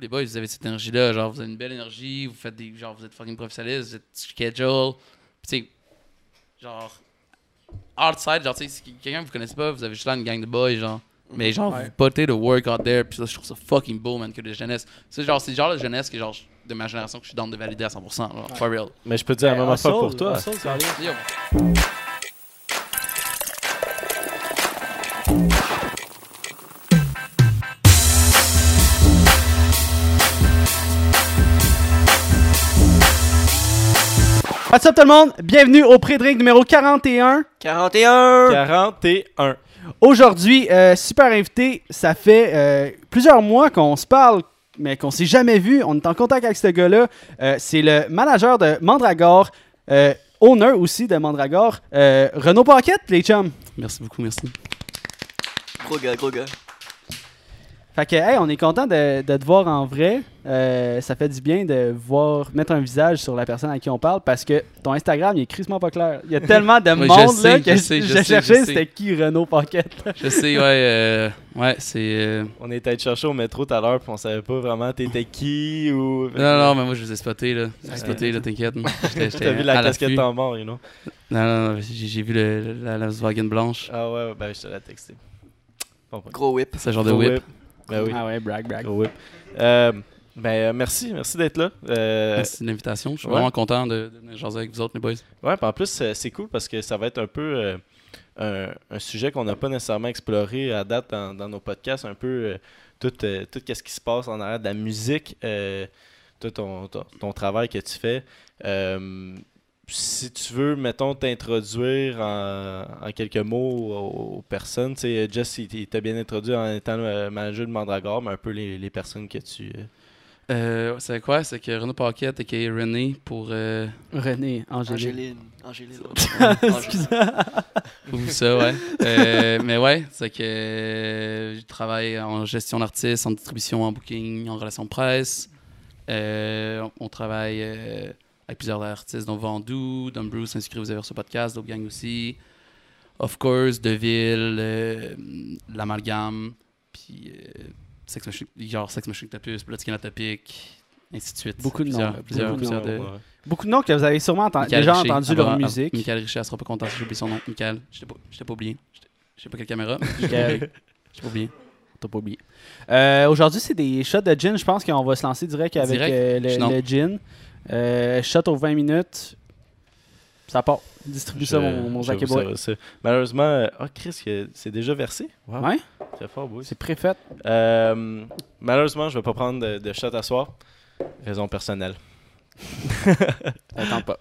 les boys, vous avez cette énergie-là. Genre, vous avez une belle énergie, vous faites des. Genre, vous êtes fucking professionnalistes, vous êtes schedule. Puis, tu sais, genre, outside, genre, tu sais, si quelqu'un que vous connaissez pas, vous avez juste là une gang de boys, genre. Mais genre, Ouais. vous potez le work out there, puis ça, je trouve ça fucking beau, man, que de jeunesse. C'est genre, c'est le genre de jeunesse que, genre, de ma génération que je suis dans de valider à 100%, genre, for real. Mais je peux te dire la même affaire pour toi. Hustle, What's up tout le monde? Bienvenue au pré-drink numéro 41. 41! 41. Aujourd'hui, euh, super invité. Ça fait euh, plusieurs mois qu'on se parle, mais qu'on s'est jamais vu. On est en contact avec ce gars-là. Euh, c'est le manager de Mandragore, euh, owner aussi de Mandragore, euh, Renaud Paquette, les chums. Merci beaucoup, merci. Gros gars, gros gars. Fait que, hey, on est content de, de te voir en vrai. Euh, ça fait du bien de voir, mettre un visage sur la personne à qui on parle parce que ton Instagram, il est crissement pas clair. Il y a tellement de Oui, monde sais, là je que sais, je je sais, cherchais je sais. c'était qui Renaud Paquette. Je sais, ouais, euh, ouais, c'est. euh, On était te chercher au métro tout à l'heure, puis on savait pas vraiment t'étais qui ou. Non, non, mais moi, je vous ai spoté, là. Je vous ai là, t'inquiète. T'as vu la casquette en mort, you know? Non, non, non, j'ai j'ai vu le, la, la Volkswagen blanche. Ah ouais, ouais, ben je te l'ai texté. Bon, Gros whip. C'est genre de gros whip. Ben oui, Ah ouais, brag, brag. whip. Euh, ben euh, merci, merci d'être là. Euh, Merci de l'invitation. Je suis ouais. vraiment content de, de, jaser avec vous autres, les boys. Ouais, puis en plus, c'est- cool parce que ça va être un peu euh, un, un sujet qu'on n'a pas nécessairement exploré à date dans, dans nos podcasts, un peu euh, tout, euh, tout ce qui se passe en arrière de la musique, euh, tout ton, ton, ton travail que tu fais. Euh, si tu veux, mettons, t'introduire en, en quelques mots aux, aux personnes, tu sais, Jess, il, t'a bien introduit en étant le manager de Mandragore, mais un peu les, les personnes que tu... euh, Euh, c'est quoi? C'est que Renaud Paquette et que René pour. Euh, René. Angéline. Angéline. Excuse. ou ça, ouais. Euh, mais ouais, c'est que euh, je travaille en gestion d'artistes, en distribution, en booking, en relations presse. Euh, on, on travaille euh, avec plusieurs artistes, dont Vendoux, Dom Bruce, inscrit vous avez ce podcast, d'autres gangs aussi. Of course, Deville, euh, l'Amalgame, puis euh, Sex Machine, genre Sex Machine Topus, Bloodkin Topic, ainsi de suite. Beaucoup de Plusieurs- noms, Plusieurs, beaucoup de plusieurs de. Beaucoup de noms que vous avez sûrement enten- déjà Richer, entendu leur avant- musique. Michael Richer, elle sera pas contente si j'ai oublié son nom. Michael, je t'ai pas, pas oublié. Je sais pas quelle caméra. Michael. Je t'ai pas oublié. T'as pas oublié. Euh, Aujourd'hui, c'est des shots de gin. Je pense qu'on va se lancer direct avec Direct? euh, le, le gin. Euh, shot aux 20 minutes. Ça part. Distribue ça, mon, mon j'avoue, Zach ça Boy. c'est- Malheureusement, euh, ah Chris, c'est déjà versé. Wow. Ouais, Très fort, boys. c'est préfet. Euh, malheureusement, je vais pas prendre de, de shot à soir. Raison personnelle. Attends pas.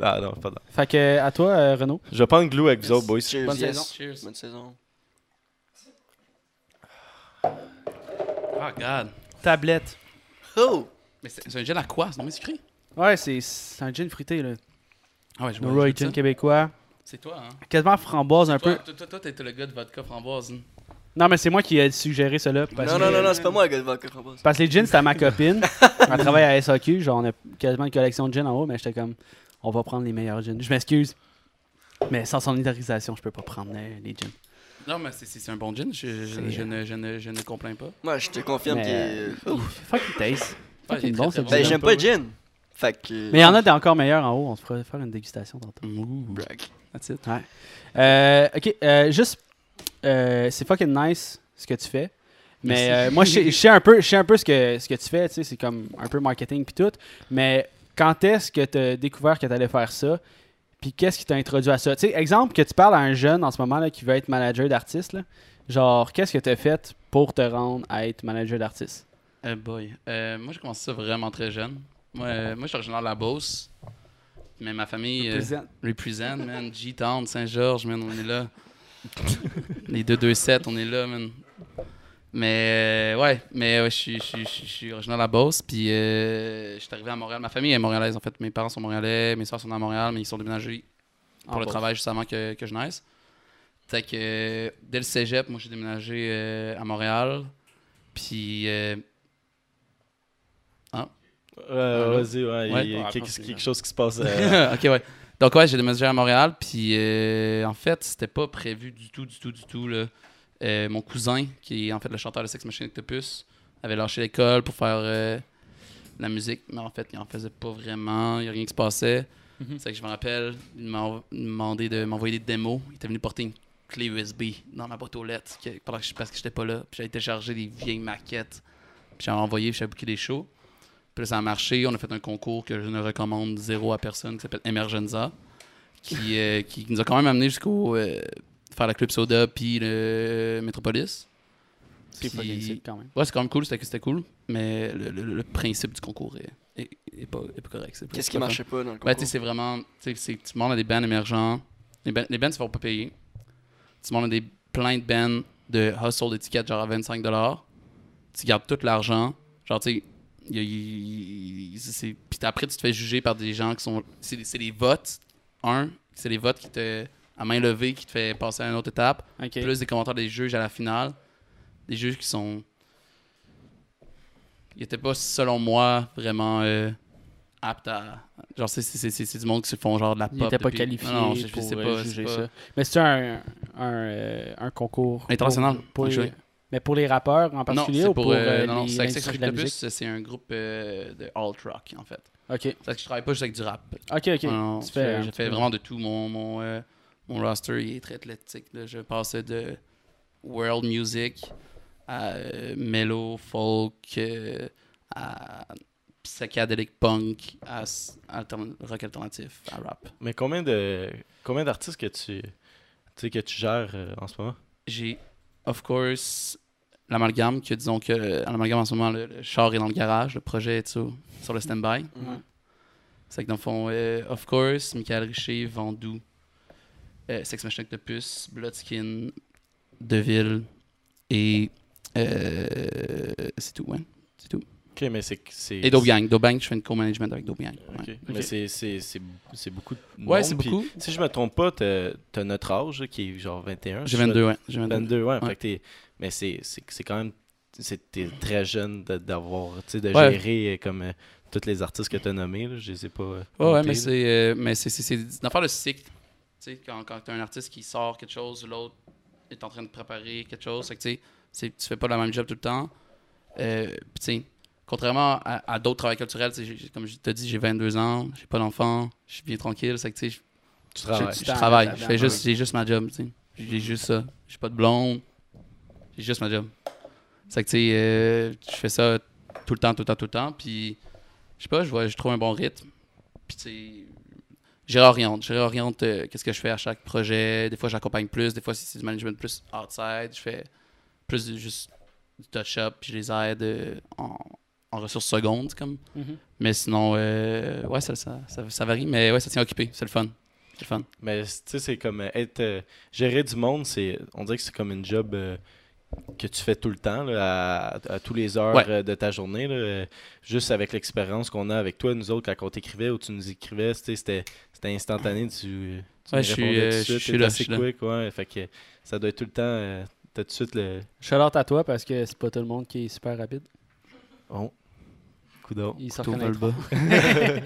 Ah non, pas non. Fait que, à toi, euh, Renaud. Je vais prendre glue avec vous autres, boys. Cheers, Bonne yes. saison. Cheers. Bonne saison. Oh, God. Tablette. Oh! Mais c'est c'est un gin à quoi? C'est non mais sucré? Ouais, c'est c'est un gin fruité, là. Ah ouais, je vois. Gin québécois. C'est toi, hein? Quasiment framboise un Toi, peu. toi, toi, t'es le gars de vodka framboise. hein. Non, mais c'est moi qui ai suggéré cela. Parce Non, que, non, non, non, c'est pas moi, le gars de vodka framboise. Parce que les jeans, c'était à ma copine. Elle travaille à SAQ. Genre, on a quasiment une collection de jeans en haut, mais j'étais comme, on va prendre les meilleurs jeans. Je m'excuse. Mais sans son autorisation, je peux pas prendre les jeans. Non, mais c'est- un bon gin. Je, je, ne, je, ne, je ne complains pas. Moi, je te confirme qu'il est. Fuck it taste. Ouais, il est bon, ce gin. Ben, j'aime pas le gin. Fait que. Mais il y en a des encore meilleurs en haut. On se pourrait faire une dégustation tantôt. Ouh, Brag. that's it. Euh, ok, euh, juste, euh, c'est fucking nice ce que tu fais. Mais euh, moi, je sais- un peu, je sais un peu ce que, ce que tu fais. Tu sais, c'est comme un peu marketing puis tout. Mais quand est-ce que tu as découvert que tu allais faire ça? Puis qu'est-ce qui t'a introduit à ça? Tu sais, exemple que tu parles à un jeune en ce moment là, qui veut être manager d'artiste. Genre, qu'est-ce que tu as fait pour te rendre à être manager d'artiste? Eh boy. Euh, moi, j'ai commencé ça vraiment très jeune. Moi, euh, moi je suis originaire de la Beauce. Mais ma famille. euh, Represent, man. G-Town, Saint-Georges, man, on est là. Les 227, on est là, man. Mais euh, ouais, mais ouais, je suis- je suis- je suis je suis originaire de la Beauce, puis euh, je suis arrivé à Montréal. Ma famille est montréalaise, en fait. Mes parents sont montréalais, mes soeurs sont à Montréal, mais ils sont déménagés pour En le Beauce. travail juste avant que, que je naisse. Fait que euh, dès le cégep, moi, j'ai déménagé euh, à Montréal. Puis euh, Euh, Vas-y, ouais, il y a Ouais. quelque, quelque chose qui se passe. euh, ok, ouais. Donc, ouais, j'ai déménagé à Montréal. Puis, euh, en fait, c'était pas prévu du tout, du tout, du tout. Là. Euh, mon cousin, qui est en fait le chanteur de Sex Machine Octopus, avait lâché l'école pour faire euh, la musique, mais en fait, il en faisait pas vraiment. Il n'y a rien qui se passait. Mhm. C'est que je me rappelle, il m'a demandé de m'envoyer des démos. Il était venu porter une clé USB dans ma boîte aux lettres que- pendant que je, parce que j'étais pas là. Puis j'avais téléchargé des vieilles maquettes. Puis j'avais envoyé, puis j'avais booké des shows. Puis là, ça a marché. On a fait un concours que je ne recommande zéro à personne qui s'appelle Emergenza. Qui, euh, qui nous a quand même amené jusqu'au euh, faire la Club Soda puis le Metropolis. C'est Puis- quand même. Ouais, c'est quand même cool, c'était c'était cool. Mais le, le- le principe du concours est, est, est pas, est pas correct. Qu'est-ce qui marchait pas dans le Ouais, concours? tu sais, c'est vraiment. Tu demandes à des bands émergents. Les bands, les bands se font pas payer. Tu demandes à des plein de bands de hustle d'étiquettes, genre à 25$. Tu gardes tout l'argent. Genre, tu sais, il il- il- Puis après, tu te fais juger par des gens qui sont. C'est des votes. Un, c'est les votes qui te. à main levée, qui te fait passer à une autre étape. Plus des commentaires des juges à la finale. Des juges qui sont. Ils étaient pas, selon moi, vraiment euh, aptes à. Genre, c'est- du monde qui se font genre de la pop. Il était pas depuis- qualifié Non, non, je, sais euh, pas. juger c'est pas- ça. Mais c'est un, un, euh, un concours International, pour, pour les-. Mais pour les rappeurs en Non, particulier c'est ou pour. pour euh, euh, non, non, les-? Plus, c'est un groupe euh, de alt rock, en fait. Ok, C'est que je travaille pas juste avec du rap. ok, ok. Non, non, Tu je fais je vraiment de tout. Mon, mon, euh, mon roster il est très athlétique. là. Je passais de world music à euh, mellow, folk, à psychedelic punk, à altern- rock alternatif, à rap. Mais combien de combien d'artistes que tu, tu sais, que tu gères euh, en ce moment? J'ai, of course, l'amalgame, que disons que l'amalgame en ce moment, le, le char est dans le garage, le projet est sur, sur le stand-by. Mhm. C'est que dans le fond, euh, of course, Michael Richer, Vendoux, euh, Sex Machine Octopus, Bloodskin, Deville et euh, c'est tout, ouais. C'est tout. Ok, mais c'est. c'est- Et. Dope Gang, je fais une co-management avec Ouais, Mais Ok. c'est- c'est c'est- c'est beaucoup de Ouais, c'est beaucoup. Si je me trompe pas, t'as as notre âge qui est genre 21. J'ai si je me- 22, ouais. J'ai 22. 22, ouais. Ouais. Fait que mais c'est c'est- c'est quand même. c'est- T'es très jeune de- d'avoir. Tu sais, de Ouais. gérer euh, comme euh, tous les artistes que t'as nommés. Là, je les ai pas. euh, Ouais, mais c'est euh, mais c'est une affaire de cycle. Tu sais, quand, quand tu as un artiste qui sort quelque chose, l'autre est en train de préparer quelque chose, que, tu sais, tu fais pas le même job tout le temps. Euh, tu sais, contrairement à, à d'autres travails culturels, comme je t'ai dit, j'ai 22 ans, j'ai pas d'enfant, je suis bien tranquille, c'est que tu sais, Tu je, travailles. je travaille, je fais juste, j'ai juste ma job, tu sais. J'ai juste ça. J'ai pas de blonde, j'ai juste ma job. C'est que, tu sais, euh, je fais ça tout le temps, tout le temps, tout le temps, puis je sais pas, je vois, je trouve un bon rythme. Puis, tu sais, je réoriente. Je réoriente euh, qu'est-ce que je fais à chaque projet. Des fois, j'accompagne plus. Des fois, si c'est du management plus outside, je fais plus de- juste du touch-up. Puis je les aide euh, en, en ressources secondes. Comme. Mhm. Mais sinon, euh, ouais, ça, ça, ça, ça varie. Mais ouais, ça tient occupé. C'est le fun. C'est le fun. Mais tu sais, c'est comme euh, être. euh, gérer du monde, c'est. On dirait que c'est comme une job. euh, que tu fais tout le temps, là, à, à tous les heures Ouais. de ta journée. là, juste avec l'expérience qu'on a avec toi, nous autres, quand on t'écrivait ou tu nous écrivais, tu sais, c'était c'était instantané. Tu, tu Ouais, je suis, répondais euh, tout de je suite, suis t'étais là, assez je suis là. quick, ouais, fait que ça doit être tout le temps. euh, T'as tout de suite le. Shout à toi parce que c'est pas tout le monde qui est super rapide. Oh, Ils se Couteau reconnaîtront. vol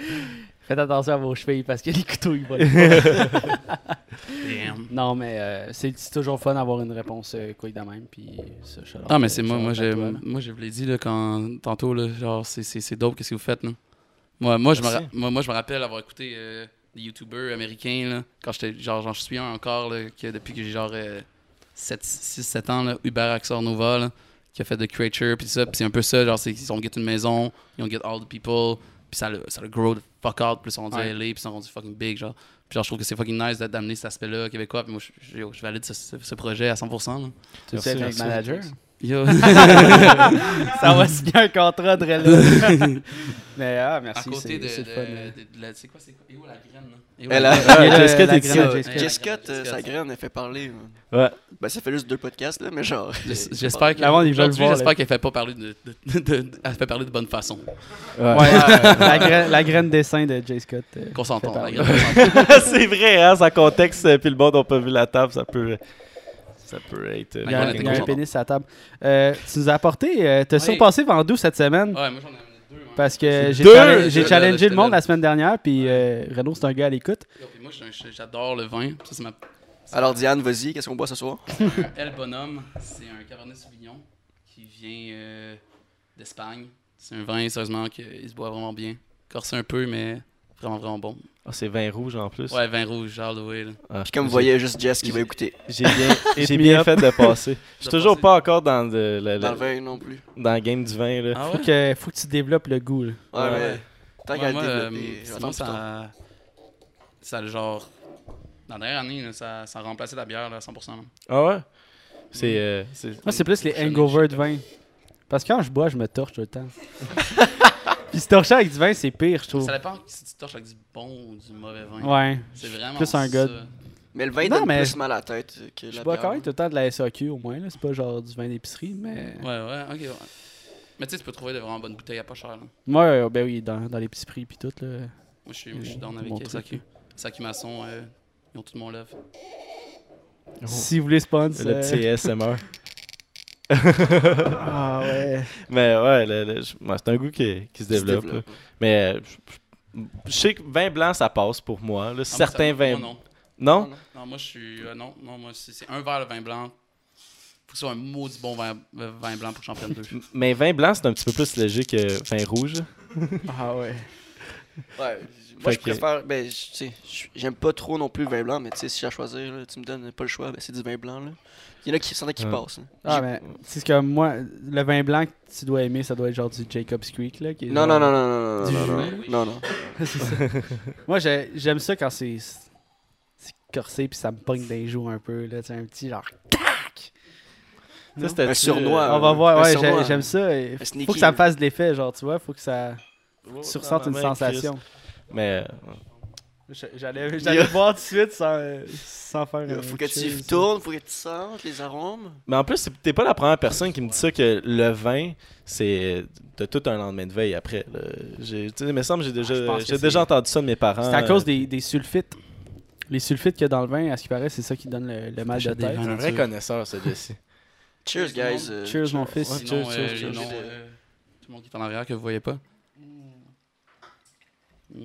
Faites attention à vos chevilles parce que les couteaux ils volent. Non, mais euh, c'est toujours fun d'avoir une réponse euh, quick de même. Puis ça, Ah, mais c'est moi, moi, là. moi, je vous l'ai dit là, quand, tantôt, là, genre, c'est, c'est, c'est dope, qu'est-ce que vous faites, là. Moi, moi, je me, moi, moi, je me rappelle avoir écouté euh, des YouTubers américains, là, quand j'étais, genre, j'en suis un encore, là, que depuis que j'ai genre 6-7 ans, là, Uber Axor Nova, là, qui a fait The Creature, puis ça, puis c'est un peu ça, genre, c'est, ils ont get une maison, ils ont get all the people, puis ça le, ça le grow the fuck out, puis ils sont rendus Ouais. à LA, puis ils sont rendus fucking big, genre. Puis genre, je trouve que c'est fucking nice d'a- d'amener cet aspect-là québécois, puis moi, je, je, je valide ce, ce- ce projet à 100%, là. Tu merci. notre manager. Yo. ça va signer un contrat de là. mais ah, À merci. côté c'est de, hein. de- de la- c'est quoi, c'est quoi? Et où la graine, là? Et où la la à Jessica. Euh, Jessica, sa ça. graine, elle fait parler. Ouais. Ben, ça fait juste deux podcasts, là, mais genre. J'es- J'espère que j'espère qu'elle fait pas parler de, de, de- de- elle fait parler de bonne façon. Ouais, la, graine, la graine dessin de Jay Scott. euh, Qu'on la graine, c'est vrai, hein, sans contexte, euh, puis le monde n'a pas vu la table, ça peut. Ça peut être. euh, Il y a, un- Ouais, il y a un content. pénis à la table. Euh, tu nous as apporté, euh, t'as Ouais. surpassé Vendou cette semaine? Ouais, moi j'en ai amené deux. hein. Parce que j'ai challengé, le monde la semaine dernière, puis euh, Renaud, c'est un gars à l'écoute. Moi, j'adore le vin. Ça, c'est ma. Alors, Diane, vas-y, qu'est-ce qu'on boit ce soir? El Bonhomme, c'est un Cabernet Sauvignon qui vient euh, d'Espagne. C'est un vin, sérieusement, qu'il se boit vraiment bien. Corsé un peu, mais vraiment, vraiment bon. Ah, c'est vin rouge en plus. Ouais, vin rouge, way. Là. Ah, Puis comme vous voyez, juste Jess qui va écouter. J'ai bien, j'ai bien fait de passer. Je suis toujours passer. pas encore dans, de- le, le- Dans le vin non plus. dans le game du vin. Là. Ah Faut que, faut que tu développes le goût. là. Ouais, Ouais. mais. Tant Ouais, qu'à moi, le euh, développer, sinon, tard. ça, ça, genre, dans la dernière année, là, ça, ça a remplacé la bière là, à 100%. là. Ah ouais? C'est. euh, c'est- Moi, c'est plus les je de vin. Parce que quand je bois, je me torche tout le temps. Puis se torcher avec du vin, c'est pire, je trouve. Ça dépend si tu torches avec du bon ou du mauvais vin. Ouais. C'est vraiment Plus un gars ça. Mais le vin Non, donne mais- plus mal à la tête que Je bois quand même tout le temps de la SAQ au moins. là. C'est pas genre du vin d'épicerie, mais. Ouais, ouais, ok, ouais. Mais tu sais, tu peux trouver de vraiment bonnes bouteilles à pas cher. Là. Moi, euh, ben oui, dans, dans les petits prix puis tout. Là. Moi, je suis, je suis down avec Mon euh, truc, SAQ. SAQ Maçon, euh, ils ont tout mon love. Oh. Si vous voulez sponsor. Le petit ASMR. Ah ouais. Mais ouais, le- le- je- ouais, c'est un goût qui, qui se développe. Mais euh, je, sais que vin blanc, ça passe pour moi. là. Ah, Certains vins. moi, non. Non? Non, moi, je suis. euh, non, non, moi, c'est un verre de vin blanc. Faut que ce soit un maudit bon vin, euh, vin blanc pour que j'en prenne deux. M- Mais vin blanc, c'est un petit peu plus léger que vin rouge. Ah ouais. Ouais, moi je que- préfère. Ben, je- tu sais, j'aime pas trop non plus le vin blanc, mais tu sais, si j'ai à choisir, là, tu me donnes pas le choix, ben, c'est du vin blanc. Là. Il y en a qui s'en a qui Ouais. passent. là. Ah, mais c'est comme moi, le vin blanc que tu dois aimer, ça doit être genre du Jacob's Creek. Là, qui est Non, genre- non, non, non, non, non, Du non, jus. non, non, non. Ça. Moi, j'ai- j'aime ça quand c'est corsé puis ça me pogne des joues un peu. Là, tu sais, un petit genre. Tac! Ça, Un surnois. On va euh, voir, ouais, j'aime ça. faut sneaky, que ça me fasse de l'effet, genre, tu vois, faut que ça Oh, tu ressentes une sensation. Chris. Mais euh, J'allais j'allais boire tout de suite sans, sans faire Il un faut que tu cheers. tournes, faut que tu sentes les arômes. Mais en plus, c'est- t'es pas la première personne qui me dit ça que le vin, c'est de tout un lendemain de veille après. J'ai, tu sais, il me semble que j'ai Ah, déjà, que j'ai déjà entendu ça de mes parents. C'est à cause euh, des, des sulfites. Les sulfites qu'il y a dans le vin, à ce qui paraît, c'est ça qui donne le, le mal de tête. un vrai connaisseur, ce dessus. Cheers, guys. euh, Cheers, mon fils. Ouais, Sinon, cheers, euh, cheers, cheers. noms, euh, tout le monde qui est en arrière que vous voyez pas. Mm.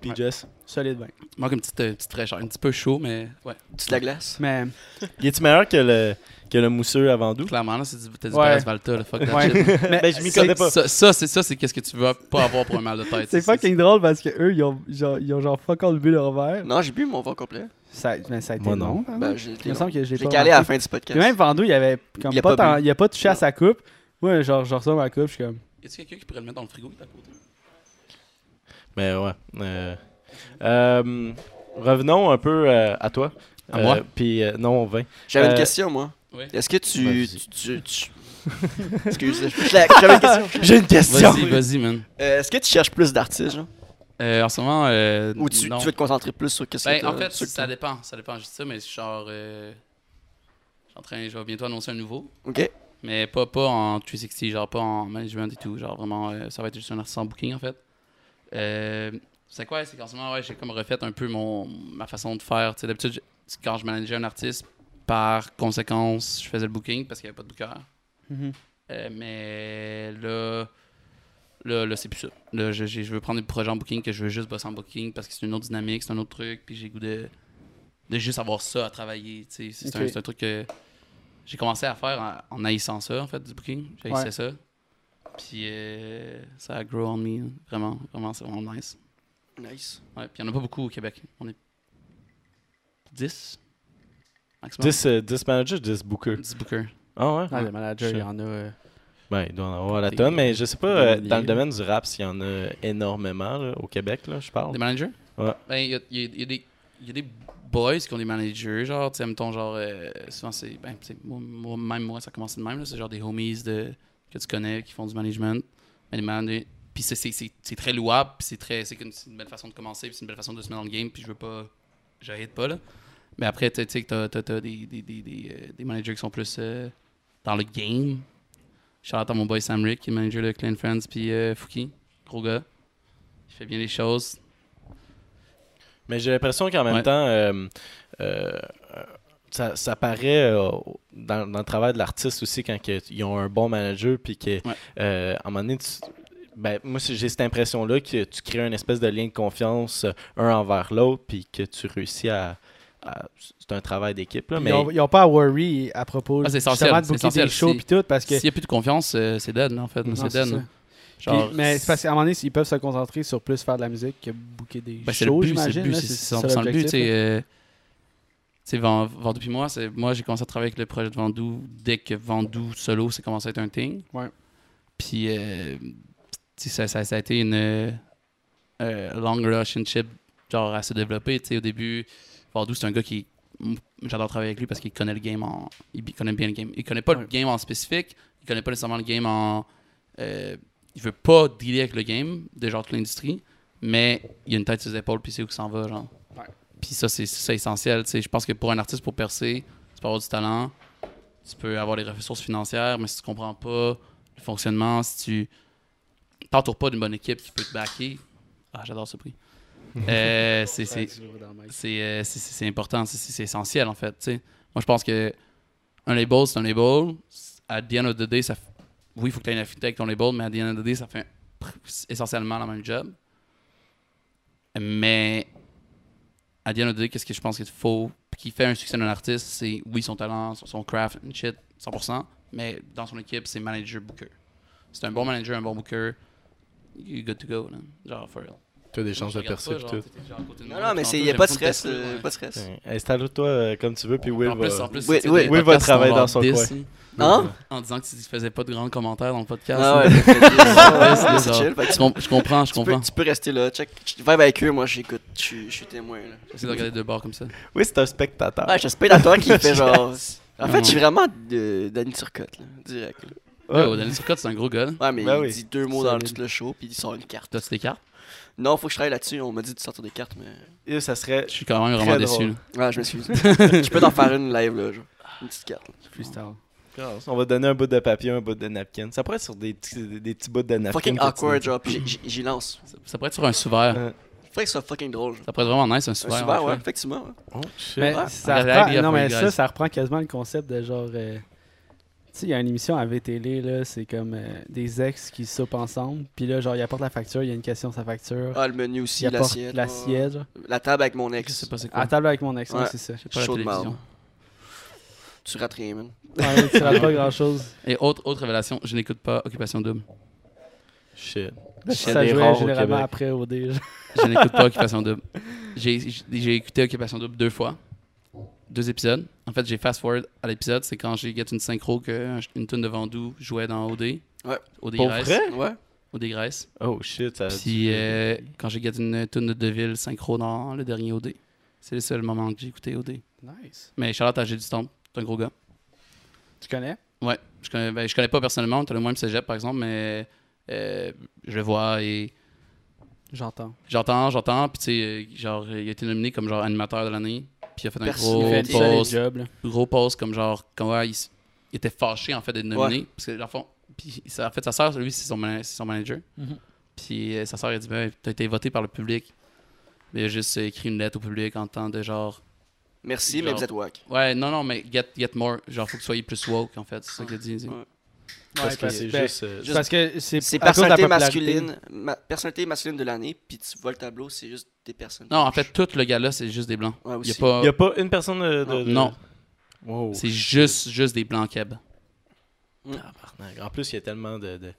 Puis Jess? Solide vin. Manque une petite, euh, petite fraîcheur, un petit peu chaud, mais ouais. Tu de la glace. Mais, Il est-tu meilleur que le, que le mousseux avant doux? Clairement, là, c'est du, t'as du Ouais. Valta, là, fuck that ouais. shit. mais Ben, je m'y connais pas. Ça, ça, c'est ça, c'est qu'est-ce que tu veux pas avoir pour un mal de tête. C'est fucking drôle parce que eux, ils ont genre, ils ont genre fuck all bu leur verre. Non, j'ai bu mon vin complet. Ça, mais ça a été Moi, non. même. Ben, j'ai Il me semble que j'ai pas calé à la fin du Puis podcast. même Vandou, il avait comme Il a pas, pas il a pas touché à sa coupe. Moi, genre, je ressors ma coupe, je suis comme. Y a-tu quelqu'un qui pourrait le mettre dans le frigo à côté? Mais ouais. euh, euh, revenons un peu euh, à toi. À moi? Puis euh, non, au vin. J'avais Euh, une question, moi. Oui. Est-ce que tu. Vas-y. tu, tu, tu- Excuse, j'avais une question. J'ai une question! Vas-y, vas-y, man. Euh, Est-ce que tu cherches plus d'artistes, genre? Euh, en ce moment, euh, Ou tu, non. tu veux te concentrer plus sur qu'est-ce que Ben, t'as- en fait, que ça dépend. Ça dépend, dis ça, mais genre. Euh, je suis en train, je vais bientôt annoncer un nouveau. Ok. Mais pas, pas en 360, genre pas en management et tout. Genre vraiment, euh, ça va être juste un artiste en booking en fait. Euh, c'est quoi C'est qu'en ce moment, ouais, j'ai comme refait un peu mon, ma façon de faire. D'habitude, quand je manageais un artiste, par conséquence, je faisais le booking parce qu'il n'y avait pas de booker. Mhm. Euh, mais là, là, là c'est plus ça. Là, je, je veux prendre des projets en booking que je veux juste bosser en booking parce que c'est une autre dynamique, c'est un autre truc. Puis j'ai le goût de, de juste avoir ça à travailler. C'est, un, un truc que j'ai commencé à faire en, en haïssant ça, en fait, du booking. J'haïssais Ouais. ça. Puis euh, ça a grow on me. Vraiment, vraiment, c'est vraiment nice. Nice. Ouais, puis il n'y en a pas beaucoup au Québec. On est 10 maximum. 10, euh, 10 managers, 10 bookers. 10 bookers. Ah ouais? Ah, le manager, je- il y en a. euh, Ben, il doit en avoir à la tonne, mais je sais pas, euh, dans le domaine du rap, s'il y en a énormément là, au Québec, là, je parle. Des managers? Ouais. Ben, il y a, il y a- il y a des. Y a des boys qui ont des managers, genre, tu sais, mettons, genre, euh, souvent c'est, ben, moi, moi- même moi, ça commence de même, là, c'est genre des homies de, que tu connais qui font du management. Managers, puis c'est, très louable, puis c'est très, c'est, une, belle façon de commencer, c'est une belle façon de se mettre dans le game, puis je veux pas, j'arrête pas, là. Mais après, tu sais, tu t'as, t'as, t'as des, des, des, des, euh, des managers qui sont plus euh, dans le game. Shout out à mon boy Sam Rick, qui est manager de Clan Friends, puis euh, Fouki, gros gars. Il fait bien les choses. Mais j'ai l'impression qu'en même Ouais. temps, euh, ça, ça paraît euh, dans, dans le travail de l'artiste aussi quand ils ont un bon manager, puis que, Ouais. euh, à un moment donné, tu- ben, moi j'ai cette impression-là que tu crées une espèce de lien de confiance euh, un envers l'autre, puis que tu réussis à, à- c'est un travail d'équipe. là, Ils Mais ont, ils ont pas à worry à propos Ah, c'est essentiel, justement de booker des shows pis tout parce que S'il n'y a plus de confiance, c'est dead, là, en fait. C'est dead. ça. Puis- Genre, mais c'est parce qu'à un moment donné, ils peuvent se concentrer sur plus faire de la musique que booker des Ben, c'est le shows, but, c'est le j'imagine. but, là, c'est ça 100% le but. L'objectif, tu sais, là. euh, tu sais, Vend- Vendu puis moi, c'est- moi j'ai commencé à travailler avec le projet de Vendu dès que Vendu solo, c'est commencé à être un thing. Ouais. Puis euh, ça, ça, ça a été une euh, long relationship, genre à se développer. tu sais, Au début, Vendu, c'est un gars qui. J'adore travailler avec lui parce qu'il connaît le game en. Il connaît bien le game. Il connaît pas le game en spécifique, il connaît pas nécessairement le game en. euh, il veut pas dealer avec le game de genre toute l'industrie, mais il a une tête sur ses épaules puis c'est où qu'il s'en va, genre. Puis ça, c'est ça essentiel. tu sais. Je pense que pour un artiste, pour percer, tu peux avoir du talent, tu peux avoir les ressources financières, mais si tu comprends pas le fonctionnement, si tu t'entoures pas d'une bonne équipe qui peut te backer, ah, j'adore ce prix. Euh, c'est euh, c'est- important, c'est- essentiel en fait. tu sais. Moi, je pense que un label, c'est un label. À the end of the day, ça, f- oui, il faut que tu aies une affinité avec ton label, mais à the end of the day, ça fait essentiellement la même job. Mais à the end qu'est-ce que je pense qu'il faut, qui fait un succès d'un artiste, c'est oui, son talent, son, son craft, and shit, 100%, mais dans son équipe, c'est manager booker. C'est un bon manager, un bon booker, you good to go, là. genre for real. Tu as des chances de percer pas, tout. genre de Non, non, mais il n'y a j'avais pas de stress. Euh, ouais. Pas de stress. Ouais. Installe-toi euh, comme tu veux, puis Will en plus, va... en plus, Will va travailler dans son coin. hein, Hein? En disant que tu faisais pas de grands commentaires dans le podcast. Ah hein. ouais, Ouais, c'est chill. je, com- je comprends, je tu, peux, comprends. tu peux rester là. Check. Vibe avec eux, moi j'écoute. Je suis- témoin. Là. J'essaie de regarder deux bords comme ça. Oui, c'est un spectateur. Ouais, je suis un spectateur qui fait genre. En fait, je suis non. vraiment de Danny Turcotte, là, direct. Ouais. Ouais, Daniel Turcotte, c'est un gros gars. Ouais, mais Ben il oui. dit deux mots dans tout le show, puis il sort une carte. T'as-tu des cartes? Non, faut que je travaille là-dessus. On m'a dit de sortir des cartes, mais. Et ça serait... Je suis quand même vraiment déçu. là. Ouais, je m'excuse. je peux t'en faire une live, là, genre. Une petite carte. là. Freestyle. On va donner un bout de papier, un bout de napkin. Ça pourrait être sur des petits, des, des petits bouts de napkin. Fucking awkward, genre, puis j'y- lance. Ça, ça pourrait être sur un sous-verre. Euh, Faudrait que ce soit fucking drôle. genre. Ça pourrait être vraiment nice, un Un sous-verre. super, ouais, fait. effectivement. ouais. Oh, shit. Mais Ouais. ça reprend, non, mais ça, ça reprend quasiment le concept de genre. euh, sais, il y a une émission à VTL, là, c'est comme euh, des ex qui soupent ensemble. Puis là, genre, il apporte la facture, il y a une question sur sa facture. Ah, le menu aussi, l'assiette. ouais. l'assiette. La table avec mon Je ex. sais pas c'est À quoi. la table avec mon ex, ouais, Ouais. c'est ça. Pas la Chaud de télévision. Tu rates rien, man. Ouais, tu rates pas grand chose. Et autre, autre révélation, je n'écoute pas Occupation Double. Shit. Ça des jouait au généralement Québec. après OD. Je n'écoute pas Occupation Double. J'ai j'ai écouté Occupation Double deux fois. Deux épisodes. En fait, j'ai fast-forward à l'épisode. C'est quand j'ai get une synchro que une tune de Vendoux jouait dans OD. Ouais. OD Pour Grèce. vrai? Ouais. OD Grèce. Oh shit, ça a Puis dû- euh, quand j'ai get une tune de Deville synchro dans le dernier OD. C'est le seul moment que j'ai écouté OD. Nice. Mais Charlotte à Gilles du Temple, c'est un gros gars. Tu connais? Ouais, je connais, ben, je connais pas personnellement, t'as le même cégep par exemple, mais euh, je le vois et J'entends. j'entends, j'entends, puis tu sais, euh, genre, il a été nominé comme genre animateur de l'année, puis il a fait un gros fait post, job. là. gros post comme genre, comme ouais, il, était fâché en fait d'être nominé, parce que dans le fond, puis en fait sa sœur, lui, c'est son, manager, Mhm. puis euh, sa sœur a dit, ben, t'as été voté par le public, mais il a juste euh, écrit une lettre au public en temps de genre, Merci, mais vous êtes wack. ouais, non, non, mais get, get more, genre, faut que vous soyez plus woke en fait, c'est ça qu'il a dit. Ouais. Parce Ouais, que c'est ben, juste... euh, Parce que c'est personnalité masculine, ma- personnalité masculine de l'année, puis tu vois le tableau, c'est juste des personnes. Non, en fait, tout le gars-là, c'est juste des blancs. Ouais, Il y a aussi. pas... Il n'y a pas une personne de... de- de- Non. Wow. C'est juste, juste des blancs keb. En plus, il y a tellement de, de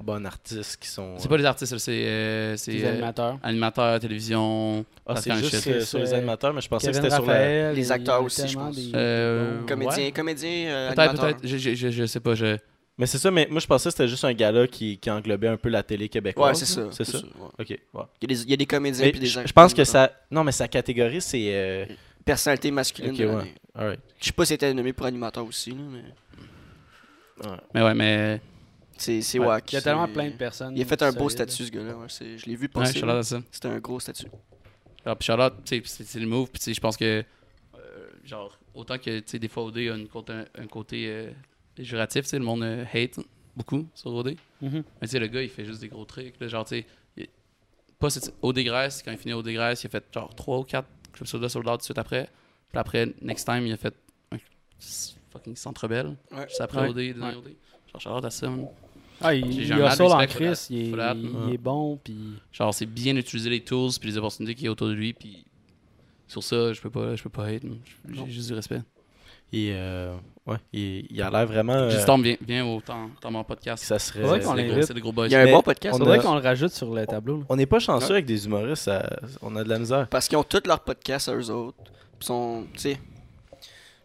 bons artistes qui sont... C'est pas des artistes, c'est euh, c'est, Les euh, animateurs. animateurs, télévision. Ah, c'est juste Chef. euh, sur les animateurs, mais je pensais Kevin que c'était sur la... Les acteurs aussi, je pense. des- Euh, bons- Comédien, Ouais. comédien, euh, Peut-être, peut-être. Je, je, je, je sais pas. Je... Mais c'est ça, mais moi je pensais que c'était juste un gars-là qui, qui englobait un peu la télé québécoise. Ouais, c'est ça. C'est ça? ouais. Ok, ouais. Il y, a des, il y a des comédiens puis des je, gens- je pense que ça... Non, mais sa catégorie, c'est... euh, Personnalité masculine Ok, de ouais. Je sais pas si c'était nommé pour animateur aussi, là, mais Ouais. Mais ouais, mais. C'est c'est Ouais. wack. Il y a tellement plein de personnes. Il a fait un beau statut, ce gars-là. ouais, Je l'ai vu Ouais, passer. C'était un gros statut. Alors, puis Charlotte, c'est le move. Puis je pense que. euh, genre, autant que, des fois, OD a une côté, un, côté euh, sais, le monde euh, hate beaucoup sur OD. Mhm. Mais tu sais, le gars, il fait juste des gros trucs. Là, genre, tu sais, il- pas cette- OD Grèce, quand il finit OD Grèce, il a fait genre 3 ou 4 Club Soda Sold Out tout de suite après. Puis après, Next Time, il a fait un fucking Centre Belle. Ouais. Juste après Ouais. OD, le dernier OD. Genre, Charlotte à ça, man. Ah, il, a ça en il est, il bon, puis Genre, c'est bien utiliser les tools puis les opportunités qu'il y a autour de lui. Puis sur ça, je peux pas, je peux pas hate. J'ai juste du respect. Et euh, ouais, il, il a l'air vraiment. euh, Juste Storm, viens, viens au temps, dans mon podcast. ça serait. C'est des gros- gros boys. Il y a un Mais bon podcast. on Faudrait a- qu'on le rajoute sur le tableau. là. On n'est pas chanceux Ouais. avec des humoristes, ça- on a de la misère. Parce qu'ils ont tous leurs podcasts à eux autres. Puis sont, tu sais,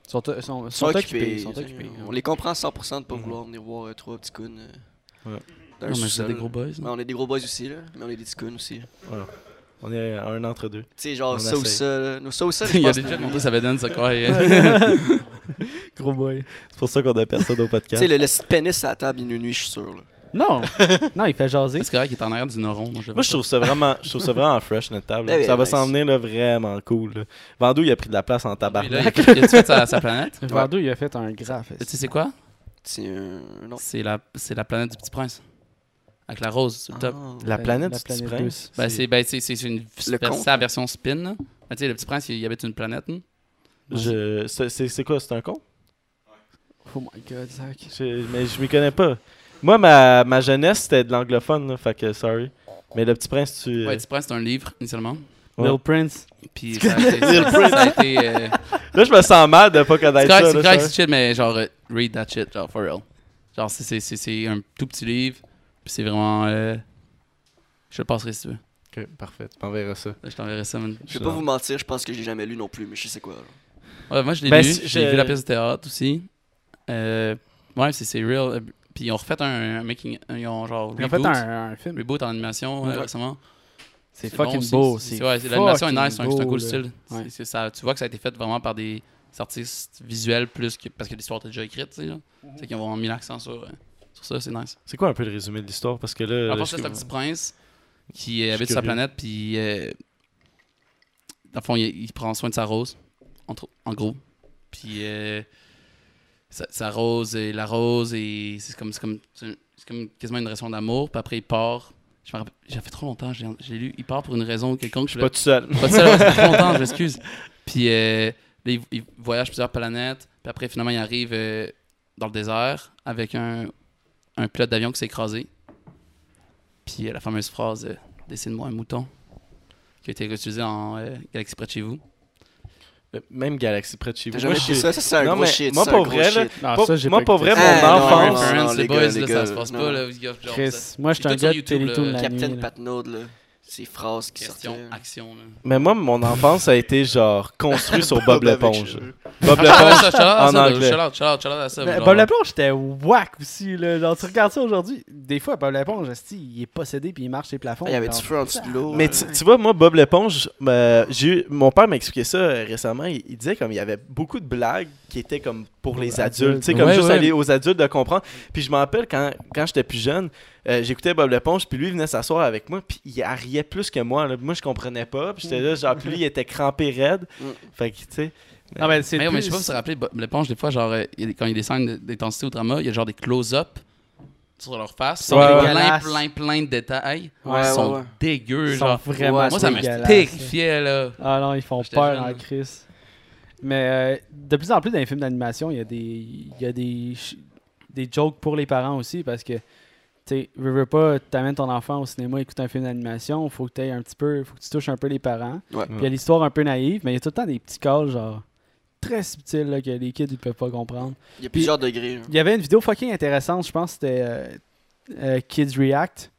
Ils sont, sont, sont, sont occupés. occupés. ils sont tu sais. occupés. On les comprend à 100% de pas Mhm. vouloir venir voir euh, trois petits coons. Ouais. dans un Non, mais c'est sous-sol. des gros boys. Ouais, on est des gros boys aussi, là. Mais on est des coons aussi. Tu On est un entre deux. sais, genre On ça ou ça. là. Nous, ça ou ça, Il y a jets montés, ça va donner ça quoi. Gros boy. C'est pour ça qu'on a personne au Tu podcast. sais, le, le pénis à la table, il nous nuit, je suis sûr. Là. Non, non, il fait jaser. C'est correct qu'il est en arrière du neuron. Moi, je Moi, je trouve ça vraiment, je trouve ça vraiment fresh, notre table. là. Oui, ça va nice. s'en venir là, vraiment cool. là. Vendou, il a pris de la place en là, tabarnak. il a fait- il a fait sa, sa planète? Vardo, il a fait un graphe. Tu sais, c'est quoi? C'est un. Non. C'est la, c'est la planète du Petit Prince. Avec la rose sur le top. Ah. La planète la du Petit planète Prince? Ben, c'est ben, c'est- c'est une Le conte. la version spin. là. Ben, tu sais, le Petit Prince, il y avait une planète. hein. Je- C'est c'est- c'est quoi, c'est un con? Oh my god, Zach. Je- mais je m'y connais pas. Moi, ma, ma jeunesse, c'était de l'anglophone, là, fait que sorry. Mais le petit prince, tu. Ouais, le Petit Prince, c'est un livre, initialement. Ouais. Little Prince. Puis ça a été. ça a été euh, Là, je me sens mal de pas connaître ça. c'est correct, c'est shit, mais genre, euh, read that shit, genre, for real. Genre, c'est- c'est c'est- c'est un tout petit livre. Puis c'est vraiment. euh, je te le passerai si tu veux. Ok, parfait. Tu m'enverras ça. Là, je t'enverrai ça, man. Je vais pas vous mentir, je pense que je l'ai jamais lu non plus, mais je sais quoi. Ouais, moi, je l'ai Ben, lu. J'ai vu la pièce de théâtre aussi. Euh, ouais, c'est c'est real. Puis ils ont refait un, un making. Ils ont genre. Il a fait un, un film. reboot en animation euh, Ouais. récemment. C'est fucking beau. C'est- C'est ouais, c'est- l'animation est nice, c'est un, c'est cool style. C'est- Ouais. c'est ça, tu vois que ça a été fait vraiment par des artistes visuels plus que. Parce que l'histoire était déjà écrite, tu sais. là. Mhm. C'est qu'ils ont mis l'accent sur, euh, sur ça, c'est nice. C'est quoi un peu le résumé de l'histoire? Parce que là. C'est un petit prince qui euh, habite sur sa planète, puis. euh, dans le fond, il, il prend soin de sa rose, entre, en gros. Puis. euh, sa, sa rose, et la rose, et c'est comme, c'est comme, c'est c'est comme quasiment une raison d'amour. Puis après, il part. Je j'ai fait trop longtemps, j'ai lu. Il part pour une raison quelconque. Je suis pas tout seul. Pas de ça, ça fait trop longtemps, je m'excuse. Puis euh, là, il, il voyage plusieurs planètes. Puis après, finalement, il arrive euh, dans le désert avec un, un pilote d'avion qui s'est écrasé. Puis euh, la fameuse phrase Dessine-moi un mouton qui a été utilisée en Galaxie près de chez vous. Même Galaxy près de chez vous. Moi, je ça? Ça, c'est un Non, gros shit. moi, pour vrai, là, shit. Non, Pas- ça, j'ai moi, pas vrai, mon Ah, enfance. non, les boys, gars, là, ça se passe pas. Là, Chris, moi, je suis un gars de YouTube, Télétoon Captain. Patnaud, là. Ces phrases qui Question, sortaient. action. Là. Mais moi, mon enfance a été genre construit sur Bob l'éponge. Bob Ah, l'éponge. à en ça, anglais. Bob Léponge, c'était whack aussi. Là. Genre, tu regardes ça aujourd'hui. Des fois, Bob Léponge, il est possédé puis il marche les plafonds. Ah, Il y avait du feu en dessous de l'eau. Mais tu, tu vois, moi, Bob l'éponge, euh, j'ai eu- mon père m'a expliqué ça euh, récemment. Il, disait comme il y avait beaucoup de blagues qui étaient comme pour les adultes. Tu sais, comme juste aller aux adultes de comprendre. Puis je me rappelle quand, quand j'étais plus jeune, euh, j'écoutais Bob l'éponge, puis lui il venait s'asseoir avec moi, puis il riait plus que moi. là. Moi, je comprenais pas. Puis j'étais là, genre, puis lui, il était crampé raide. Mm. Fait que, tu sais. Non, mais c'est Mais, mais plus- je sais pas si vous vous rappelez, Bob l'éponge, des fois, genre, euh, il y a des- quand il y a des scènes d'intensité au drama, il y a genre des close-up sur leur face. Ils sont Ouais, plein, plein, plein de détails. Ouais, ils sont ouais. dégueux, Ils sont genre. vraiment Ouais, Moi, ça me terrifiait, là. Ah non, ils font J'étais peur jeune. crise. Mais euh, de plus en plus dans les films d'animation, il y a des il y a des des jokes pour les parents aussi parce que tu sais, veux, veux pas t'amènes ton enfant au cinéma écouter un film d'animation, faut que tu un petit peu, faut que tu touches un peu les parents. Ouais. Puis il y a l'histoire un peu naïve, mais il y a tout le temps des petits calls genre très subtils là, que les kids ils peuvent pas comprendre. Il y a plusieurs degrés. là. Il y avait une vidéo fucking intéressante, je pense que c'était euh, euh, Kids React,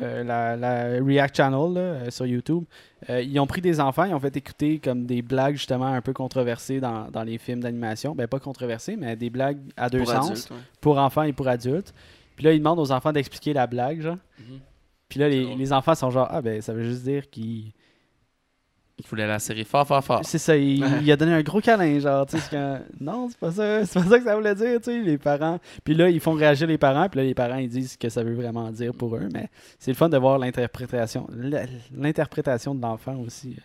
euh, la, la React Channel là, euh, sur YouTube. Euh, ils ont pris des enfants, ils ont fait écouter comme des blagues justement un peu controversées dans, dans les films d'animation. Ben pas controversées, mais des blagues à deux Pour sens, adultes, ouais. pour enfants et pour adultes. Puis là, ils demandent aux enfants d'expliquer la blague, genre. Mhm. Puis là, les, les enfants sont genre, ah ben ça veut juste dire qu'ils... Il voulait la série fort, fort, fort. C'est ça, il, il a donné un gros câlin, genre, tu sais, c'est quand- non, c'est pas ça, c'est pas ça que ça voulait dire, tu sais, les parents. Puis là, ils font réagir les parents, puis là, les parents, ils disent ce que ça veut vraiment dire pour eux, mais c'est le fun de voir l'interprétation, l'interprétation de l'enfant aussi. euh,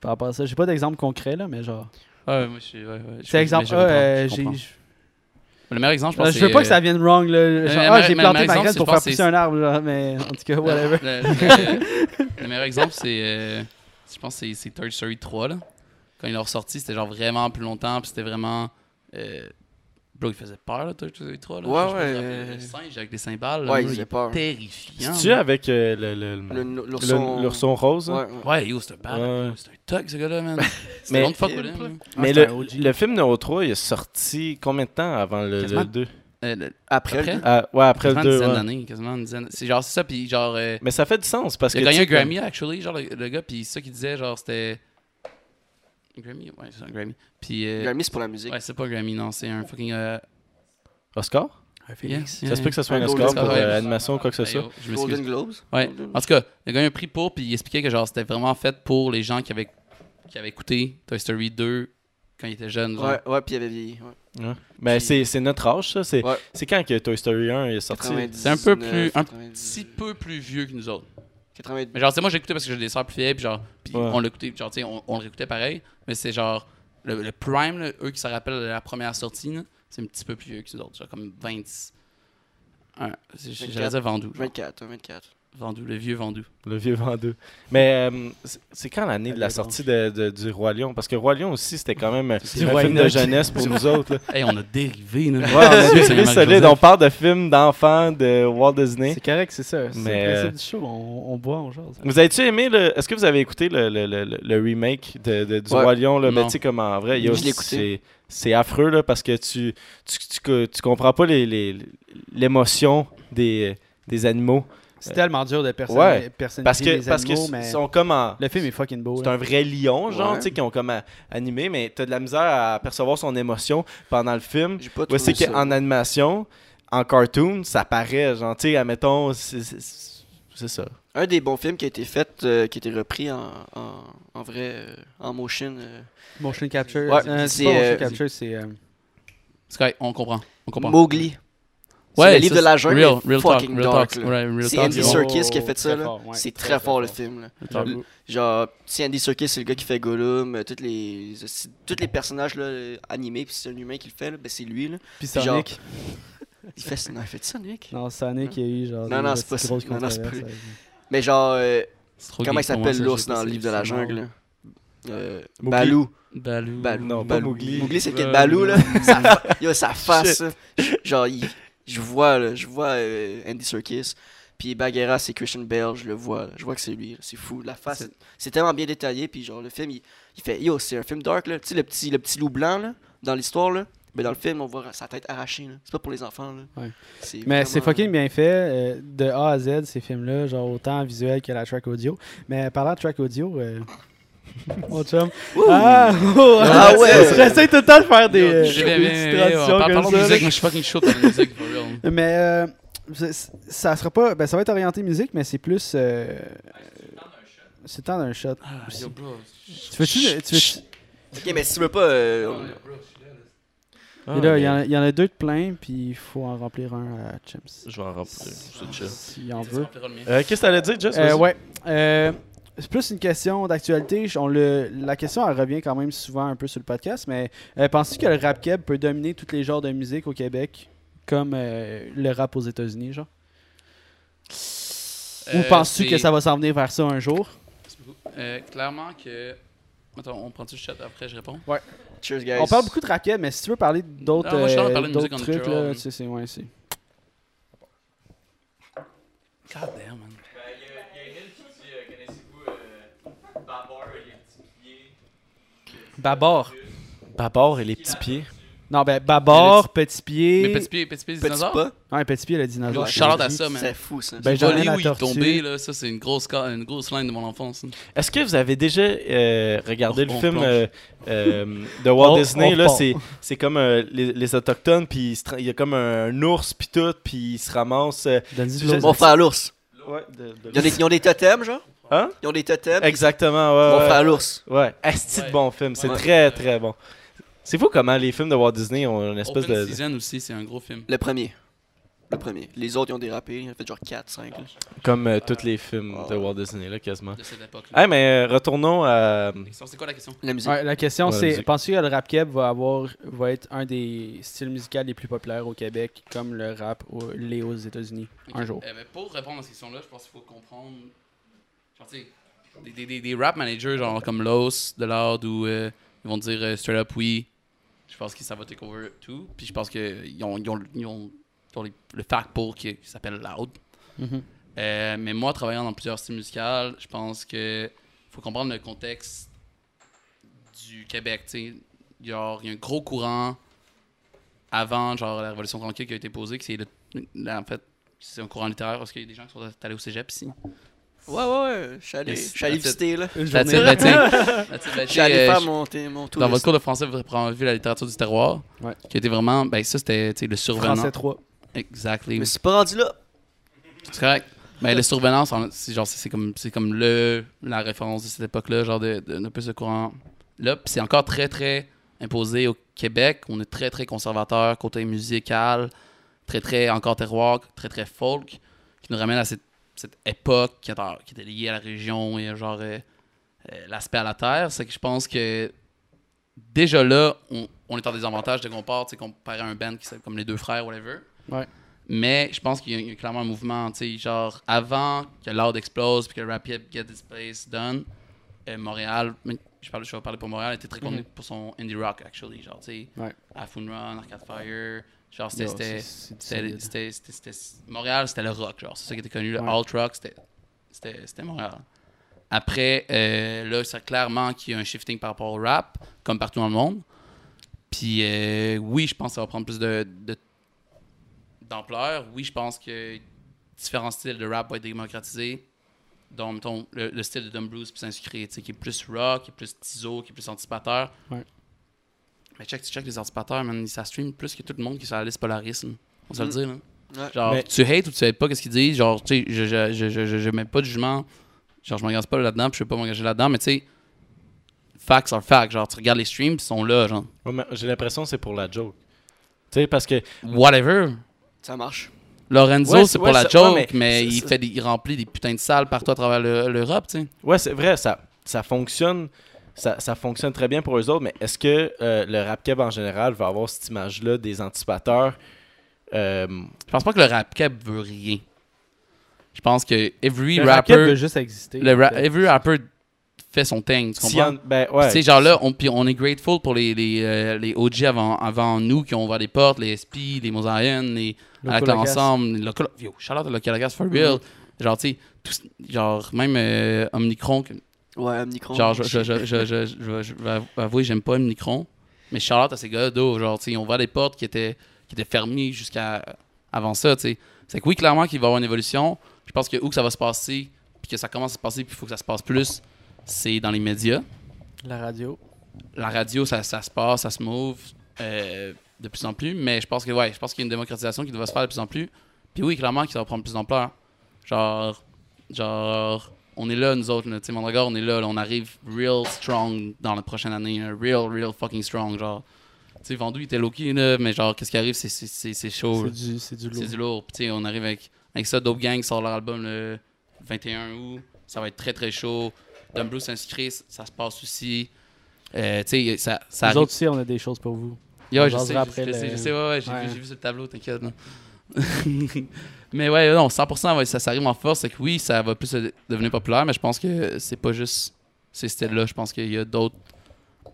Par rapport à ça, j'ai pas d'exemple concret, là, mais genre, Ouais, moi, je suis. Ouais, c'est exemple, ah, euh, j'ai... Le meilleur exemple, je euh, pense je veux pas que ça euh, vienne wrong, là, genre, ah, j'ai planté ma graine pour faire pousser un arbre, genre, mais en tout cas, whatever. Le, le- le meilleur exemple, c'est. euh, je pense que c'est- Toy Story 3. Là. Quand ils l'ont ressorti, c'était genre vraiment plus longtemps. Puis c'était vraiment. euh, Bro, il faisait peur, là, Toy Story 3. Là. Ouais, ouais. rappelle, Le singe avec des cymbales. Ouais, là, il faisait peur. Terrifiant. C'est-tu avec euh, le, le, Le- le- L'ourson. rose? Ouais, ouais. Ouais, yo, c'est un bad. Ouais. C'est un tug, ce gars-là, man. C'était long de fuck. Mais Ah, le, film numéro 3, il est sorti combien de temps avant le, Quasiment. le 2 Euh, le- Après, Après? le- Ah, Ouais, après le quasiment une 2. dizaine ouais. d'années, quasiment une dizaine. C'est genre ça, puis genre. euh, Mais ça fait du sens parce il que. a gagné un Grammy, actually, genre le, le gars, puis c'est ça qu'il disait, genre c'était. Grammy? Ouais, c'est un Grammy. Puis. euh, Grammy, c'est pour la musique. Ouais, c'est pas un Grammy, non, c'est un fucking. euh, Oscar? Un yeah, Phoenix. yeah, Ça se peut que ça soit Un Oscar pour euh, ouais. animation ou quoi que ce soit. Golden Globes? Ouais. En tout cas, il a gagné un prix pour, puis il expliquait que genre c'était vraiment fait pour les gens qui avaient, qui avaient écouté Toy Story 2 quand ils étaient jeunes. genre. Ouais, ouais, puis il avait vieilli. Ouais. Ouais. Mais Puis- c'est c'est notre âge, ça. C'est Ouais. quand que Toy Story 1 est sorti? 99, C'est un peu plus- un 90, Si peu plus vieux que nous autres. 90. Mais genre, sais, moi j'ai écouté parce que j'ai des soeurs plus vieilles, puis genre, puis Ouais. on l'écoutait, genre, tu sais, on, on le réécoutait pareil, mais c'est genre, le, le prime, là, eux qui se rappellent de la première sortie, c'est un petit peu plus vieux que nous autres, genre comme 20. un- c'est- J'allais 24. dire Vendu. genre. 24, 24. Vendu, le vieux Vendu. Le vieux Vendeux. Mais euh, c'est- c'est quand l'année de la sortie de, de- du Roi Lion? Parce que Roi Lion aussi, c'était quand même C'est un film de jeunesse pour nous autres. là. Hey, on a dérivé, là. Ouais, on a C'est Marie-Joseph. solide. On parle de films d'enfants de Walt Disney. C'est correct, c'est ça. C'est Mais, le euh, du show. On, on boit, on jase. Vous avez-tu aimé le. Est-ce que vous avez écouté le, le, le, le- remake de, de- du Ouais. Roi Lion là? Non. tu sais, comme en vrai, yo, Je l'ai écouté. c'est- C'est affreux là, parce que tu, tu, tu, tu comprends pas les- les- l'émotion des, des animaux. C'est tellement dur de perso Ouais. personnifier Parce que les parce que animaux, s- mais sont comme en. le film est fucking beau. C'est un vrai lion, genre, Ouais. tu sais, qui ont comme a- animé, mais t'as de la misère à percevoir son émotion pendant le film. J'ai pas trouvé c'est ça. qu'en animation, en cartoon, ça paraît, genre, tu sais, admettons, c'est- c'est c'est ça. Un des bons films qui a été fait, euh, qui a été repris en, en, en vrai, euh, en motion. euh, Motion capture. Ouais, Euh, c'est, c'est pas motion euh, capture, c'est. euh, C'est correct, on comprend. On comprend. Mowgli. Ouais, c'est le livre ça, de la jungle. Real, real talk, fucking real dark. talk. Ouais, real C'est. Andy. Serkis qui a fait très ça, là. fort, ouais, c'est très, très, très fort le fort. film. là. j'avoue. Genre, si Andy Serkis c'est le gars qui fait Gollum, euh, tous les, tous les personnages là, euh, animés, puis c'est un humain qui le fait, là, ben c'est lui. Là. Puis Sonic. Il fait, non, il fait ça, Nick? Non, Sonic, il y a eu genre. Non, non, c'est pas ça. Non, non, pas. Mais genre, euh, comment il s'appelle l'ours dans le livre de la jungle? Euh. Balou. Balou. Balou. Non, pas Balou. Mowgli. Mowgli, c'est peut-être Balou. Balou, là. Yo, sa face. Genre, il- je vois, là, je vois euh, Andy Serkis. Puis Bagheera, c'est Christian Bale, je le vois. là. Je vois que c'est lui. C'est fou. La face, C'est- tellement bien détaillé. Puis genre, le film, il, il fait Yo, c'est un film dark, là. Tu sais, le petit, le petit loup blanc, là, dans l'histoire, là. Mais dans le film, on voit sa tête arrachée. C'est pas pour les enfants, là. Ouais. Mais c'est fucking bien fait, euh, de A à Z, ces films-là, genre autant visuel que la track audio. Mais parlant de track audio, euh, mon chum. Ah, oh, Ah ouais! J'essaie tout le temps de faire des, euh, des petites on parle- comme Parlons de ça, musique, moi je suis fucking chaud musique, for real. Mais euh, ça- ça sera pas. Ben, ça va être orienté musique, mais c'est plus. euh, c'est le temps d'un shot. Ah, yo, bro. Tu veux-tu. Tu veux Ok, mais si tu veux pas. euh, Ah, Et là, il y, mais en a- il y en a deux de plein, puis il faut en remplir un à Chimps. Je vais en remplir. C'est chill. S'il en Ça, veut. Euh, Qu'est-ce que t'allais dire, Jess? Euh, ouais. Euh, c'est plus une question d'actualité. Je- on le- la question, elle revient quand même souvent un peu sur le podcast, mais euh, penses-tu que le rap keb peut dominer tous les genres de musique au Québec, comme euh, le rap aux États-Unis, genre? Ou Euh, penses-tu que ça va s'en venir vers ça un jour? Merci beaucoup. Euh, clairement que. Attends, on prend-tu le chat après, je réponds? Cheers, guys. On parle beaucoup de rap keb, mais si tu veux parler d'autres euh, trucs, là, c'est... Ouais, c'est... God damn, man. Babar. Babar et les petits pieds. Non, ben, Babar, Petit Pied... Mais petit pied, petit pied, Petit dinosaure? pas. Ouais, Petit Pied, le dinosaure. Charlotte à ça, man. C'est fou, ça. Ben, où il est tortue. tombé, là. Ça, c'est une grosse, ca- une grosse line de mon enfance. Est-ce que vous avez déjà euh, regardé le on film plonge. euh, euh, de Walt On- Disney? on là, repart. c'est, c'est comme euh, les, les Autochtones, puis il, se tra- il y a comme un, ours, puis tout, puis il se ramasse. euh, Donne-y de Je- l'eau. Mon frère l'ours. ouais, de- de- Ils ont, des, ils ont des totems, genre? Hein? Ils ont des totems. Exactement, ouais. Mon ouais. frère l'ours. Ouais, asti de Ouais. bon film. C'est Ouais. très, très bon. C'est fou comment les films de Walt Disney ont une espèce Open de. Season aussi, c'est un gros film. Le premier. Le premier. Les autres, ils ont dérapé. Ils ont fait genre 4, 5. Comme euh, tous les films de. Walt Disney, là, quasiment. De cette époque. Hey, mais euh, retournons à. C'est quoi la question? La musique. Ouais, la question Ouais, c'est penses-tu que le rap keb va avoir va être un des styles musicaux les plus populaires au Québec comme le rap au, l'est aux États-Unis un jour? Euh, pour répondre à cette question-là, je pense qu'il faut comprendre. Des, des, des, des rap managers, genre comme Los, Delord, ou euh, ils vont dire euh, straight up oui. Je pense que ça va take over tout. Puis je pense qu'ils ont, ils ont, ils ont, ils ont les- le fact pour qui, qui s'appelle Loud. Mhm. Euh, mais moi, travaillant dans plusieurs styles musicaux, je pense que faut comprendre le contexte du Québec. il y a un gros courant avant genre la Révolution tranquille qui a été posée, c'est en fait c'est un courant littéraire parce qu'il y a des gens qui sont allés au cégep ici. Ouais, ouais, ouais. Je suis allé, Yes, je suis allé that's it. visiter, là. That's it, that's it. That's it, Je suis allé faire Euh, mon, mon tour. Dans de votre cours de français, vous avez probablement vu la littérature du terroir, Ouais. qui était vraiment, ben ça c'était tu sais, le survenant. Français 3. Exactly. Mais c'est pas rendu là. C'est correct. Mais le survenance, en- c'est genre c'est comme c'est comme le la référence de cette époque-là, genre de, de, un peu ce courant là. Puis c'est encore très très imposé au Québec. On est très très conservateur côté musical, très très encore terroir, très très folk, qui nous ramène à cette, cette époque qui, était- qui était liée à la région et genre euh, euh, l'aspect à la terre. C'est que je pense que déjà là, on, on est en désavantage de qu'on part, comparé à un band qui comme les deux frères, whatever. Ouais. Mais je pense qu'il y, a- il y a clairement un mouvement, tu sais, genre avant que l'ordre explose puis que le rap get get its place done, euh, Montréal, je, parle, je vais parler pour Montréal, était très connu Mhm. pour son indie rock, actually. Genre, tu sais, Ouais. Afun Run, Arcade Fire, genre, c'était. Montréal, c'était le rock, genre, c'est ça qui était connu. Le Ouais. alt rock, c'était- Montréal. Après, euh, là, c'est clairement qu'il y a un shifting par rapport au rap, comme partout dans le monde. Puis, euh, oui, je pense que ça va prendre plus de, d'ampleur. Oui, je pense que différents styles de rap vont être démocratisés. dont mettons, le, le style de Dumb Blues puis sais, qui est plus rock, qui est plus tiso, qui est plus anticipateur. Ouais. Mais check, tu check les anticipateurs, man, ça stream plus que tout le monde qui est sur la liste Polaris. là. On va se Mm. le dire, là. Ouais. Genre, Mais- tu hates ou tu hates pas qu'est-ce qu'ils disent. Genre, tu sais, je, je, je, je, je, je mets pas de jugement. Genre, je m'engage pas là-dedans, puis je vais pas m'engager là-dedans, mais tu sais, facts are facts. Genre, tu regardes les streams, ils sont là, genre, Ouais, mais J'ai l'impression que c'est pour la joke. Tu sais, parce que whatever. Ça marche. Lorenzo, Ouais, c'est pour ouais, la joke, ouais, mais il, fait des- il remplit des putains de salles partout à travers le- l'Europe, tu sais. Ouais, c'est vrai, ça, ça fonctionne. Ça, ça fonctionne très bien pour eux autres, mais est-ce que euh, le rap keb en général va avoir cette image-là des anticipateurs euh, Je pense pas que le rap veut rien. Je pense que every Le rap veut rapper, juste exister. le ra- every rapper fait son thing, tu comprends? en- ben, ouais. Tu sais, genre là, on, puis on est grateful pour les, les, euh, les OG avant, avant nous qui ont ouvert des portes, les SP, les Mosaïens, les Locas. l'ensemble, les yo, shout out à Local Gas for real. Mhm. Genre, tu sais, tout- genre, même euh, Omnicron, que- Ouais, Omnicron. genre, je, je, je, je, je, je- je vais avouer, j'aime pas Omnicron, mais out à ces gars d'eau, genre, tu sais, ont ouvert des portes qui étaient, qui étaient fermées jusqu'à avant ça, tu sais. C'est que oui, clairement qu'il va y avoir une évolution. Je pense que où que ça va se passer, puis que ça commence à se passer, puis il faut que ça se passe plus, c'est dans les médias. La radio. La radio, ça, ça se passe, ça se move euh, de plus en plus, mais je pense que ouais, je pense qu'il y a une démocratisation qui doit se faire de plus en plus. Puis oui, clairement, qui va prendre plus d'ampleur. Genre, genre, on est là, nous autres, là, tu sais, Mondragor, on est là, là, on arrive real strong dans la prochaine année, là, real, real fucking strong, genre. Tu sais, Vendoux, il était low-key, là, mais genre, qu'est-ce qui arrive, c'est- c'est c'est- chaud. C'est du, lourd. C'est du lourd. Puis, on arrive avec, avec ça. Dope Gang sort leur album le 21 août. Ça va être très très chaud. Dumb Bruce inscrit, ça se passe aussi. Euh, tu sais, ça, ça Nous arrive. autres aussi, on a des choses pour vous. On je sais, je, sais, le- je sais, ouais, ouais, j'ai Ouais. vu, j'ai vu le tableau, t'inquiète. mais ouais, non, 100%, ouais, ça, ça arrive en force. C'est que oui, ça va plus de- devenir populaire, mais je pense que c'est pas juste ces styles-là. Je pense qu'il y a d'autres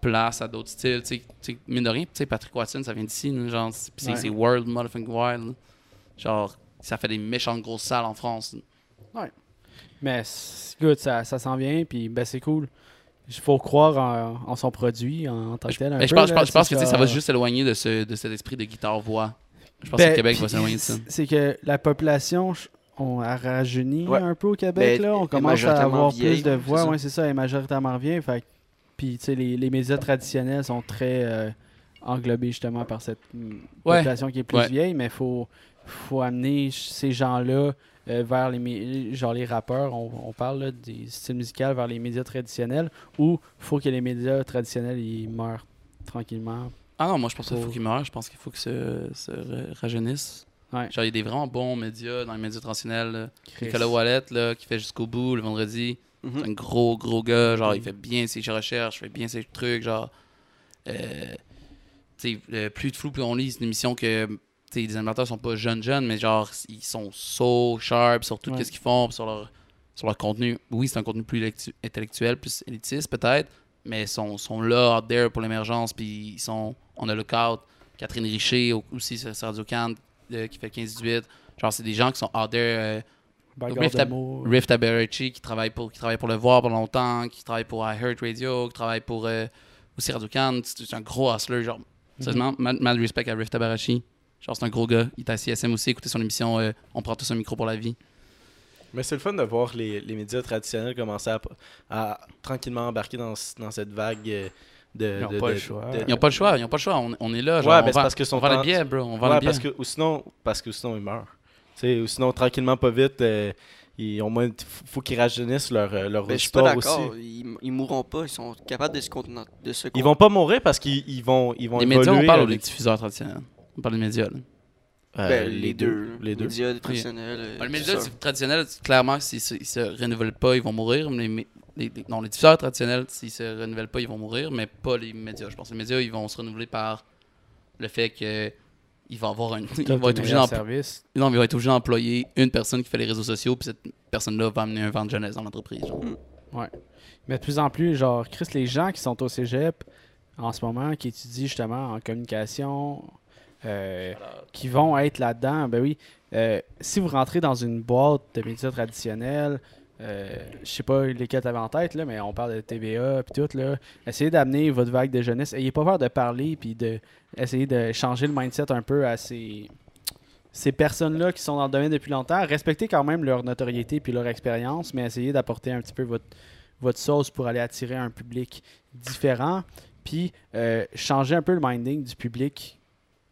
places à d'autres styles. Tu sais- tu sais, mine de rien, tu sais, Patrick Watson, ça vient d'ici. Genre, c'est Ouais. World Motherfucking Wild. Genre, ça fait des méchantes grosses salles en France. Mais c'est good, ça, ça s'en vient, puis ben, c'est cool. Il faut croire en, en son produit en, tant que tel. un Mais je peu, pense, je là, pense, je pense c'est que sais, ça va juste s'éloigner de, ce, de cet esprit de guitare-voix. Je pense Ben, que le Québec va s'éloigner de ça. c'est- que la population, on a rajeuni Ouais. un peu au Québec. Ben, là. On commence à avoir vieille, plus de voix. Ouais, c'est ça, elle est majoritairement vieille. Fait puis, tu sais, les, les médias traditionnels sont très euh, englobés justement par cette mm, Ouais. population qui est plus Ouais. vieille, mais il faut, faut amener ces gens-là euh, vers les, genre les rappeurs. On, on parle là, des styles musicaux vers les médias traditionnels il faut que les médias traditionnels ils meurent tranquillement. Ah non, moi je pense qu'il faut qu'il meure. Je pense qu'il faut qu'il se, se ra- rajeunisse. Ouais. Genre, il y a des vraiment bons médias dans les médias traditionnels. là. Chris. Nicolas Wallet, là, qui fait jusqu'au bout le vendredi. Mhm. C'est un gros, gros gars. Genre, il Mhm. fait bien ses recherches, fait bien ses trucs. Genre, euh, tu sais, euh, plus de flou, plus on lit. C'est une émission que, tu sais, les animateurs sont pas jeunes, jeunes, mais genre, ils sont so sharp sur tout Ouais. ce qu'ils font, puis sur leur, sur leur contenu. Oui, c'est un contenu plus lectu- intellectuel, plus élitiste peut-être, mais ils sont, sont là, out there pour l'émergence, puis ils sont, On a Lookout, Catherine Richer au- aussi sur sur Radio Can qui fait 15-18. Genre, c'est des gens qui sont out there. euh, Rift qui travaille pour qui travaille pour le voir pour longtemps, qui travaille pour iHeart Radio, qui travaille pour euh, aussi Radio Can. C'est c'est un gros hustler, genre. Sérieusement, mal, mal respect à Rift Aberachi. Genre, c'est un gros gars. Il est à CSM aussi, écoutez son émission euh, On prend tous un micro pour la vie. Mais c'est le fun de voir les, les médias traditionnels commencer à, à tranquillement embarquer dans, ce- dans cette vague euh, de. Ils n'ont pas de- le choix. de- Ils n'ont pas le choix, ils n'ont pas le choix. On, on est là, genre, Ouais, on, ben, vend, parce que on son vend les temps- billets, bro. On vend Ouais, les billets. parce que ou sinon, parce que sinon ils meurent. Ou sinon tranquillement pas vite, euh, ils, au moins faut- qu'ils rajeunissent leur euh, leur Ben, je suis pas histoire d'accord. aussi. Ils, ils mourront pas. Ils sont capables de se contenir. De se Ils vont pas mourir parce qu'ils ils vont ils vont Les médias, on parle avec- les diffuseurs traditionnels On parle des médias. là. Euh, Ben, les deux. les deux. médias traditionnels. euh, Ah, les médias traditionnels, clairement, s'ils ils se renouvellent pas, ils vont mourir. Mais les, non, les diffuseurs traditionnels, s'ils se renouvellent pas, ils vont mourir. Mais pas les médias. Je pense que les médias, ils vont se renouveler par le fait que ils vont avoir un. Ils vont être obligés service. non, ils vont être obligés d'employer une personne qui fait les réseaux sociaux, puis cette personne-là va amener un vent de jeunesse dans l'entreprise. genre. Mais de plus en plus, genre, Chris, les gens qui sont au cégep en ce moment, qui étudient justement en communication, euh, qui vont être là-dedans, ben oui, euh, si vous rentrez dans une boîte de médias traditionnels, euh, je sais pas lesquels t'avais en tête, là, mais on parle de TVA puis tout, là, essayez d'amener votre vague de jeunesse. Ayez pas peur de parler puis de essayer de changer le mindset un peu à ces, ces personnes-là qui sont dans le domaine depuis longtemps. Respectez quand même leur notoriété puis leur expérience, mais essayez d'apporter un petit peu votre votre sauce pour aller attirer un public différent, puis euh, changer un peu le minding du public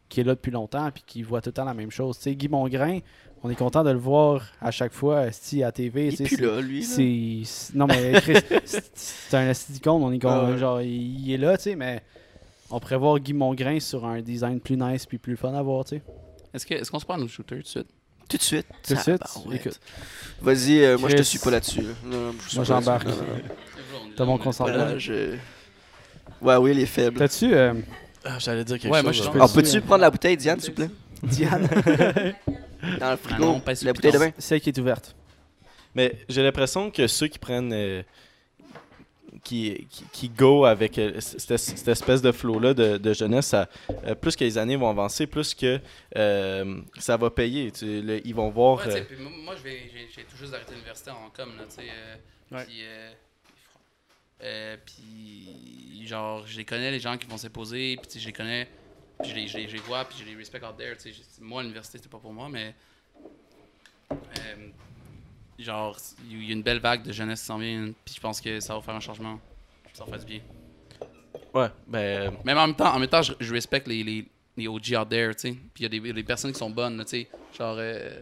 qui est là depuis longtemps puis qui voit tout le temps la même chose. Tu sais, Guy Mongrain, on est content de le voir à chaque fois esti, à TV. Il est plus là, lui. là. Non, mais Chris, c'est- un assidicone, on est con- Ah genre, il, il est là, tu sais, mais on pourrait voir Guy Mongrain sur un design plus nice puis plus fun à voir, tu sais. Est-ce que- est-ce qu'on se prend nos shooters tout de suite? Tout de suite. Tout de suite, écoute. Vas-y, euh, moi je te suis pas là-dessus. là. Je Moi, j'embarque. T'as mon est consentement. je... Ouais, oui, il est faible. T'as-tu, euh, Ah, J'allais dire quelque Ouais, moi, chose. je là. suis- Alors, peux-tu prendre la bouteille, Diane, s'il vous plaît? Diane, Dans le frigo. non, pas sur la le bouteille de vin. celle qui est ouverte? Mais j'ai l'impression que ceux qui prennent. euh, qui, qui, qui go avec euh, cette, cette espèce de flow-là de, de jeunesse, ça, euh, plus que les années vont avancer, plus que euh, ça va payer. Tu- le- ils vont voir. Ouais, euh, puis moi, moi, je vais- j'ai tout juste arrêté l'université en com, là, euh, Ouais. Puis, euh, puis, genre, je les connais, les gens qui vont s'imposer, puis tu sais, je les connais, puis je les, je les, je les vois, puis je les respect out there, tu sais. je- Moi, l'université, c'était pas pour moi, mais. euh, genre, il y a une belle vague de jeunesse qui s'en vient, puis je pense que ça va faire un changement. Ça va faire du bien. ouais, ben. euh, Mais en même temps, en même temps je, je respecte les, les, les OG out there, tu sais. Puis il y a des, des personnes qui sont bonnes, tu sais. Genre, euh,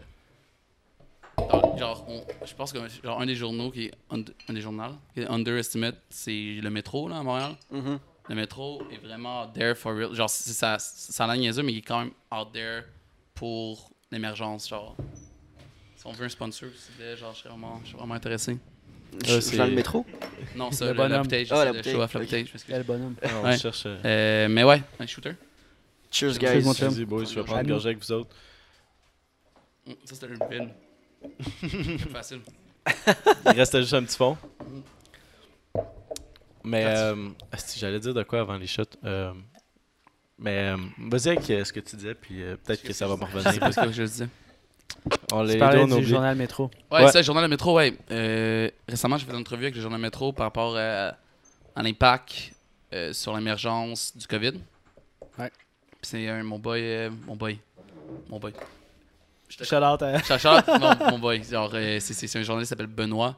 genre, genre, on- je pense que genre, un des journaux qui est un des journaux qui est underestimate, c'est le métro là à Montréal. Mhm. Le métro est vraiment out there for real. Genre, c'est- ça, ça a l'air niaiseux, mais il est quand même out there pour l'émergence, genre. Si on veut un sponsor, genre, je suis vraiment, je suis vraiment intéressé. Je- c'est- Dans le métro? Non, ça, Le le, bonhomme. Ah, la j'essaie de bouteille, show off la ok. bouteille, je m'excuse. Quel bonhomme. on Ouais. cherche. euh, Euh, mais ouais, un shooter. Cheers, Cheers, guys. mon chum. Vas-y, boys, je vais prendre gorgée avec vous autres. Ça, c'était une. C'est facile. Il restait juste un petit fond. Mais, euh, j'allais dire de quoi avant les shots. Euh, mais, euh, vas-y avec euh, ce que tu disais, puis euh, peut-être que ça va me revenir. pas ce que je disais. On les Tu deux, parlais on du oublie. journal Métro. Ouais, Ouais. ça, le journal métro, ouais. Euh, récemment, j'ai fait une entrevue avec le journal métro par rapport euh, à l'impact euh, sur l'émergence du COVID. Ouais. Puis c'est un mon boy, euh, mon boy, mon boy. Shout out à... Chacha, mon, mon boy. Genre, euh, c'est, c'est- c'est un journaliste qui s'appelle Benoît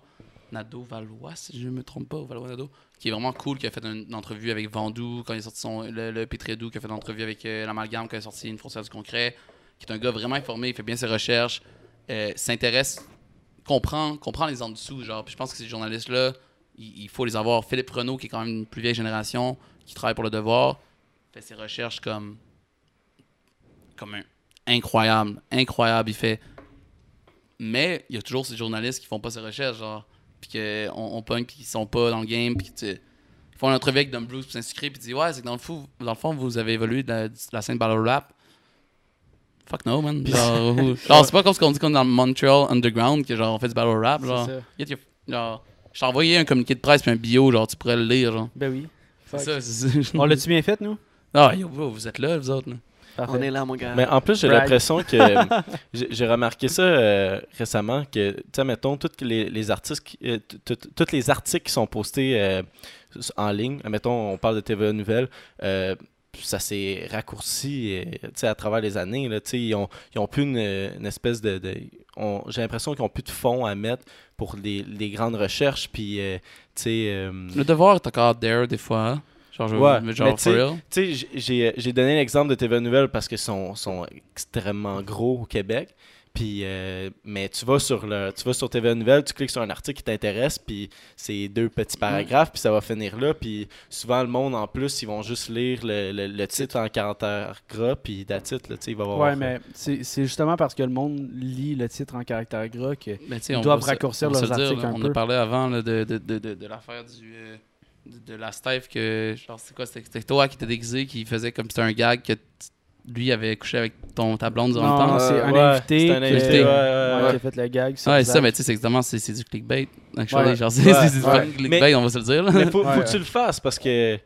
Nadeau Valois, si je ne me trompe pas, ou Valois Nadeau, qui est vraiment cool, qui a fait une, entrevue avec Vendoux quand il est sorti son, le, le qui a fait une entrevue avec euh, l'Amalgame quand il sorti Une frontière du concret, qui est un gars vraiment informé, il fait bien ses recherches, euh, s'intéresse, comprend, comprend les en dessous, genre. Je pense que ces journalistes-là, il, faut les avoir. Philippe Renaud, qui est quand même une plus vieille génération, qui travaille pour le devoir, fait ses recherches comme comme un incroyable, incroyable. Il fait. Mais il y a toujours ces journalistes qui font pas ces recherches, genre, puis qu'on on pogne, puis qui sont pas dans le game, puis tu ils font une entrevue avec Dumb Blues pour s'inscrire, puis disent Ouais, c'est que dans le, fou, dans le fond, vous avez évolué de la, de la scène battle rap. Fuck no, man. Genre, c'est pas comme ce qu'on dit qu'on est dans le Montreal Underground, que genre, on fait du battle rap, genre. ça. Get your- genre, je t'ai envoyé un communiqué de presse puis un bio, genre, tu pourrais le lire, genre. Ben oui. Fuck. ça. On l'a-tu bien fait, nous? Ah, yo, vous êtes là, vous autres. Là. On est là, mon gars. Mais en plus, j'ai l'impression que j'ai remarqué ça euh, récemment que, tu sais, mettons, tous les, les artistes, qui- euh, les articles qui sont postés euh, en ligne, mettons, on parle de TVA Nouvelles, euh, ça s'est raccourci, tu sais, à travers les années, là, tu sais, ils ont, ils ont plus une, une espèce de, j'ai l'impression qu'ils ont plus de fonds à mettre pour les, les grandes recherches, puis, euh, tu sais, euh, Le devoir est encore there des fois. hein. Genre, je Ouais, mais genre, mais tu sais- j'ai j'ai donné l'exemple de TVA Nouvelles parce qu'ils sont, sont extrêmement gros au Québec. Puis, euh, mais tu vas sur le, tu vas sur TVA Nouvelles, tu cliques sur un article qui t'intéresse, puis c'est deux petits paragraphes, puis ça va finir là. Puis souvent le monde en plus, ils vont juste lire le, le- le titre en caractère gras, puis là, tu sais, il va avoir. Ouais, mais c'est c'est justement parce que le monde lit le titre en caractère gras que. Mais tu sais, Ils on doivent raccourcir on leurs articles un On peu. a parlé avant là, de, de, de, de, de l'affaire du. euh, de, de la Steph que. Genre, c'est quoi C'était toi qui t'es déguisé, qui faisait comme c'était un gag que t- lui avait couché avec ton, ta blonde durant Non, le temps. c'est un Ouais, invité, c'est un qui- invité, ouais, ouais, ouais, ouais. qui a fait le gag. sur Ouais, Zach. ça, mais tu sais, c'est exactement, c'est c'est du clickbait. Actually, Ouais. genre, c'est Ouais, c'est- c'est du clickbait, Mais- on va se le dire. Là. Mais faut, faut Ouais, que tu le fasses parce que.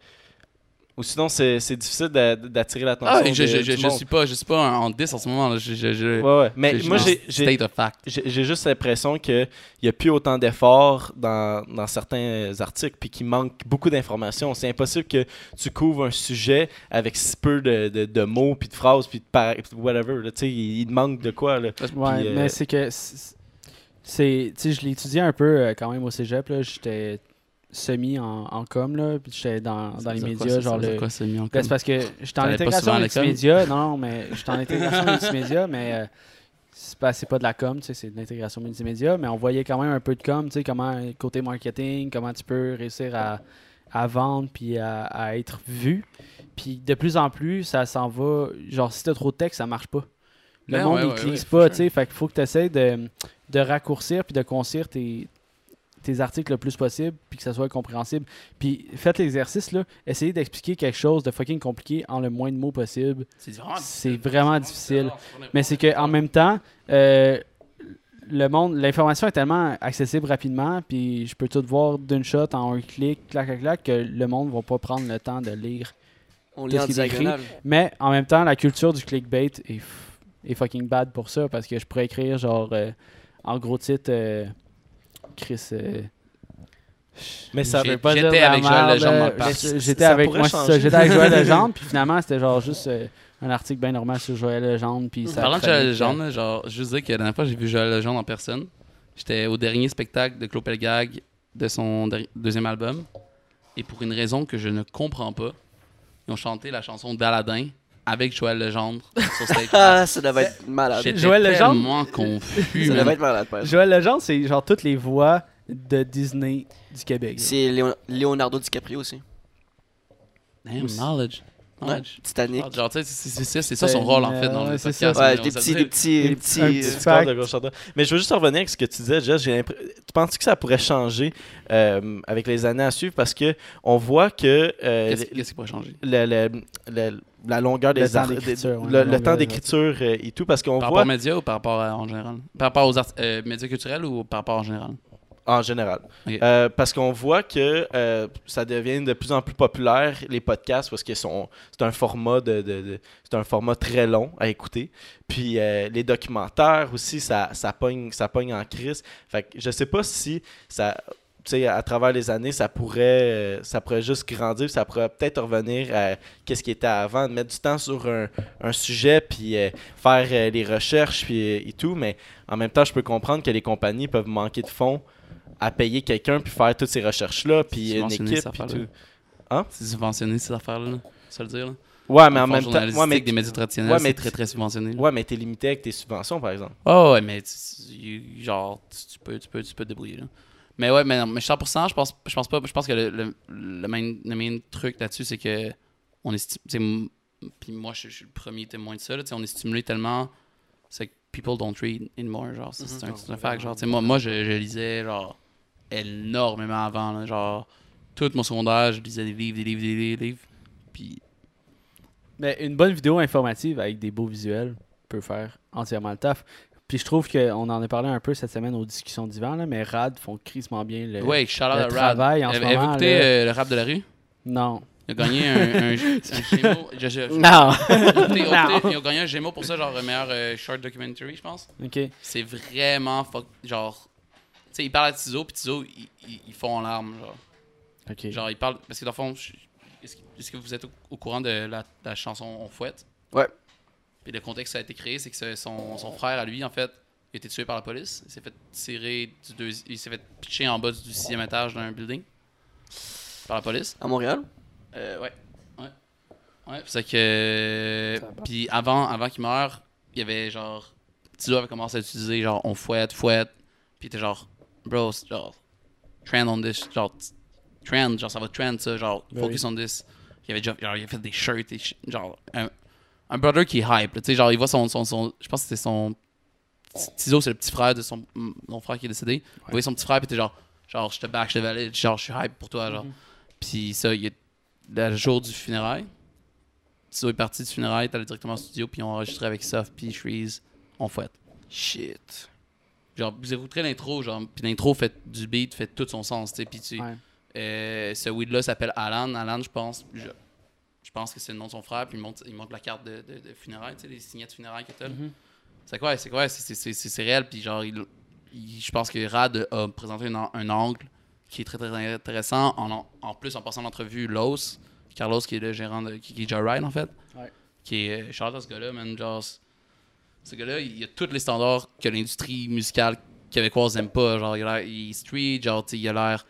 Ou sinon, c'est c'est difficile d'a- d'attirer l'attention. Ah, je, de- je, je, je suis pas, je suis pas en, en 10 en ce moment. Là. Je, je, je, Ouais, ouais. Mais je- moi, je- j'ai- j'ai. State of fact. J'ai j'ai juste l'impression qu'il n'y a plus autant d'efforts dans, dans certains articles, puis qu'il manque beaucoup d'informations. C'est impossible que tu couvres un sujet avec si peu de, de, de mots, puis de phrases, puis de par- puis de whatever. là. Il, il manque de quoi. Là. Ouais, Puis, euh, mais c'est que. je l'ai étudié un peu euh, quand même au cégep. là. J'étais semi en, en com, là. Puis j'étais dans, dans les quoi, médias. ça? genre le. quoi, c'est mis en Ben, com? c'est parce que j'étais en intégration multimédia. Non, mais j'étais en intégration multimédia, mais euh, c'est pas, c'est pas de la com, tu sais, c'est de l'intégration multimédia. Mais on voyait quand même un peu de com, tu sais, comment, côté marketing, comment tu peux réussir à, à vendre puis à, à être vu. Puis de plus en plus, ça s'en va. Genre, si t'as trop de texte, ça marche pas. Le Ben monde, ouais, il ouais, clique ouais, pas, tu sais. Fait qu'il faut que tu essaies de, de raccourcir puis de concire tes, tes articles le plus possible puis que ça soit compréhensible. Puis faites l'exercice, là. Essayez d'expliquer quelque chose de fucking compliqué en le moins de mots possible. C'est vraiment difficile. Mais c'est qu'en même temps, euh, le monde, l'information est tellement accessible rapidement, puis je peux tout voir d'une shot en un clic, clac, clac, clac, que le monde va pas prendre le temps de lire. On lit en qu'est-ce qui est écrit? Mais en même temps, la culture du clickbait est, f- est fucking bad pour ça, parce que je pourrais écrire genre euh, en gros titre euh, Chris. euh, Mais ça veux pas j'étais dire de la avec Joël Legendre J'étais avec moi, j'étais avec Joël Legendre, puis finalement c'était genre juste euh, un article bien normal sur Joël Legendre, puis ça. Parlant de Joël euh, Legendre, genre, je veux dire que la dernière fois, j'ai vu Joël Legendre en personne. J'étais au dernier spectacle de Claude Pelgag de son deuxième album. Et pour une raison que je ne comprends pas, ils ont chanté la chanson d'Aladin avec Joël Legendre sur stage. Ah, ça devait être malade. J'étais Joël Legendre? tellement confus. Ça devait être malade, exemple. Joël Legendre, c'est genre toutes les voix de Disney du Québec. C'est Léon- Leonardo DiCaprio aussi. Damn, knowledge. Ouais, Knowledge. Titanic. Genre, tu sais, c'est- c'est c'est- c'est ça son rôle en fait dans Ouais, le c'est podcast. ça. Ouais, des petits, des petits, Des des petits- petits. un euh, petit fact. corps de gauche à droite. Mais je veux juste revenir avec ce que tu disais, Jess. J'ai l'impr- Tu penses que ça pourrait changer euh, avec les années à suivre? Parce que on voit que euh, Qu'est-ce qu'est-ce qui pourrait changer? le- le- le- la longueur Le des temps ar- d'écriture, ouais, le, le temps d'écriture euh, et tout parce qu'on Par voit rapport aux médias ou par rapport à, en général? Par rapport aux art- euh, médias culturels ou par rapport en général? En général. Euh, parce qu'on voit que euh, ça devient de plus en plus populaire les podcasts parce que sont- c'est un format de, de- de- c'est un format très long à écouter. Puis euh, les documentaires aussi ça, ça pogne ça pogne en crise. Fait que je sais pas si ça à travers les années, ça pourrait, euh, ça pourrait juste grandir, ça pourrait peut-être revenir à qu'est-ce qui était avant, de mettre du temps sur un, un sujet, puis euh, faire euh, les recherches, puis et tout. Mais en même temps, je peux comprendre que les compagnies peuvent manquer de fonds à payer quelqu'un, puis faire toutes ces recherches-là, puis une équipe, puis tout. Hein? C'est subventionné ces affaires-là, là. ça le dire. Là? Ouais, mais en même temps, ouais, mais, des médias traditionnels, ouais, c'est très très subventionné. là. ouais, mais t'es limité avec tes subventions, par exemple. Oh, ouais, mais genre, tu, tu peux, tu, peux, tu peux te débrouiller. Là. Mais ouais, mais, non, mais 100%, je pense, je pense pas. Je pense que le, le, le main, le main truc là-dessus, c'est que on est. Puis moi, je, je suis le premier témoin de ça. Là, on est stimulé tellement. C'est que people don't read anymore. Genre, c'est un, c'est un fact. Genre, moi, moi je, je lisais genre énormément avant. là, genre, tout mon secondaire, je lisais des livres, des livres, des livres, des livres. Puis Mais une bonne vidéo informative avec des beaux visuels peut faire entièrement le taf. Puis je trouve qu'on en a parlé un peu cette semaine aux discussions d'hiver, là, mais Rad font crissement bien le. Ouais, Rad. travail en ce Avez- Avez-vous moment, écouté là. euh, le rap de la rue? Non. Il a gagné un, un, un Gémeaux. je- je- Non. Ils ont gagné un Gémeaux pour ça, genre meilleur euh, short documentary, je pense. Ok. C'est vraiment fuck. Genre. Tu sais, ils parlent à Tizo, puis Tizo, ils, ils, ils font en larmes, genre. Ok. Genre, ils parlent. Parce que dans le fond, est-ce que, est-ce que vous êtes au, au courant de la, la chanson On fouette? Ouais. Puis le contexte que ça a été créé, c'est que son, son frère, à lui, en fait, il a été tué par la police. Il s'est fait tirer du deux, Il s'est fait pitcher en bas du sixième étage d'un building. Par la police. À Montréal? Euh, ouais. Ouais. Ouais, c'est que. Puis avant, avant qu'il meure, il y avait genre. Tizo avait commencé à utiliser genre on fouette, fouette. Puis il était genre, bro, genre. Trend on this. Genre, trend, genre ça va trend ça, genre Ben focus on this. Il avait déjà. Genre, il a fait des shirts, shi- genre. Un, un brother qui est hype, là, tu sais, genre il voit son. son, son je pense que c'était son. Tizo, c'est le petit frère de son. Mon frère qui est décédé. Il voyait son petit frère, puis était genre. Genre, je te back, je te valide, genre, je suis hype pour toi, genre. Puis ça, il est le jour du funérail. Tizo est parti du funérail, t'allais directement au studio, puis on enregistré avec Soft, puis Shreeze, on fouette. Shit. Genre, vous écouterez l'intro, genre, puis l'intro fait du beat, fait tout son sens, tu sais, puis tu... Ouais. euh, ce weed-là s'appelle Alan. Alan, je pense, je, je pense que c'est le nom de son frère, puis il montre, il montre la carte de, de, de funérailles, tu sais, les signets de funérailles t'as. là. Mhm. C'est quoi, c'est quoi, c'est- réel, puis genre, il, il- je pense que Rad a présenté un, an- un angle qui est très très intéressant. En, en- plus, en passant l'entrevue, Los, Carlos, qui est le gérant de qui, qui est Joyride en fait, Ouais. qui est euh, shout out à ce gars-là, man, genre, ce gars-là, il a tous les standards que l'industrie musicale québécoise aime pas. Genre, il a l'air street, genre, il a l'air.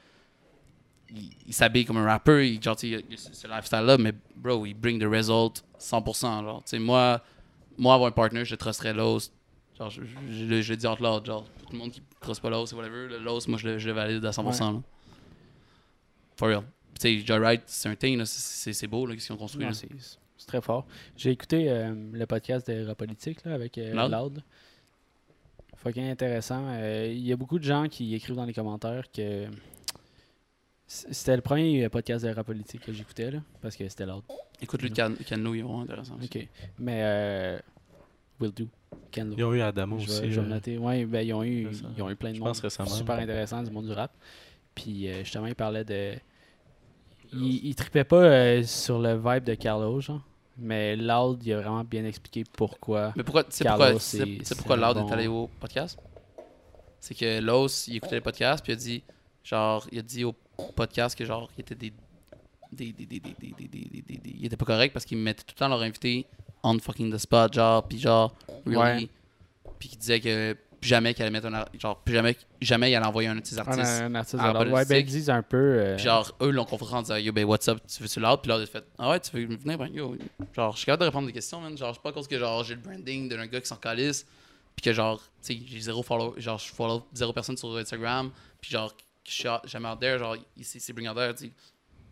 Il, il s'habille comme un rapper, il, genre, il a ce lifestyle-là, mais bro, il bring the result 100%. Genre, moi, moi, avoir un partner, je trusterais Los. Genre, je, je, je le- je le dis entre l'autre, genre, tout le monde qui truste pas Los, whatever, Los, moi, je le, je le valide à 100%. Là. For real. Tu sais, Joyride, c'est un thing, c'est- beau, là, qu'est-ce qu'ils ont construit. C'est très fort. J'ai écouté euh, le podcast de Politique là, avec euh, Loud? Loud. Fucking intéressant. Euh, Il y a beaucoup de gens qui écrivent dans les commentaires que c'était le premier podcast de Rap Politique que j'écoutais là, parce que c'était Loud. Écoute, lui, Can Canlo, il est vraiment intéressant. aussi. Ok. Mais euh, Will Do. Ken Lo. Ils ont eu Adamo Je aussi. je vais euh, noter. Ouais, ben, ils, ont eu, c'est ils ont eu plein de Je monde pense récemment. super intéressant du monde du rap. Puis euh, justement, il parlait de. Il, il tripait pas euh, sur le vibe de Carlos, genre. Mais Loud, il a vraiment bien expliqué pourquoi. Mais pourquoi, tu sais Carlos, pourquoi, c'est- c'est pourquoi Loud bon- est allé au podcast? C'est que Los, il écoutait le podcast, puis il a dit, genre, il a dit au podcast que, genre, il était des. des, des, des, des, des, des, des, des- des- des- il était pas correct parce qu'ils mettaient tout le temps leur invité on fucking the spot, genre, puis genre, really. Puis qu'il disait que plus jamais qu'il allait mettre un. Genre, plus jamais, jamais il allait envoyer un de ses Un, artistes. un artiste à. Ouais, ben, ils disent un peu. euh, Puis genre, eux l'ont confronté en disant Yo, ben, what's up, tu veux-tu l'autre? Puis là, il a fait Ah ouais, tu veux venir? Ben, yo, genre, je suis capable de répondre des questions, man. Genre, c'est pas cause que genre, j'ai le branding d'un gars qui s'en calisse. Puis que genre, tu sais, j'ai zéro follow, genre, je follow zéro personne sur Instagram. Puis genre, je suis jamais out there, genre, ici, c'est bring out there, tu.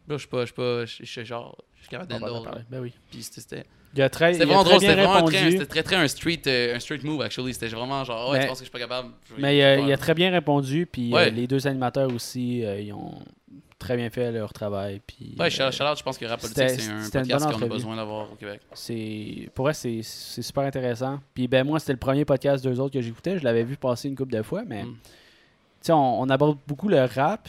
Bro, je suis pas, je suis pas, je suis genre, je suis capable d'handle. Ben oui. Puis c'était- c'était vraiment très drôle, bien c'était vraiment très, répondu. c'était très, très un street, euh, un street move, actually. C'était vraiment genre, oh, Mais- tu penses que je suis pas capable? Vais- Mais euh, il a très bien répondu. Puis Ouais. euh, les deux animateurs aussi, euh, ils ont très bien fait leur travail. Puis, Ouais, euh, out, je pense que Rap Politique, c'est un podcast qu'on a besoin d'avoir au Québec. c'est pour vrai c'est c'est super intéressant puis ben moi c'était le premier podcast d'eux autres que j'écoutais je l'avais vu passer une couple de fois mais Mm. Tu sais on, on aborde beaucoup le rap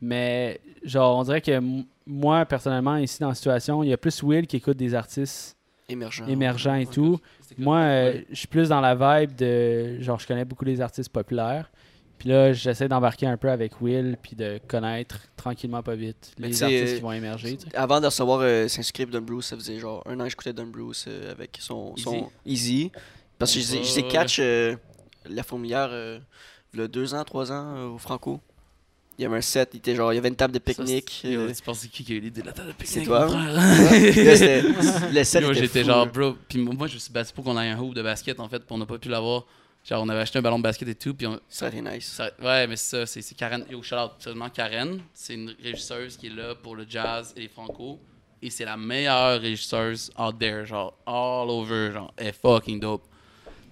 mais genre on dirait que moi personnellement ici dans la situation il y a plus Will qui écoute des artistes Émergent. émergents et tout. moi euh, je suis plus dans la vibe de genre je connais beaucoup les artistes populaires. Puis là j'essaie d'embarquer un peu avec Will puis de connaître tranquillement pas vite Mais les artistes euh, qui vont émerger. Avant de recevoir euh, S'inscrire Don Bruce, ça faisait genre un an que j'écoutais Don Bruce euh, avec son, son Easy. Parce que je les- catch euh, la fourmilière a deux ans, trois ans euh, au Franco. Il y avait un set, il, était genre, il y avait une table de pique-nique. C'est- euh, Tu penses c'est qui qui a eu l'idée de la table de C'est pique-nique? toi? frère? Là, c'était- le set Yo, était j'étais genre, bro. Puis moi, je me suis battu pour qu'on ait un hoop de basket, en fait, puis on n'a pas pu l'avoir. Genre, on avait acheté un ballon de basket et tout, puis on. Ça aurait été nice. ça- ouais, mais c'est ça, c'est c'est Karen. Yo, shout out, seulement Karen. C'est une régisseuse qui est là pour le jazz et les franco. Et c'est la meilleure régisseuse out there, genre, all over, genre, elle est fucking dope.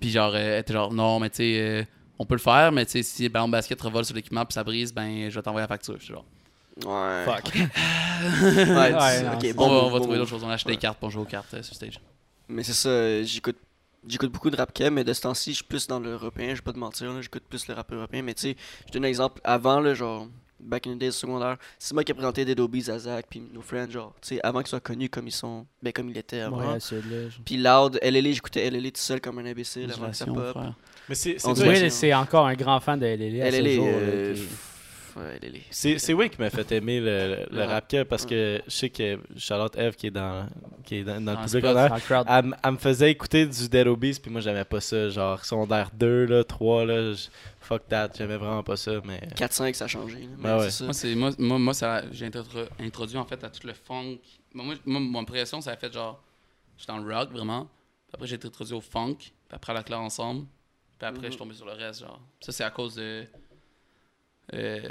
Puis genre, elle était genre, non, mais tu sais, euh, on peut le faire, mais tu sais, si le ballon de basket revole sur l'équipement puis ça brise, ben, je vais t'envoyer la facture. Je suis genre, Ouais. Fuck. Ouais, non, bon on va, move, on va bon trouver d'autres choses. On a acheté Ouais. des cartes pour jouer aux cartes euh, sur stage. Mais c'est ça, j'écoute j'écoute beaucoup de rap keb, mais de ce temps-ci, je suis plus dans l'européen, je vais pas te mentir, là, j'écoute plus le rap européen. Mais tu sais, je te donne un exemple. Avant, là, genre, back in the days secondaire. C'est moi qui ai présenté Dead Obies à Zach puis nos friends, genre, tu sais, avant qu'ils soient connus comme ils sont, ben comme ils étaient avant. Puis Loud, LLA, j'écoutais LLA tout seul comme un imbécile avant que ça pop. Mais c'est c'est encore un grand fan de LLA. ce LLA, jour, euh, qui- ouais. C'est c'est Wayne qui m'a fait aimer le, le Le rap cap parce que je sais que Charlotte Eve qui est dans, qui est dans, le le public spot. honneur, elle, me faisait écouter du Dead Obies puis moi j'aimais pas ça genre secondaire 2 là 3 là je- fuck that j'aimais vraiment pas ça mais 4-5, ça a changé. là, mais Ben ouais. ça. Moi, c'est, moi, moi, ça, j'ai introdu- introduit en fait à tout le funk. Moi, moi, mon impression, ça a fait genre. J'étais dans le rock vraiment. Puis après, j'ai été introduit au funk. Puis après, à la claire ensemble. Puis après, Mhm. je suis tombé sur le reste. Genre. Ça, c'est à cause de. euh,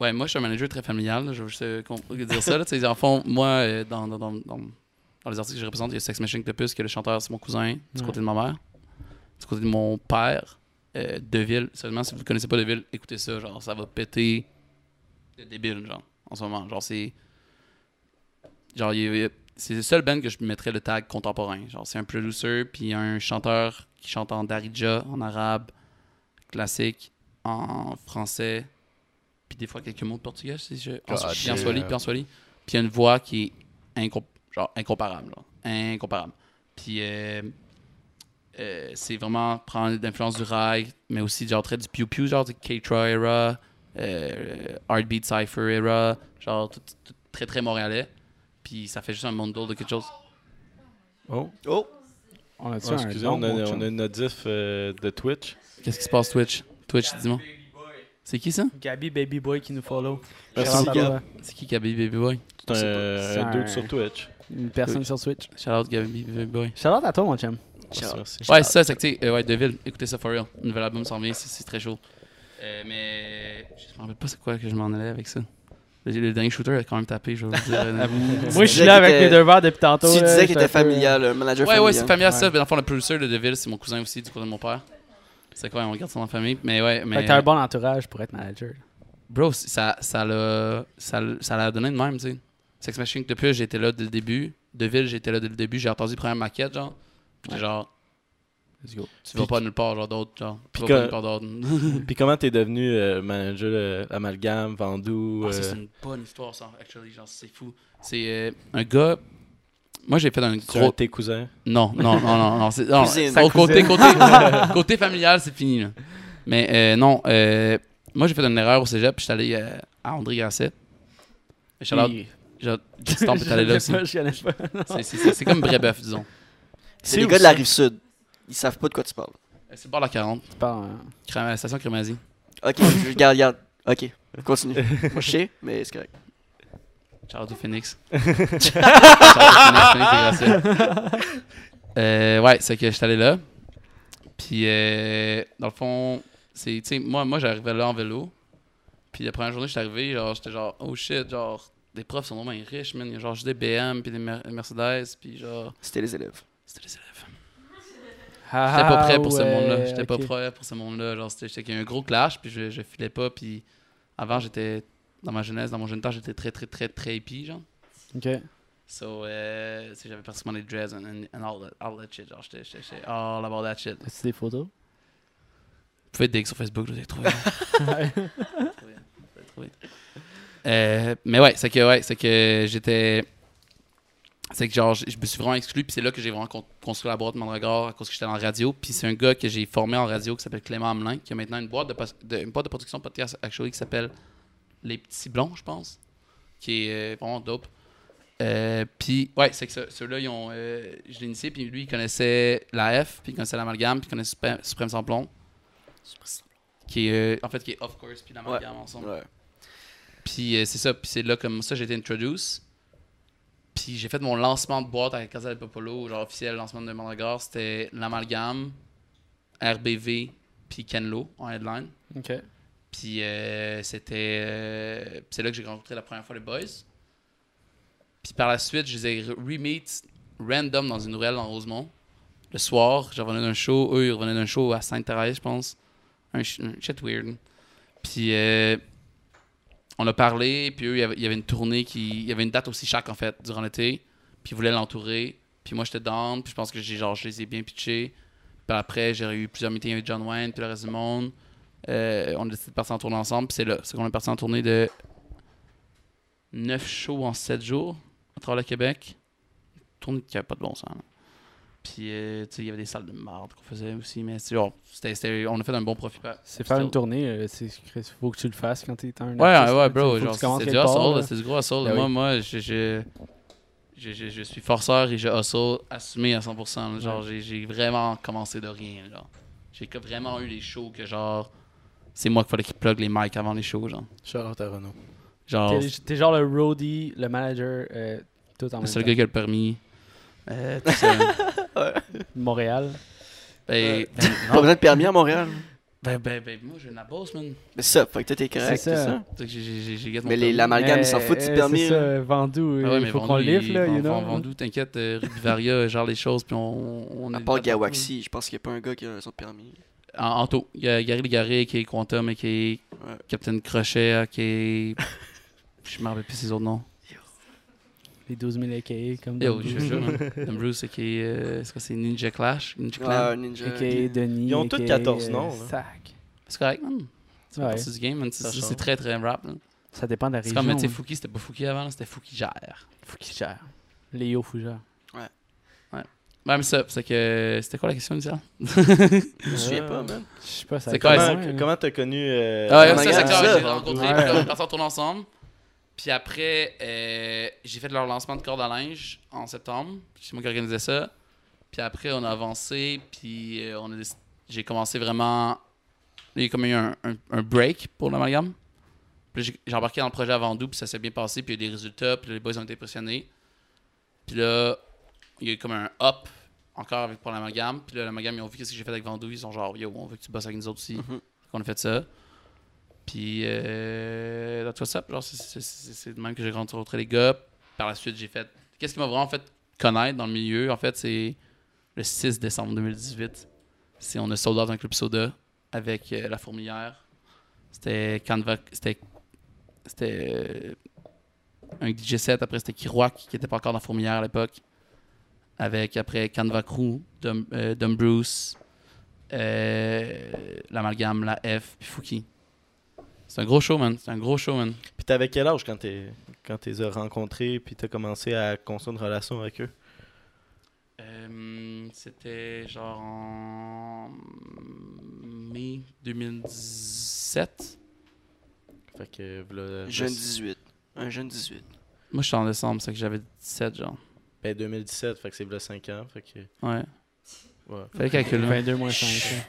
ouais, moi, je suis un manager très familial. là, Je veux juste euh, dire ça. Là, en fond, moi, euh, dans, dans, dans, dans, les artistes que je représente, il y a Sex Machine Octopus, que le chanteur, c'est mon cousin, du Ouais. côté de ma mère. Du côté de mon père, euh, Deville. Seulement, si vous ne connaissez pas Deville, écoutez ça. Genre, ça va péter de débile, genre, en ce moment. Genre, c'est. Genre, c'est le seul band que je mettrais le tag contemporain. Genre, c'est un producer, puis un chanteur qui chante en darija, en arabe, classique, en français, puis des fois quelques mots de portugais, si je. En, puis en swahili, puis en swahili. Puis il y a une voix qui est incom- genre, incomparable. genre. Incomparable. Puis euh, euh, c'est vraiment prendre l'influence du rail, mais aussi genre très du pew pew, genre du K-Troy era, euh, Heartbeat Cypher era, genre tout, tout très très montréalais. Puis ça fait juste un monde de quelque chose. oh, Oh! On a oh, excusez on a, on a une notif euh, de Twitch Qu'est-ce qui se passe Twitch? Twitch, dis-moi. C'est qui ça? Gabi Baby Boy qui nous follow. Merci, Gab. C'est qui Gabi Baby Boy c'est un. C'est un dude un- sur Twitch Une personne sur Switch. Shout out Gabi Baby Boy. Shout out à toi, mon chum. merci. Ouais, c'est ça, c'est que euh, ouais, Deville, écoutez ça for real. Nouvel album s'en vient, c'est- c'est très chaud. Euh, mais je me rappelle pas c'est quoi que je m'en allais avec ça. Le, le dernier shooter a quand même tapé, je vais vous dire. euh, Moi, je suis là avec mes deux verres depuis tantôt. tu disais qu'il était familial, un manager Ouais, familial. ouais, c'est familial ça. Ouais. Mais dans le fond, le producer de Deville, c'est mon cousin aussi, du côté de mon père. C'est quoi, on regarde ça dans la famille? Mais ouais, mais. t'as un bon entourage pour être manager. Bro, ça, ça l'a ça, donné de même, tu sais. Sex Machine depuis j'étais là dès le début. Deville, j'étais là dès le début. J'ai entendu la première maquette, genre. J'étais genre, Let's go. tu vas pas nulle part, genre d'autre, genre. Puis comment t'es devenu euh, manager euh, Amalgame Vendoux Ah, c'est une bonne histoire, ça, actually. Genre, c'est fou. C'est euh, un gars. Moi, j'ai fait un gros. tes cousins? Non, non, non, non. non, c'est- côté, côté, côté familial, c'est fini. Là. Mais euh, non, euh, moi, j'ai fait une erreur au cégep, puis j'étais allé euh, à André Gasset. Et Charlotte, t'en peut aller là aussi. Je connais pas. C'est- C'est c'est- c'est comme Brébeuf, disons. C'est les où gars de la ça? Ils savent pas de quoi tu parles. Euh, C'est le bord de la 40, Tu parles. Crém- euh, station Crémazie. Ok, je regarde, regarde. Ok, continue. Moi, je sais, mais c'est correct. Charlotte au Phoenix. Charlotte au Phoenix, Phoenix. Euh, ouais, c'est que j'étais allé là. Puis, euh, dans le fond, c'est, tu sais, moi, moi j'arrivais là en vélo. Puis la première journée, j'étais arrivé, genre, j'étais genre, oh shit, genre, les profs sont vraiment riches, man. Il y a genre juste des BM, puis des Mer- Mercedes, puis genre, C'était les élèves. c'était les élèves. Ah, J'étais pas prêt pour ce ouais, monde-là. J'étais pas ok. prêt pour ce monde-là. Genre, c'était j'étais qu'il y a eu un gros clash, puis je, je filais pas. Puis avant, j'étais, dans ma jeunesse, dans mon jeune temps, j'étais très, très, très, très hippie, genre. Ok. So, euh, j'avais pratiquement les dreads and, and, all, that, all that shit. Genre, j'étais j'étais- all about that shit. Vous As-tu des photos? pouvez dig sur Facebook, je vous ai trouvé. Vous pouvez trouver. Euh, mais ouais, c'est que, ouais, c'est que j'étais. C'est que genre, je je me suis vraiment exclu, puis c'est là que j'ai vraiment con- construit la boîte Mandragore à cause que j'étais en radio. Puis c'est un gars que j'ai formé en radio qui s'appelle Clément Hamelin, qui a maintenant une boîte de, de- une boîte de production podcast actually qui s'appelle Les Petits Blonds, je pense, qui est euh, vraiment dope. Euh, puis ouais, c'est que ce- ceux-là, ils ont, euh, je l'ai initié, puis lui, il connaissait la F, puis il connaissait l'amalgame, puis il connaissait Suprême, Suprême Samplon, qui est, en fait, qui est Off Course, puis l'amalgame ensemble. Ouais. Puis c'est ça, puis c'est là comme ça j'ai été introduce. Puis j'ai fait mon lancement de boîte avec Casa del Popolo, genre officiel lancement de Mandragore, c'était l'amalgame, RBV, puis Kenlo en headline. Ok. Puis euh, c'était euh, c'est là que j'ai rencontré la première fois les boys. Puis par la suite, je les ai re- re-meet random dans une ruelle en Rosemont. Le soir, je revenais d'un show, eux ils revenaient d'un show à Sainte-Thérèse, je pense. Un shit weird. Puis euh, on a parlé, puis eux, il y avait- une tournée qui. Il y avait une date aussi chaque en fait, durant l'été. Puis ils voulaient l'entourer. Puis moi j'étais down, puis je pense que j'ai genre je les ai bien pitchés. Puis après, j'ai eu plusieurs meetings avec John Wayne, puis le reste du monde. Euh, on a décidé de partir en tournée ensemble, puis c'est là. C'est qu'on est parti en tournée de 9 shows en 7 jours à travers le Québec. Tournée qui avait pas de bon sens. là. Puis, euh, tu sais, il y avait des salles de marde qu'on faisait aussi, mais c'est genre, c'était- c'était- on a fait un bon profit. C'est faire une tournée, euh, c'est il faut que tu le fasses quand t'es un ouais, artiste, ouais, bro, genre, c'est du hustle, c'est du gros hustle. Ben moi, oui. moi, je, je, je, je- je suis forceur et je hustle assumé à 100%. là. Genre, j'ai- j'ai vraiment commencé de rien, genre. J'ai que vraiment eu les shows que, genre, c'est moi qu'il fallait qu'il plug les mics avant les shows, genre. Charlotte à Renault. Genre, T'es genre le roadie, le manager, euh, tout en le même seul temps. gars qui a le permis. Euh, Montréal. ben, Pas besoin de permis à Montréal. ben, ben, ben, moi, j'ai une bosse, man. Mais ça, fait que toi t'es correct, C'est ça. j'ai- Mais les- l'amalgame, ils s'en foutent du euh, permis. C'est là. ça, Vendoux, Ah ouais, il mais faut qu'on lift, là, il- you know. Vendoux, t'inquiète, euh, rue Bavaria gère les choses, puis on, on À part. Gawaxi, je pense qu'il n'y a pas un gars qui a son permis. En, en tout, il y a Gary Légaré qui est Quantum et qui est Ouais. Captain Crochet, euh, qui est. Je me rappelle plus ses autres noms. Les 12 000 AKA, comme Yo, je jure, Bruce, qui est. euh, c'est quoi, c'est Ninja Clash? Ninja Clan? Ah, Ninja. AKA Denis. Ils ont tous AKA, 14 noms, euh, là. Sac. C'est correct, man. C'est Ouais. partie du game, man. C'est Ça c'est- change. c'est très, très rap, là. Ça dépend de la C'est région. comme, tu sais, hein. Fouki, c'était pas Fouki avant, là, c'était Fouki gère. Faut qu'il gère. Léo Fougère. Ouais, mais ça, c'est que. C'était quoi la question initiale Je me souviens pas, man. Je sais pas, ça C'est a quoi, été Comment loin, hein. comment t'as connu. euh, Ah ouais, ça, c'est quand ça. j'ai rencontré. Ouais. Puis On est partis en tournée ensemble. Puis après, euh, j'ai fait leur lancement de corde à linge en septembre. C'est moi qui organisais ça. Puis après, on a avancé. Puis euh, on a j'ai commencé vraiment. Il y a comme eu un, un- un break pour l'amalgame. Puis j'ai embarqué dans le projet à Vendoux. Puis ça s'est bien passé. Puis il y a eu des résultats. Puis les boys ont été impressionnés. Puis là, il y a eu comme un up encore avec pour l'amalgame. Puis là, l'amalgame, ils ont vu qu'est-ce que j'ai fait avec Vendoux. Ils sont genre, yo, on veut que tu bosses avec nous autres aussi. Mhm. qu'on a fait ça. Puis, euh, that's c'est- de même que j'ai rencontré les gars. Par la suite, j'ai fait. Qu'est-ce qui m'a vraiment fait connaître dans le milieu, en fait, c'est le 6 décembre 2018. C'est on a sold out un club soda avec euh, la fourmilière. C'était Canva. C'était. C'était. euh, un DJ set. Après, c'était Kiroak qui était pas encore dans la fourmilière à l'époque. Avec après Canva Crew, Dum, euh, Dum Bruce, l'amalgame, la F, puis Fouki. C'est un gros show, man. C'est un gros show, man. Puis t'avais quel âge quand t'es quand tu les as rencontrés puis t'as commencé à construire une relation avec eux? Euh, C'était genre en mai 2017. Fait que voilà, Jeune 18. Un jeune 18. Moi, je suis en décembre, c'est que j'avais 17, genre. Ben 2017, fait que c'est là 5 ans, fait que Ouais. ouais. Fallait calculer. 22 moins 5.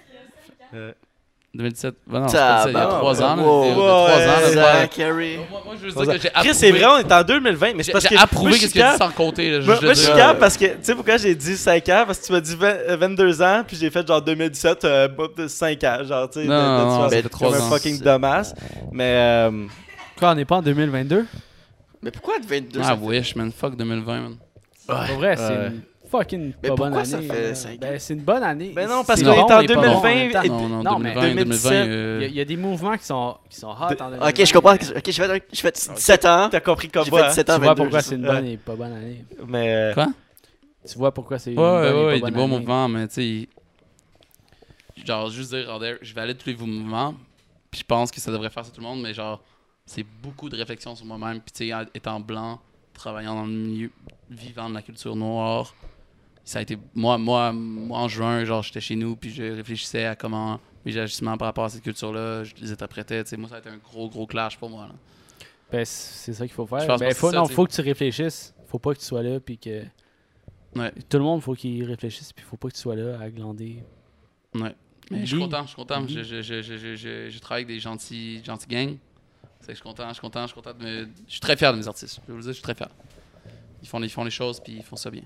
Euh, 2017. Ben non, c'est ça, il y a Tabarnak. 3 ans. Wow. il y a 3 ans. là, Ouais. Moi, moi, je veux dire que j'ai approuvé. c'est vrai, on est en 2020, mais c'est J'ai parce j'ai que approuvé moi, je qu'est-ce que tu dis sans compter. Là, Moi, moi, je suis dire. cap parce que, tu sais pourquoi j'ai dit 5 ans? Parce que tu m'as dit 20 euh, 22 ans, puis j'ai fait genre 2017, euh, pas de 5 ans, genre, tu sais, ça comme un fucking dumbass. Mais, euh, Quoi, on n'est pas en 2022? Mais pourquoi de 22 Ah, wish, man. Fuck 2020, man. Pour vrai, c'est Ouais. Fucking Mais pas bonne pourquoi ça année. fait Ben, c'est une bonne année. Ben non, parce qu'on est en mais pas bon 2020 en même temps. et- Non, non, Non, mais 2020, 2020. 2017, euh, Il y, a- il y a des mouvements qui sont, qui sont hot en 2020. Ok, je comprends. Ok, j'ai fait, un- j'ai fait 17 ans. t'as compris comme J'ai fait 17 ans, Tu vois 22. pourquoi je c'est une bonne et pas bonne année. hein. Mais, euh, Quoi? Tu vois pourquoi c'est une Ouais, bonne ouais, et ouais, pas des bonne bons année. mouvements, mais tu sais. Genre, juste dire, je vais aller tous les mouvements, puis je pense que ça devrait faire ça tout le monde, mais genre, c'est beaucoup de réflexion sur moi-même, puis tu sais, étant blanc, travaillant dans le milieu, vivant de la culture noire, ça a été. Moi, moi, moi en juin, genre, j'étais chez nous, puis je réfléchissais à comment mes agissements par rapport à cette culture-là, je les interprétais, moi, ça a été un gros, gros clash pour moi, là. Ben, c'est ça qu'il faut faire. Ben, faut, ça, non, faut que tu réfléchisses. Faut pas que tu sois là puis que. Ouais. Tout le monde faut qu'il réfléchisse puis faut pas que tu sois là à glander. Ouais. Mais je suis content, je suis content. Je, je, je, je, travaille avec des gentils, gentils gangs. Que je suis content, je suis content, je suis content de me... Je suis très fier de mes artistes. Je vous le dire, je suis très fier. Ils font, ils font les choses puis ils font ça bien.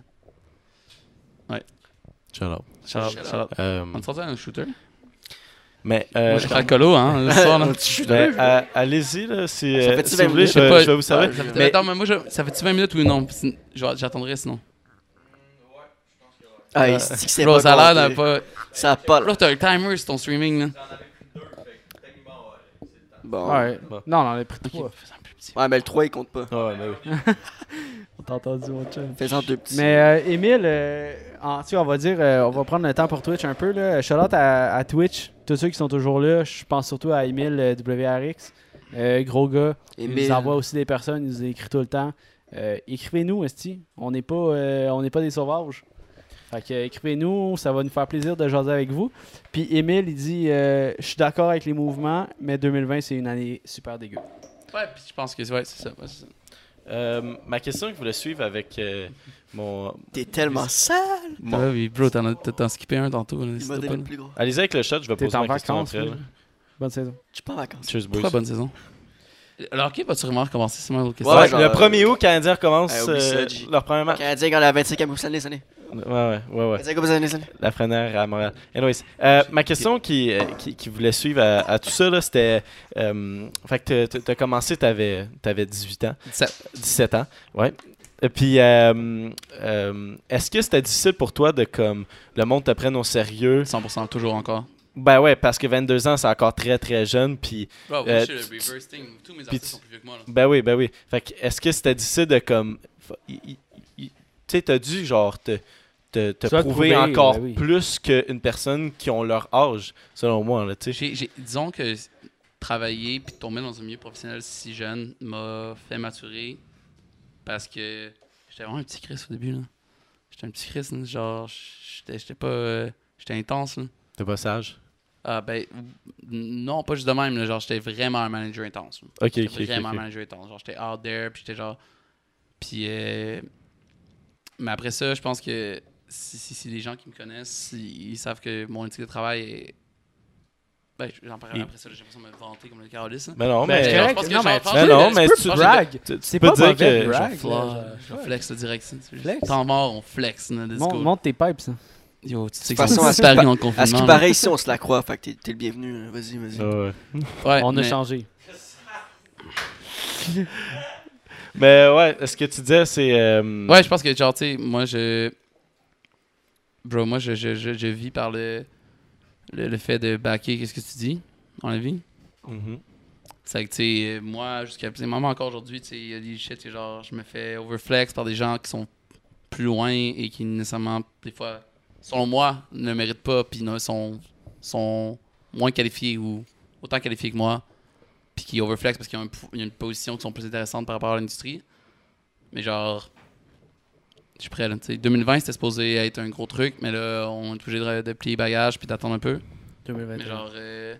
Shout out. Shout out, Shout shout out. Euh, On te sortait un shooter? mais, euh, Moi, je serais alcoolo, hein, le soir, là. Un petit shooter, ben, euh, allez-y, là, si, Ça euh, fait-tu si 20 vous voulez, minutes? je, pas. je vais vous servir. Ah, Mais- Attends, mais moi, je... ça fait-tu 20 minutes ou non? Sinon, je vais- J'attendrai sinon. Ah, il se dit que c'est pas ça a l'air d'un pas. Ça a pas. Bro, t'as un timer sur ton streaming, là. Bon. Ouais. Bon. Non, on en a pris trois. petit. Ouais, mais le 3, il compte pas. Ah ouais, ben oui. On t'a entendu, mon chum. Fais-en deux petits. Mais euh, Émile, euh, en- tu sais, on va dire, euh, on va prendre le temps pour Twitch un peu. Là. Shout out à, à Twitch, tous ceux qui sont toujours là. Je pense surtout à Émile euh, WRX. Euh, gros gars. Il Émile. nous envoie aussi des personnes, il nous écrit tout le temps. Euh, écrivez-nous, Esti. On n'est pas, euh, on n'est pas des sauvages. Fait que, écrivez-nous, ça va nous faire plaisir de jaser avec vous. Puis Émile, il dit euh, Je suis d'accord avec les mouvements, mais 2020, c'est une année super dégueu. Ouais, puis je pense que ouais, c'est ça. ouais, c'est ça. Euh, ma question que je voulais suivre avec euh, mon. T'es tellement sale. mon- Ouais, oui, bro, t'en skippé un tantôt. m'a pas. Allez-y avec le shot, je vais poser ma question vacances. après. là. Bonne saison. Je suis pas en vacances. Cheers, boys. Pourquoi bonne saison? Alors, ok, vas-tu vraiment recommencer? C'est moi l'autre question. Ouais, Ouais, genre, le euh, 1er août, Canadien recommence euh, oublie ça, euh, leur premier match. Canadien gagne la 25e Coupe Stanley cette année. Ouais, ouais, ouais. ouais. 25e Coupe Stanley cette année. La Frenère à Montréal. Anyways, euh, ma question qui, euh, qui, qui voulait suivre à, à tout ça, là, c'était. Euh, fait que tu as commencé, tu avais, 18 ans. 17. 17 ans, ouais. Et puis, euh, euh, est-ce que c'était difficile pour toi de comme le monde te prenne au sérieux? 100% toujours encore. Ben ouais, parce que 22 ans, c'est encore très très jeune. Puis, Bro, Euh, le reverse thing. Tous mes artistes sont plus vieux que moi. Là. ben oui, ben oui. Fait que est-ce que c'était difficile de comme. Tu sais, t'as dû genre te, te, te prouver prouver, encore ben oui. plus qu'une personne qui ont leur âge, selon moi, là, disons que travailler puis tomber dans un milieu professionnel si jeune m'a fait maturer parce que j'étais vraiment un petit Chris au début. là. J'étais un petit Chris, là, genre, j'étais j'étais pas. euh, j'étais intense. Là. T'es pas sage? Ah, ben, non, pas juste de même. là, genre, j'étais vraiment un manager intense. là. Ok, J'étais ok, ok. vraiment un manager intense. Genre, j'étais out there, puis j'étais genre. Puis. euh, Mais après ça, je pense que si, si, si les gens qui me connaissent, ils, ils savent que mon éthique de travail est. Ben, j'en parlerai après ça, j'ai l'impression de me vanter comme le Carlis. Mais non, Ben, mais. je pense que Non, mais non, mais tu- brag. tu- tu C'est peux pas dire que- brag. Je genre. flex là, direct. Flex. Temps mort, on flex. Monte tes pipes, ça. Yo, tu sais que façon, c'est à ce disparu qui dans le À ce confinement. qui paraît, ici, on se la croit. Fait que t'es- le bienvenu. Vas-y, vas-y. Ah ouais. On a changé. Mais ouais, ce que tu disais, c'est. euh, Ouais, je pense que, genre, tu sais, moi, je. Bro, moi, je, je, je, je vis par le, le, le fait de backer, qu'est-ce que tu dis, dans la vie? mhm. C'est que, tu sais, moi, jusqu'à même encore aujourd'hui, tu sais, il y a des shit que, genre, je me fais overflex par des gens qui sont plus loin et qui, nécessairement, des fois, selon moi, ne méritent pas, puis sont, sont moins qualifiés ou autant qualifiés que moi, puis qui overflex parce qu'ils ont, un une position qui sont plus intéressantes par rapport à l'industrie. Mais genre, je suis prêt, là. tu sais. 2020, c'était supposé être un gros truc, mais là, on est obligé de, de plier bagages puis d'attendre un peu. Mais 2021. genre, euh,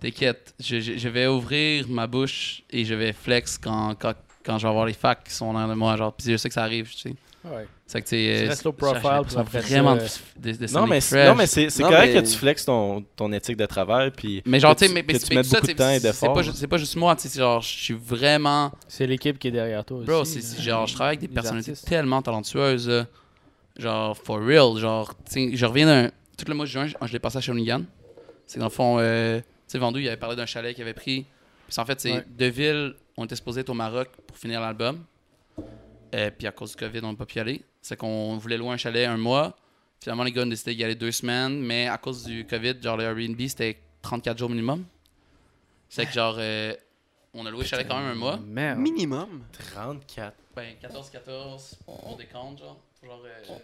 t'inquiète, je, je- je vais ouvrir ma bouche et je vais flex quand, quand, quand je vais avoir les facts qui sont dans de moi. Genre, puis je sais que ça arrive, tu sais. Ouais. C'est que tu restes low profile, après vraiment ça, de, de, de Non, mais, fresh. non, mais c'est correct mais- que tu flexes ton, ton éthique de travail. Puis Mais genre, que tu mais, mais, que tu mais mettes ça, beaucoup de temps et c'est d'efforts. c'est pas juste moi, tu sais, c'est genre, je suis vraiment. C'est l'équipe qui est derrière toi Bro, aussi, c'est là. c'est genre, je travaille avec des Les personnalités artistes. tellement talentueuses. Genre, for real. Genre, tu sais, je reviens d'un. Tout le mois de juin, je, l'ai passé à Shawinigan. C'est dans le fond, euh, tu sais, Vendu, il avait parlé d'un chalet qu'il avait pris. Puis en fait, c'est Ouais. deux villes, on était supposés être au Maroc pour finir l'album. Euh, puis à cause du COVID, on n'a pas pu y aller. C'est qu'on voulait louer un chalet un mois. Finalement, les gars ont décidé d'y aller deux semaines. Mais à cause du COVID, genre, le Airbnb, c'était 34 jours minimum. C'est que genre, euh, on a loué le chalet quand même un mois. Merde. Minimum. 34. Ben, 14-14, on décompte, genre. Genre, euh,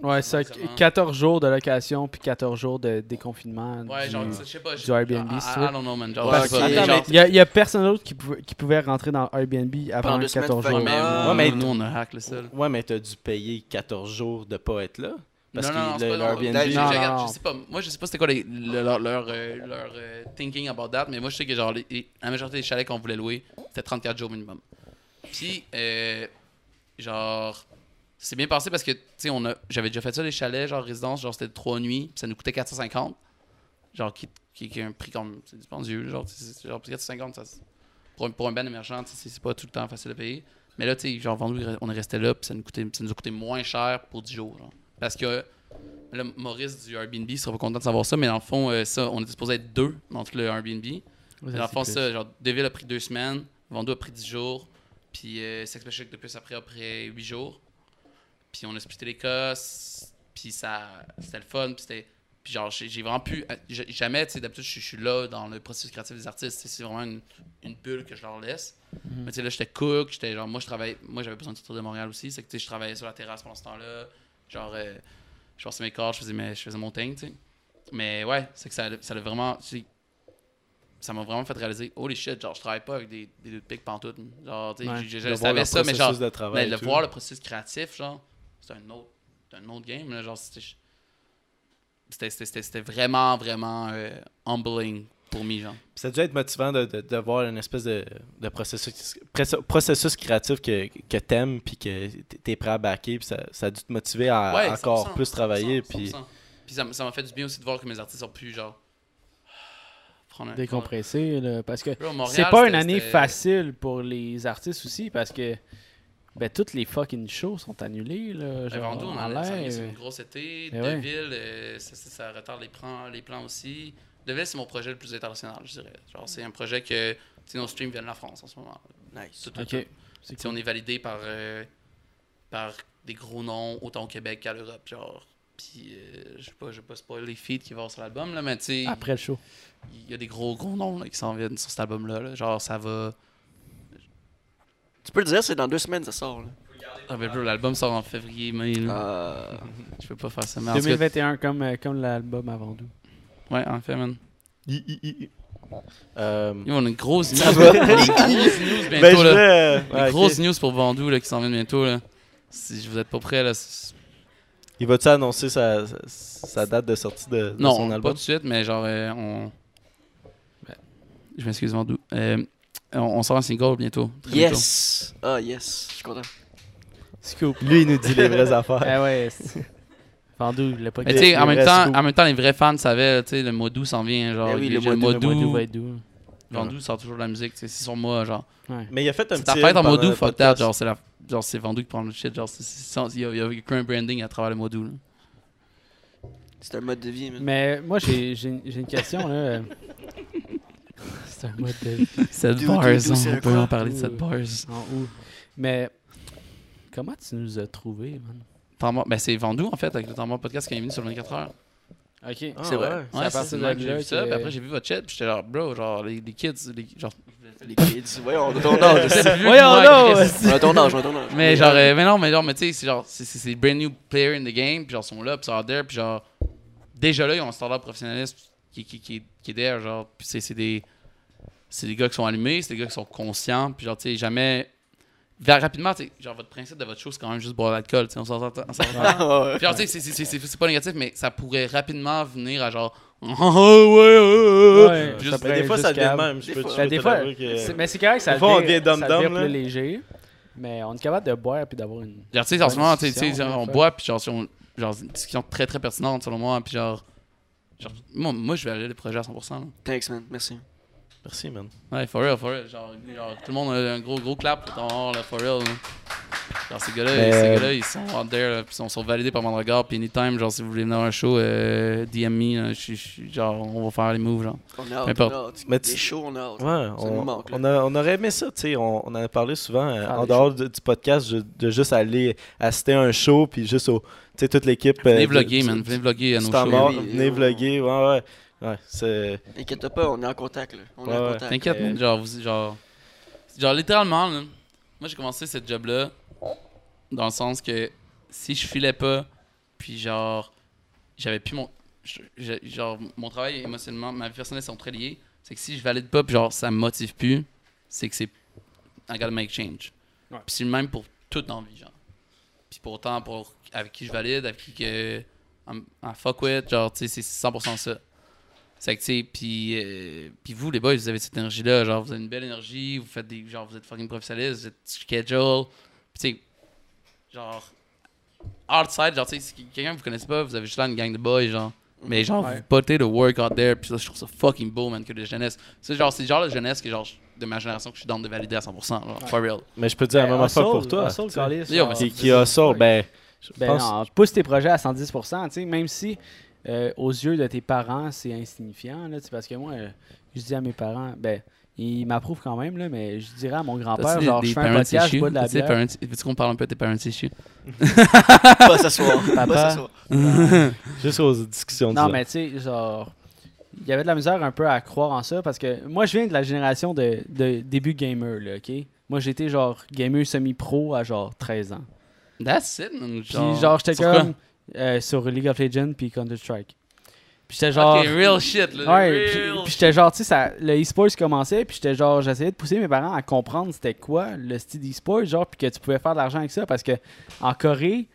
Ouais, ça, Exactement. 14 jours de location puis 14 jours de déconfinement. Ouais, du- genre, je sais pas. du Airbnb, man. Genre, Ouais, Attends, Il y, a, il y a personne d'autre qui, pouvait- qui pouvait rentrer dans Airbnb avant Pendant deux semaines, 14 tu jours. Ouais, mais, Ouais, mais- nous, on a hack le seul. Ouais, mais t'as dû payer 14 jours de pas être là. Parce non, non, non, que le- non. Airbnb. D'ailleurs, Non, je- je regarde, non, je sais pas. Moi, je sais pas c'était quoi les- le- leur, leur, euh, leur, euh, thinking about that, mais moi, je sais que genre, les- la majorité des chalets qu'on voulait louer, c'était 34 jours minimum. Puis, euh, genre, c'est bien passé parce que, tu sais, on a, j'avais déjà fait ça, les chalets, genre résidence, genre c'était trois nuits, ça nous coûtait 450. Genre, qui, qui, qui est un prix comme, c'est dispendieux, genre, genre 450, ça, pour un, pour un band émergent, c'est pas tout le temps facile à payer. Mais là, tu sais, genre, vendu, on est resté là, puis ça nous, coûtait, ça nous a coûté moins cher pour 10 jours, genre. Parce que Là, Maurice du Airbnb sera pas content de savoir ça, mais dans le fond, euh, ça, on était supposé être deux dans tout le Airbnb. Ouais, dans le fond, ça, genre, Deville a pris deux semaines, Vando a pris dix jours, puis euh, Sex Magic de plus après a pris huit jours. Puis on a splitté les cas, c- puis ça, c'était le fun, puis c'était. Puis genre, j'ai vraiment pu. euh, Jamais, tu sais, d'habitude, je suis- là dans le processus créatif des artistes. tu sais, C'est vraiment une, une bulle que je leur laisse. Mhm. Mais tu sais, là, j'étais cook, j'étais genre, moi, je travaille. Moi, j'avais besoin de sortir de Montréal aussi. C'est que, tu sais, je travaillais sur la terrasse pendant ce temps-là. Genre, euh, je passais mes cordes, je faisais, mes, je faisais mon thing, tu sais. Mais ouais, c'est que ça, ça a vraiment. c'est- ça m'a vraiment fait réaliser, holy shit, genre, je travaille pas avec des, des pics pantoute. Genre, tu sais, Ouais. je, je- je De savais ça, mais genre, de mais tout. voir le processus créatif, genre, c'est un autre, c'est un autre game, là, genre, c'était, c'était, c'était, c'était- c'était vraiment, vraiment euh, humbling pour moi, genre. Puis Ça a dû être motivant de, de, de voir une espèce de, de processus, processus créatif que, que t'aimes puis que t'es- prêt à backer. Puis ça, ça a dû te motiver à Ouais, encore 100%, plus travailler. 100%, Puis 100%. Puis ça, m'a fait du bien aussi de voir que mes artistes ont pu, genre, un... Décompressé, là, parce que c'est pas une année c'était- facile pour les artistes aussi, parce que ben, toutes les fucking shows sont annulées, là, Ben, genre, on a- l'air. c'est une grosse été. Eh ouais. Deville, euh, ça, ça- ça retarde les plans, les plans aussi. Deville, c'est mon projet le plus international, je dirais. Genre, c'est un projet que, nos streams viennent de la France en ce moment. Nice. Tout, tout, Ok. tout. C'est Tu sais, on est validé par, euh, par des gros noms, autant au Québec qu'à l'Europe, genre. Puis, euh, je sais pas, je vais pas spoiler les feats qui vont avoir sur l'album, là, mais tu sais, Après le show. il y a des gros, gros noms là, qui s'en viennent sur cet album-là. là. Genre, ça va. Tu peux le dire, c'est dans deux semaines ça sort. Là. Ah, ben, bro, l'album sort en février, mai. là. Euh, Je peux pas faire ça. Mais en tout cas, 2021, comme, euh, comme l'album avant nous. ouais, en fait, man. I- I- I- Euh, Yo, on a une grosse news. News ben, bientôt, je là. vais, Une ouais, grosse news pour Vendoux là, qui s'en vient bientôt. Là. Si vous êtes pas prêts, là. Il va-tu annoncer sa, date de sortie de, de Non, son pas album? tout de suite, mais genre, euh, on. Je m'excuse, Vendoux. Euh, on, on sort un single bientôt. très bientôt. yes! Ah, yes. Je suis content. Scoop. Lui, il nous dit les vraies affaires. Ah ouais. Vendoux, il l'a pas Mais tu sais, en, même temps, en même temps, les vrais fans savaient, tu sais, le mois d'août s'en vient. Genre, Eh oui, le d'août d'août. va être doux. Vendoux sort toujours de la musique, tu sais, c'est son mois, genre. Ouais. Mais il a fait un C'est petit ta fête en le fuck that. Genre, c'est la... genre, c'est Vendoux qui prend le shit. Genre, il y a, y a eu un branding à travers le là. C'est un mode de vie, man. Mais moi, j'ai j'ai une j'ai une question, là. C'est un mode de vie. Cette bars, on peut quoi? en parler de cette bars. En haut. Mais comment tu nous as trouvés, man? Ben, c'est Vendoux, en fait, avec le temps mort podcast qui est venu sur le 24 heures. Ok. Ah, C'est vrai. ouais. C'est à Ouais, partir c'est de ça. J'ai vu ça, puis après j'ai vu votre chat, puis j'étais genre, bro, genre, les, les kids, les, genre, Les kids. Voyons, on a ton âge. Voyons que moi, donc! Chris. On a ton âge, on a ton âge. Mais genre, euh, mais non, mais genre, mais tu sais, c'est genre, c'est- brand new player in the game, puis genre, ils sont là, puis ils sont there, puis genre, déjà là, ils ont un standard professionnalisme qui, qui, qui, qui est there, genre, puis c'est c'est des, c'est des gars qui sont allumés, c'est des gars qui sont conscients, puis genre, tu sais, jamais, vers rapidement, tu sais, genre, votre principe de votre show, c'est quand même juste boire de l'alcool, tu sais, on. Ah, ouais. Puis genre, tu sais, c'est- c'est- c'est c'est- c'est pas négatif, mais ça pourrait rapidement venir à genre, ouais, ouais, ouais, Ouais, Juste- des fois, ça devient même. Je peux des te fois, mais c'est correct, ça Des fois, on devient, plus léger. Mais on est capable de boire puis d'avoir une. Genre, tu sais, en ce moment, tu sais, on boit, puis genre, si on- genre, c'est une discussion très très pertinente selon moi, puis genre, genre moi, moi, je vais aller le projet à 100%. Là. Thanks, man. Merci. Merci, man. Ouais, for real, for real. Genre, genre, tout le monde a un gros gros clap pour ton hors, là, for real. là. Genre, ces gars-là, Mais, ces euh, gars-là, ils sont out there, là, puis ils sont, validés par mon regard, puis anytime, genre, si vous voulez venir à un show, euh, DM me, je je genre, on va faire les moves, genre. On a hâte, on a hâte. Mais tu- Les shows, on a hâte. Ouais, nous on, manque, on, a- on aurait aimé ça, tu sais. On, on en a parlé souvent euh, en des dehors de- du podcast de, de juste aller assister à un show, puis juste au. Tu sais, toute l'équipe. euh, Venez vlogger, du- man. Venez vlogger à nos shows. mort, Oui, venez oui. vlogger, ouais, ouais. Ouais, c'est. Inquiète pas, on est en contact, là. On est en contact. T'inquiète, Euh, genre, vous- genre, genre, littéralement, là, moi j'ai commencé cette job-là dans le sens que si je filais pas, puis genre, j'avais plus mon. je- je- genre, mon travail émotionnellement, ma vie personnelle sont très liés. C'est que si je valide pas, puis genre, ça me motive plus, c'est que c'est. I gotta make change. Ouais. Puis c'est le même pour tout dans la vie, genre. Puis pourtant, pour, avec qui je valide, avec qui que. I'm- I fuck with, genre, tu sais, c'est 100% ça. C'est que, tu sais, puis, euh, puis vous, les boys, vous avez cette énergie-là. Genre, vous avez une belle énergie, vous faites des. Genre, vous êtes fucking professionnalistes, vous êtes schedule. Puis, tu sais, genre, outside, genre, tu sais, si quelqu'un que vous connaissez pas, vous avez juste là une gang de boys, genre. Mais genre, Ouais. vous potez le work out there, puis ça, je trouve ça fucking beau, man, que de jeunesse. C'est genre, c'est le genre de jeunesse que, genre, de ma génération que je suis dans de valider à 100%, genre, for real. Mais je peux te dire la même Ben, affaire hustle, pour toi. hustle, Yo, genre, mais Qui, qui a ça, ben. Je Ben pense. non, pousse tes projets à 110%, tu sais, même si euh, aux yeux de tes parents, c'est insignifiant, là, parce que moi, je dis à mes parents, ben, ils m'approuvent quand même, là, mais je dirais à mon grand-père, genre, je fais un podcast, je bois de la bière. parents- Veux-tu qu'on parle un peu de tes parents issues? Pas s'asseoir. Papa? Pas s'asseoir. Juste aux discussions Non, mais tu sais, genre, il y avait de la misère un peu à croire en ça, parce que moi, je viens de la génération de, de début gamer, là, OK? Moi, j'étais, genre, gamer semi-pro à, genre, 13 ans. That's it, man. Puis genre, j'étais comme euh, sur League of Legends puis Counter-Strike. Puis j'étais genre. Ok, real shit, là. Ouais, puis, real puis j'étais genre, tu sais, ça- le e-sport commençait, puis j'étais genre, j'essayais de pousser mes parents à comprendre c'était quoi le style e-sport, genre, puis que tu pouvais faire de l'argent avec ça, parce que en Corée,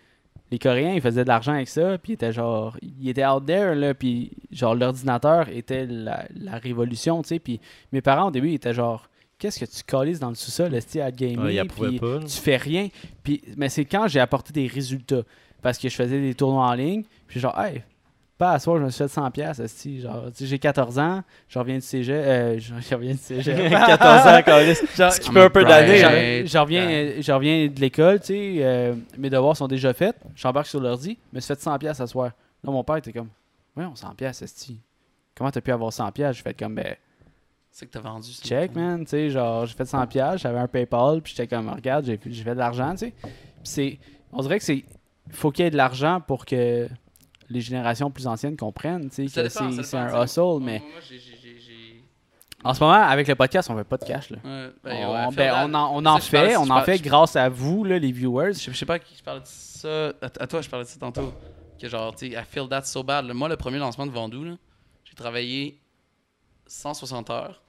les Coréens, ils faisaient de l'argent avec ça, puis ils étaient genre, ils étaient out there, là, puis genre, l'ordinateur était la, la révolution, tu sais, puis mes parents, au début, ils étaient genre, qu'est-ce que tu calisses dans le sous-sol, le style à gamer, Ouais, puis tu fais rien, puis, mais c'est quand j'ai apporté des résultats, parce que je faisais des tournois en ligne, puis genre, hey, pas à soir, je me suis fait 100 pièces genre, j'ai 14 ans, je reviens du cégep, euh, je reviens du cégep. 14 ans, câlisse. Genre, Ce qui peut un peu d'années. hein. je, reviens, je reviens de l'école, tu sais, euh, mes devoirs sont déjà faits, j'embarque sur l'ordi, je me suis fait 100 pièces à soir. Là, mon père était comme, ouais, on 100 pièces, esti. Comment t'as pu avoir 100 pièces? Je fais comme, ben, C'est que t'as vendu. ça. check, man, tu sais, genre, j'ai fait 100 pièces, j'avais un PayPal, puis j'étais comme, regarde, j'ai j'ai fait de l'argent, tu sais. Puis c'est, on dirait que c'est, faut qu'il y ait de l'argent pour que les générations plus anciennes comprennent, c'est un hustle, Moi, mais moi, en ce moment, avec le podcast, on fait pas de cash, là. Ouais, ben, on, ouais, ben, on en, on en Ça, je parle- fait, on en fait grâce à vous, là, les viewers. Je, je sais pas à qui je parlais de ça. À, à toi, je parlais de ça tantôt. Que genre, tu sais, I feel that so bad. Moi, le premier lancement de Vendoux, j'ai travaillé 160 heures.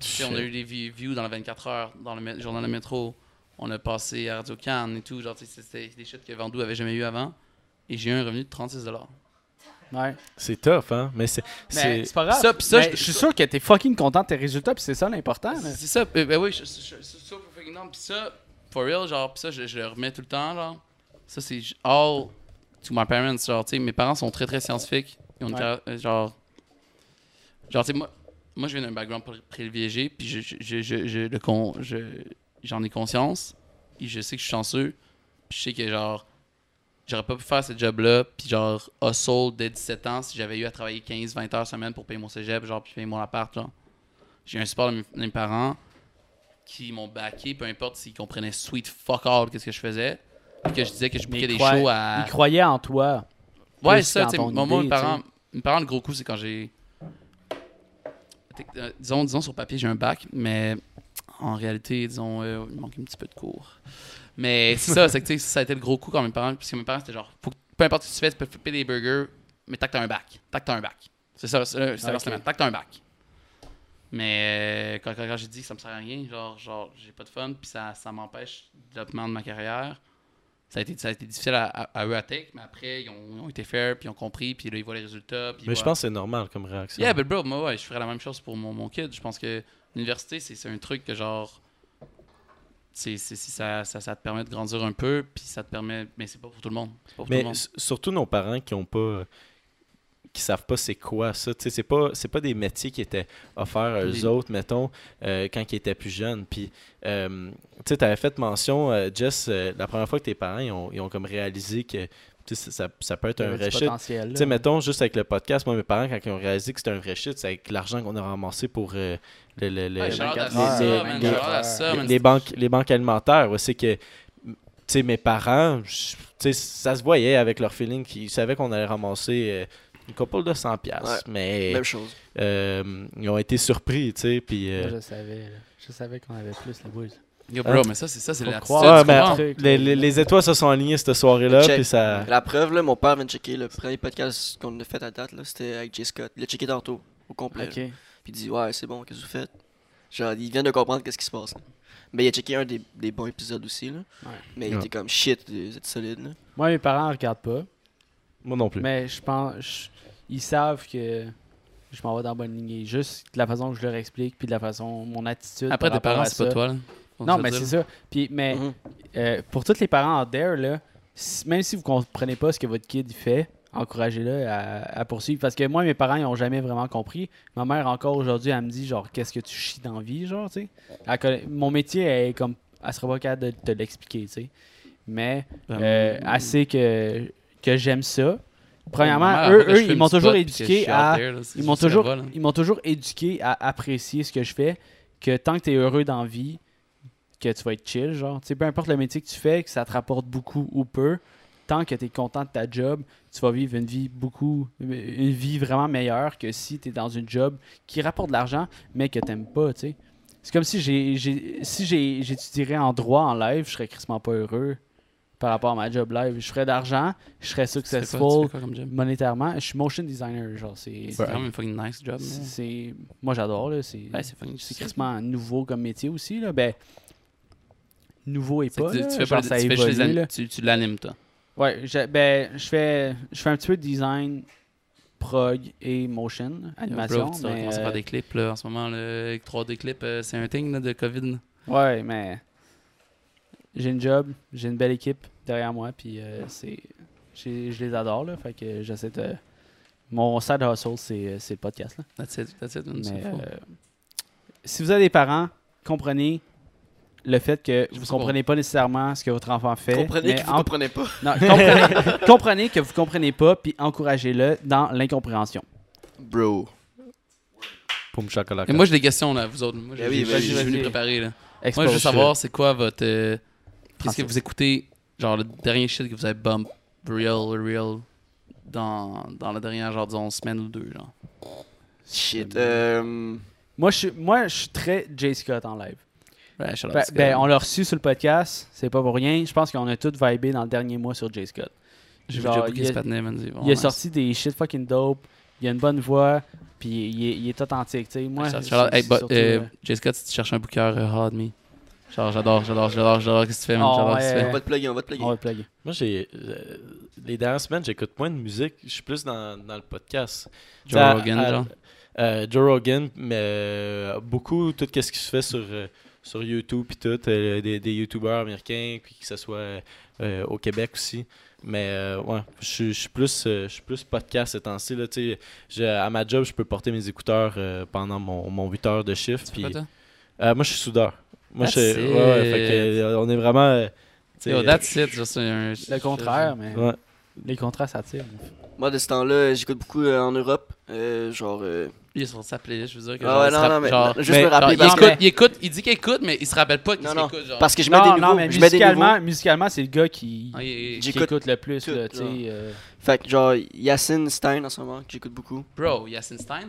Tu sais, on a eu des vi- views dans les 24 heures, dans le journal de métro. On a passé à Radio Cannes et tout. Genre, c'était des shit que Vendoux avait jamais eu avant. Et j'ai eu un revenu de 36 Ouais. C'est tough, hein? Mais c'est. Pas grave. Ça, puis ça, Mais je- je suis sûr que t'es fucking content de tes résultats, puis c'est ça l'important. C'est ça, euh, ben oui, je, je, je- c'est ça pour fucking non. Puis ça, for real, genre, puis ça, je, je le remets tout le temps, genre. Ça, c'est all to my parents, genre, tu sais, mes parents sont très, très scientifiques. Ils ont une Ouais. carrière- euh, genre, genre, tu sais, moi, moi, je viens d'un background pri- privilégié, puis je, je, je, je, je- le con, je, j'en ai conscience, et je sais que je suis chanceux, puis je sais que, genre, j'aurais pas pu faire ce job-là, puis genre, hustle dès 17 ans si j'avais eu à travailler 15-20 heures semaine pour payer mon cégep, genre, puis payer mon appart, genre. J'ai un support de mes, parents qui m'ont backé, peu importe s'ils comprenaient sweet fuck all qu'est-ce que je faisais, puis que je disais que je bouquais des shows à... Ils croyaient en toi. Ouais, ça, tu sais, moi, mes parents, mes parents, le gros coup, c'est quand j'ai... Euh, disons, disons, sur papier, j'ai un bac, mais en réalité, disons, euh, il manque un petit peu de cours. Mais c'est ça, c'est que tu sais, ça a été le gros coup quand mes parents, parce que mes parents, c'était genre, faut que- peu importe ce que tu fais, tu peux flipper des burgers, mais tant que t'as un bac. Tant que t'as un bac. C'est ça, c'est leur Ok. semaine. Tant que t'as un bac. Mais euh, quand, quand, quand j'ai dit que ça me sert à rien, genre, genre j'ai pas de fun, puis ça, ça m'empêche le développement de ma carrière, ça a été, ça a été difficile à, à, à eux à take, mais après, ils ont, ils ont été fair, puis ils ont compris, puis là, ils voient les résultats. Puis Mais je pense que c'est normal comme réaction. Yeah, but bro, moi, ouais, je ferais la même chose pour mon, mon kid. Je pense que l'université, c'est un truc que, genre, c'est ça, ça, ça te permet de grandir un peu, puis ça te permet. Mais c'est pas pour tout le monde. C'est pas pour tout Mais le monde. s- surtout nos parents qui ont pas qui savent pas c'est quoi ça, tu sais c'est pas c'est pas des métiers qui étaient offerts à eux autres mettons euh, quand ils étaient plus jeunes puis euh, tu sais avais fait mention euh, Jess la première fois que tes parents ils ont, ils ont comme réalisé que tu sais, ça, ça peut être un vrai shit tu sais, mettons, juste avec le podcast, moi, mes parents, quand ils ont réalisé que c'était un vrai shit, c'est avec l'argent qu'on a ramassé pour euh, le, le- le- Ouais, les, ça, ça, banques, les banques alimentaires. ouais, c'est que, tu sais, mes parents, je- tu sais, ça se voyait avec leur feeling qu'ils savaient qu'on allait ramasser euh, une couple de 100 pièces Ouais, mais Même chose. euh, ils ont été surpris, tu sais, puis... euh, Moi, je savais. là. Je savais qu'on avait plus les boys. Yo, bro, Hein? mais ça, c'est ça, c'est la croire. ouais, ben, les, les- les étoiles se sont alignées cette soirée-là, puis ça... La preuve, là, mon père vient de checker le premier podcast qu'on a fait à date, là, c'était avec Jay Scott. Il a checké tantôt, au complet. Puis il dit Ouais, c'est bon, qu'est-ce que vous faites? Genre, il vient de comprendre qu'est-ce qui se passe. là. Mais il a checké un des, des bons épisodes aussi. Là. Ouais. Mais il Ouais. était comme shit, vous êtes solide. Là. Moi, mes parents regardent pas. Moi non plus. Mais je pense. ils savent que je m'en vais dans la bonne lignée. Juste de la façon que je leur explique, puis de la façon. Mon attitude. Après, tes parents, à c'est pas toi, là. Non, mais c'est ça. Puis, mais Mhm. euh, pour tous les parents en there, là, même si vous comprenez pas ce que votre kid fait, encouragez-le à, à poursuivre. Parce que moi, mes parents, ils ont jamais vraiment compris. Ma mère, encore aujourd'hui, elle me dit, genre, qu'est-ce que tu chies dans la vie, genre, tu sais. Elle Mon métier, elle est comme. Elle sera pas capable de te l'expliquer, tu sais. Mais Ben, euh, assez que, que j'aime ça. Premièrement, mère, eux, eux, ils m'ont toujours éduqué out à. there, là, c'est Ils m'ont toujours, toujours éduqué à apprécier ce que je fais, que tant que tu es heureux dans la vie, que tu vas être chill, genre. Tu sais, peu importe le métier que tu fais, que ça te rapporte beaucoup ou peu, tant que tu es content de ta job, tu vas vivre une vie beaucoup, une vie vraiment meilleure que si tu es dans une job qui rapporte de l'argent, mais que t'aimes pas, tu sais. C'est comme si j'ai, si j'ai, j'étudierais en droit en live, je serais crissement pas heureux par rapport à ma job live. Je ferais d'argent, je serais quoi- successful quoi monétairement. Je suis motion designer, genre c'est C'est quand même un fucking nice job. c'est- moi j'adore là, c'est Ouais, c'est quasiment nouveau comme métier aussi là. Ben nouveau et pas. tu, là, tu fais genre, pas ça tu fais là. tu, tu l'animes, toi. Ouais, je, ben, je fais, je fais un petit peu de design, prog et motion, animation. Bro, tu mais, à euh, faire des clips là, en ce moment. Le 3D clip, euh, c'est un thing là, de COVID. Ouais, mais j'ai une job, j'ai une belle équipe derrière moi, puis euh, c'est, je les adore là, fait que j'essaie de. Mon side hustle, c'est, c'est le podcast là. That's it, that's it. man, c'est Mais fou. euh, si vous avez des parents, comprenez le fait que Je vous sais comprenez pas nécessairement ce que votre enfant fait. Comprenez mais que vous en- comprenez pas. non, comprenez, comprenez que vous comprenez pas, puis encouragez-le dans l'incompréhension. Bro. Poum chocolat. Et moi, j'ai des questions là, vous autres. Moi, j'ai oui, j'ai- j'ai venu préparer là. Moi, je veux savoir, c'est quoi votre. euh, Qu'est-ce que vous écoutez, genre le dernier shit que vous avez bump, real, real, dans, dans la dernière, genre, disons, semaine ou deux, genre? Shit. Euh, Moi, je suis, moi, je suis très J. Scott en live. Ouais, Ben, ben, on l'a reçu sur le podcast, c'est pas pour rien. Je pense qu'on a tous vibé dans le dernier mois sur J. Scott. J'ai déjà il a- ce il nice. sorti des shit fucking dope, il a une bonne voix, puis il est, il est authentique. tu sais. Moi, Shout out- c'est- shout out- hey, c'est but, surtout, euh, euh, J. Scott, si tu cherches un booker, uh, hard me. Genre, j'adore, j'adore, j'adore, j'adore, qu'est-ce que tu fais, man, Oh, que tu ouais. on fais. va te plugger, on va te plugger. on va le plugger. Moi, j'ai. euh, les dernières semaines, j'écoute moins de musique. Je suis plus dans, dans le podcast. Joe Rogan, genre? Euh, Joe Rogan, mais euh, beaucoup, tout ce qui se fait sur, euh, sur YouTube, puis tout, euh, des, des YouTubers américains, puis que ce soit euh, au Québec aussi. Mais euh, ouais, je suis- plus, euh, je suis plus podcast ces temps-ci. là, tu sais. Je- À ma job, je peux porter mes écouteurs euh, pendant mon, mon 8 heures de shift. Euh, moi, je suis soudeur. Moi, je ouais, ouais, fait it. que, euh, on est vraiment. euh, tu sais, Yo, that's it, un... Le contraire, mais ouais. les contraires, ça tire. Moi, de ce temps-là, j'écoute beaucoup euh, en Europe. Euh, genre. euh, Il est sur sa playlist, je veux dire que Ah genre, ouais, non, non, mais genre, juste mais- me genre, rappeler. il, écoute, il écoute, il dit qu'il écoute, mais il se rappelle pas qu'il Non, non, écoute, genre. Parce que je mets Non, des nouveaux. non, mais je mets des musicalement, musicalement c'est le gars qui, Ah, il- il- qui J'écoute écoute le plus. tout, là, tu sais, genre. euh, Fait que, genre, Yacine Stein en ce moment, que j'écoute beaucoup. Bro, Yasin Stein?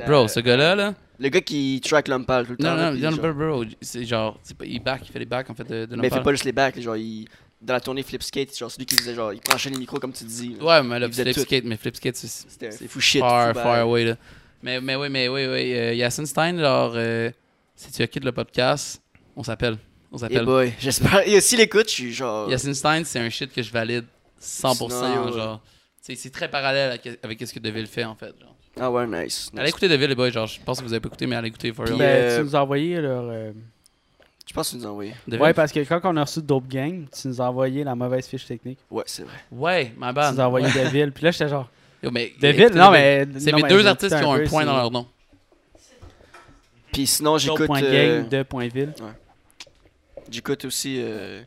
Euh, Bro, ce gars-là, là? Le gars qui track l'Umpal tout le temps. Non, non, non, bro, bro, c'est genre, c'est pas, il back, il fait les backs en fait de, de Mais il fait pas juste les backs, genre, il. Dans la tournée Flipskate, genre, celui qui faisait, genre, il branchait les micros comme tu dis. là. Ouais, mais faisait Flipskate, mais Flipskate, c'est fou shit. far, fou far away, là. Mais, mais oui, mais oui, oui, euh, Yasin Stein, genre, euh, si tu quittes le podcast, on s'appelle. On s'appelle. boy, j'espère. Et s'il écoute, je suis genre. Yasin Stein, c'est un shit que je valide 100%, Sinon, yo, genre. C'est c'est très parallèle avec, ce que Deville fait, en fait, genre. Ah ouais, nice. Allez écouter Deville, les boys, genre, je pense que vous avez pas écouté, mais allez écouter for real. Puis, ben, euh, tu nous as envoyé leur. Je pense que tu nous as envoyé. Deville? Ouais, parce que quand on a reçu Dope Gang, tu nous as envoyé la mauvaise fiche technique. Ouais, c'est vrai. Ouais, Tu bad. nous as envoyé Ouais. Deville. Puis là, j'étais genre. Yo, mais, Deville, écoutez non, mais. C'est mes deux artistes qui ont un peu, point dans leur nom. Puis sinon, j'écoute. Dope.gang euh, de Point Ville. J'écoute aussi. euh,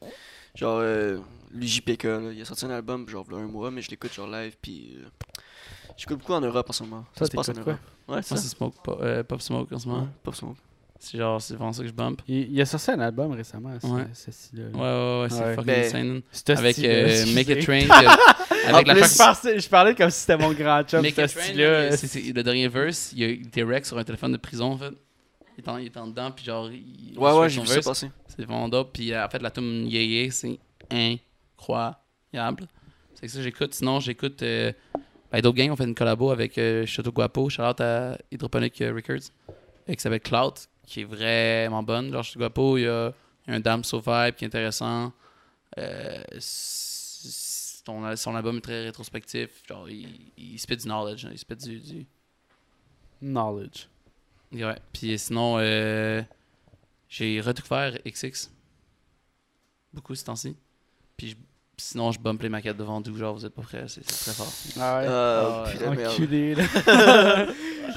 genre. Euh, l'UJPK, là. Il a sorti un album, genre, il y a un mois, mais je l'écoute, genre, live. Puis. euh, J'écoute beaucoup en Europe en ce moment. Ça, se passe en quoi? Europe. Ouais, c'est Moi, ça. c'est Smoke, Pop- euh, Pop Smoke en ce moment. Ouais, Pop Smoke. C'est genre, c'est vraiment ça que je bump. Il, il a sorti un album récemment, ce, Ouais. ce style-là. Ouais, ouais, ouais, c'est Ouais. fucking Ben, insane. Avec euh. Make It Train. que- avec la plus, Je parlais, je parlais comme si c'était mon grand chum, Make ce style-là. là, c'est- c'est- le dernier verse, il a était rec sur un téléphone de prison, en fait. Il est en, il est en dedans, puis genre, il, Ouais, ouais, j'ai vu ça verse. passer. C'est vraiment dope. Puis euh, en fait, la tune Yeah Yeah, c'est incroyable. C'est que ça, j'écoute. Sinon, j'écoute. Euh, ben, d'autres gangs ont fait une collabo avec euh, Chateau Guapo. Shout out à Hydroponic euh, Records. Et qui s'appelle Cloud, qui est vraiment bonne. Genre, Chateau Guapo, il y a, il y a un Dame So Vibe qui est intéressant. Euh, son, son album est très rétrospectif. Genre, il, il spit du knowledge. hein. Il spit du. du... Knowledge. Ouais. Puis sinon, euh, j'ai redécouvert XX. Beaucoup ce temps-ci. Puis je- sinon, je bump les maquettes de Vendoux. Genre, vous êtes pas prêts. C'est très fort. Ah ouais. Ah, Ah, ouais. putain, merde. Enculé, là.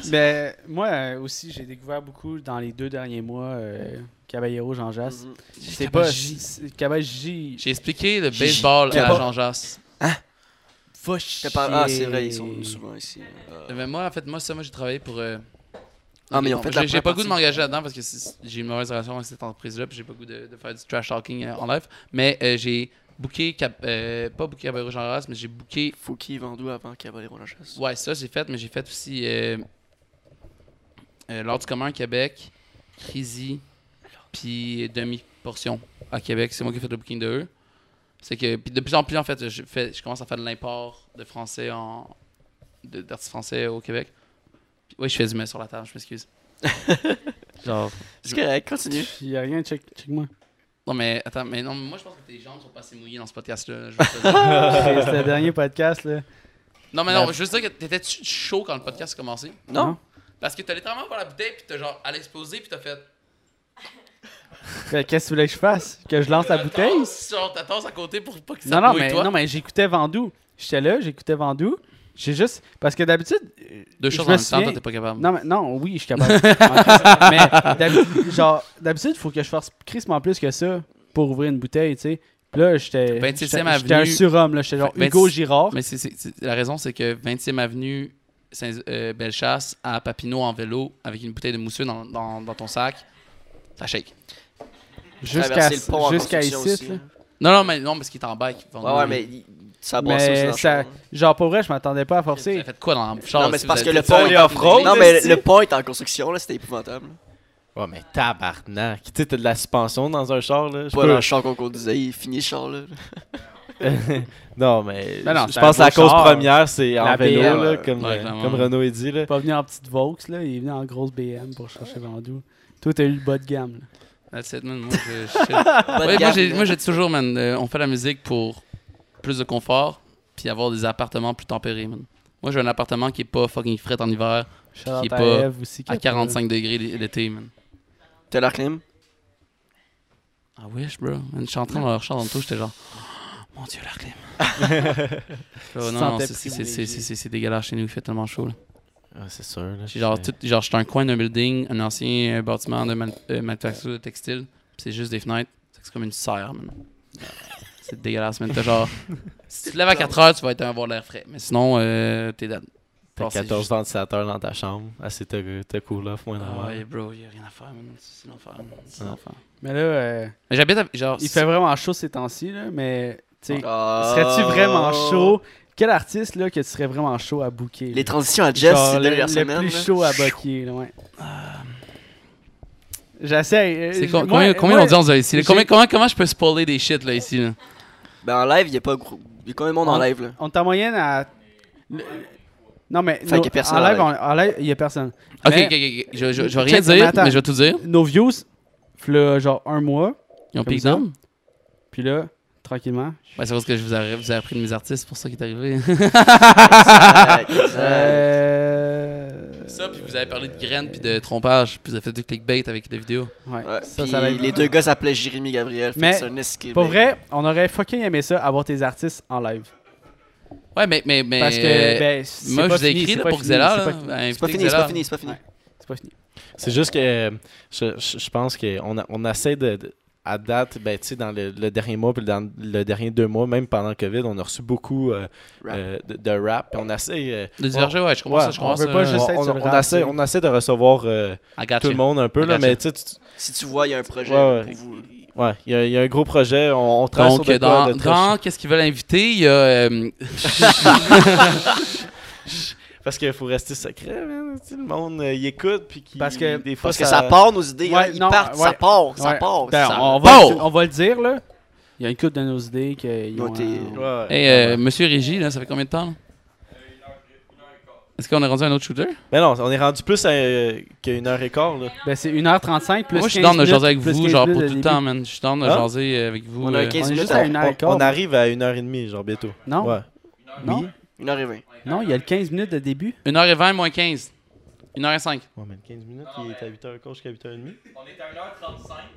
Mais moi euh, aussi, j'ai découvert beaucoup dans les deux derniers mois euh, Caballero Jean Jass. Mhm. C'est pas. Cabaji. J'ai expliqué le baseball à Jean Jass. Va T'as pas- Ah, c'est vrai, ils sont souvent ici. Euh, Mais moi, en fait, moi, ça, moi, j'ai travaillé pour. euh, Ah, mais ils ont fait j'ai- la J'ai pas le goût de m'engager là-dedans parce que j'ai une mauvaise relation avec cette entreprise-là. Puis j'ai pas le goût de, de faire du trash talking euh, en live. Mais euh, j'ai booké. Cap- euh, pas booké Caballero Jean Jass, mais j'ai booké Fouki Vendoux avant Caballero la chasse. Ouais, ça j'ai fait, mais j'ai fait aussi euh, euh, L'Ordre du commun à Québec, Crazy, puis Demi-Portion à Québec. C'est moi qui ai fait le booking de eux. C'est que puis de plus en plus, en fait, je, fais, je commence à faire de l'import de français en. d'artistes français au Québec. Puis, oui, je fais du mets sur la table, je m'excuse. Genre. C'est correct, continue. Il y a rien, check, check moi. Non, mais attends, mais non, moi je pense que tes jambes sont pas assez mouillées dans ce podcast-là. le. C'est le dernier podcast, là. non, mais non, je veux juste dire que t'étais chaud quand le podcast a commencé? Non? Parce que t'as littéralement ouvert la bouteille, puis t'as genre, à l'exploser, puis t'as fait. Fait, Qu'est-ce que tu voulais que je fasse? Que je lance la bouteille? Tasse, Genre, ta tasse à côté pour pas que ça Non, non, mais, toi. non, mais j'écoutais Vandou. J'étais là, j'écoutais Vandou. J'ai juste. Parce que d'habitude. euh, Deux choses en même temps, souviens- toi t'es pas capable. Non, mais, non, oui, je suis capable. mais d'habitude, genre, d'habitude, il faut que je fasse crissement plus que ça pour ouvrir une bouteille, tu sais. Puis là, j'étais. 27e j'étais- J'étais un avenue. surhomme, là. J'étais genre Hugo 26 Girard. Mais c'est, c'est- c'est- la raison, c'est que 20e avenue, euh, Bellechasse, à Papineau en vélo, avec une bouteille de mousseux dans, dans, dans ton sac, ça shake. Jusqu'à le en ici, aussi, là. hein. Non, non, mais non, parce qu'il est en bike. Ouais, ouais, mais il- ça brasse Mais aussi dans le ça- hein. Genre, pour vrai, je m'attendais pas à Vous forcer. avez fait quoi dans le char? Non, mais c'est parce que le ça pont en est off-road, Non, mais le pont est en construction, là, c'était épouvantable. Ouais, mais tabarnak. Tu sais, t'as de la suspension dans un char, là. Pas peux- dans le char qu'on conduisait, il finit ce char, là. non, mais Ben non, je pense que la cause char. première, c'est en La vélo, BM, là, comme, Ouais, euh, comme Renaud a dit. Là. Il est pas venu en petite Vaux, là. Il est venu en grosse BM pour chercher Vandou. Toi, t'as eu le bas de gamme, là. That's it, man. Moi, je, Ouais, moi, j'ai, toujours, man, euh, on fait la musique pour plus de confort, puis avoir des appartements plus tempérés, man. Moi, j'ai un appartement qui est pas fucking fret en hiver, Qui est pas Eve aussi. qui à a pas- 45 degrés l'été, man. T'as la clim? Ah wish, bro. Man, je suis en train de leur char dans le tout, j'étais genre, mon dieu, l'air clim. Tu non, c'est, dégueulasse chez nous, il fait tellement chaud. Là. Ah, c'est sûr. Là, genre, je- tout, genre, j'étais un coin d'un building, un ancien euh, bâtiment de man- euh, manufacture de textile, pis c'est juste des fenêtres. C'est comme une serre, man. C'est dégueulasse, man. T'as genre, si tu te lèves à 4 heures, tu vas être avoir l'air frais. Mais sinon, euh, t'es dead. T'as Genre, c'est 14 juste- ventilateurs dans ta chambre. Ah, c'est te, te cool off, moins Ah normal. ouais, bro, y'a rien à faire, man. C'est l'enfer, man. C'est Ouais. l'enfer. Mais là, euh, Mais j'habite, à- genre, il fait vraiment chaud ces temps-ci, là. Mais, Ah. serais-tu vraiment chaud? Quel artiste, là, que tu serais vraiment chaud à booker? là? Les transitions à Jess, c'est le, le semaine. plus là. chaud à booker, là, ouais. J'essaie. euh, combien, combien moi, d'audience a ici? Combien, comment, comment je peux spoiler des shit là ici? Là? Ben en live, il y a pas gros. Il y a combien de monde en Ah. live là? On est en moyenne à. le- Non, mais. Y a personne en en live, on- en il y a personne. Ok, Mais ok, ok. ok. Je, je, je vais rien mais dire, attends. mais je vais tout dire. Nos views, là, genre un mois, Ils ont down? puis là, tranquillement. Ben, c'est parce que je vous ai, vous ai appris de mes artistes, c'est pour ça qui est arrivé. Euh... ça, puis vous avez parlé de graines puis de trompage, puis vous avez fait du clickbait avec des vidéos. Ouais, Ouais, ça, ça va être- les deux gars s'appelaient Jérémy Gabriel. Mais, un escape. Pour vrai, on aurait fucking aimé ça, avoir tes artistes en live. Ouais, mais. mais, mais Parce que, ben, moi, je vous ai écrit là, pour Xela. c'est là, pas fini. C'est pas fini, c'est pas fini, c'est pas fini. Ouais. C'est pas fini. C'est juste que euh, je, je, je pense qu'on on essaie de, de- à date, ben, tu sais, dans le, le dernier mois puis dans le dernier deux mois, même pendant le COVID, on a reçu beaucoup euh, Rap. euh, de, de rap. puis on essaie, euh, De diverger, ouais, je comprends Ouais, ça, je comprends on ça. pas juste on, on- rap, essaie, on essaie de recevoir euh, tout le you. monde un peu, là, mais tu Si tu vois, il y a un projet Ouais, pour vous. ouais, il y, y a un gros projet, on, on travaille Donc, sur dans, dans qu'est-ce qu'ils veulent inviter, il y a. euh, Parce qu'il faut rester secret, man. Tu sais, le monde, euh, il écoute, puis qui, Parce que- des fois, Parce que ça part nos idées, Ouais, hein, ils non, partent, ça ouais. part, ça Ouais. part. Ben, ça on, va on va le dire, là. Il y a une couple de nos idées qu'ils Ils ont été- euh, Ouais, hey, euh, Monsieur Régie, là, ça fait combien de temps? là? Est-ce qu'on est rendu à un autre shooter? Mais non, on est rendu plus à, euh, qu'à une heure et quart, là. Ben, c'est 1h35 plus Moi, je suis 15 dans de jaser avec plus vous, 15 genre minutes pour de tout le début. temps, man. Je suis dans de Hein? jaser avec vous. On a euh, 15 On est minutes juste à- à une heure et On, quart. on arrive à une heure et demie, genre bientôt. Non? Ouais. Non? Oui? 1h20. Non, il y a le 15 minutes de début. 1h20 moins 15. 1h05. Ouais, mais 15 minutes, il est à 8h15 jusqu'à 8h30.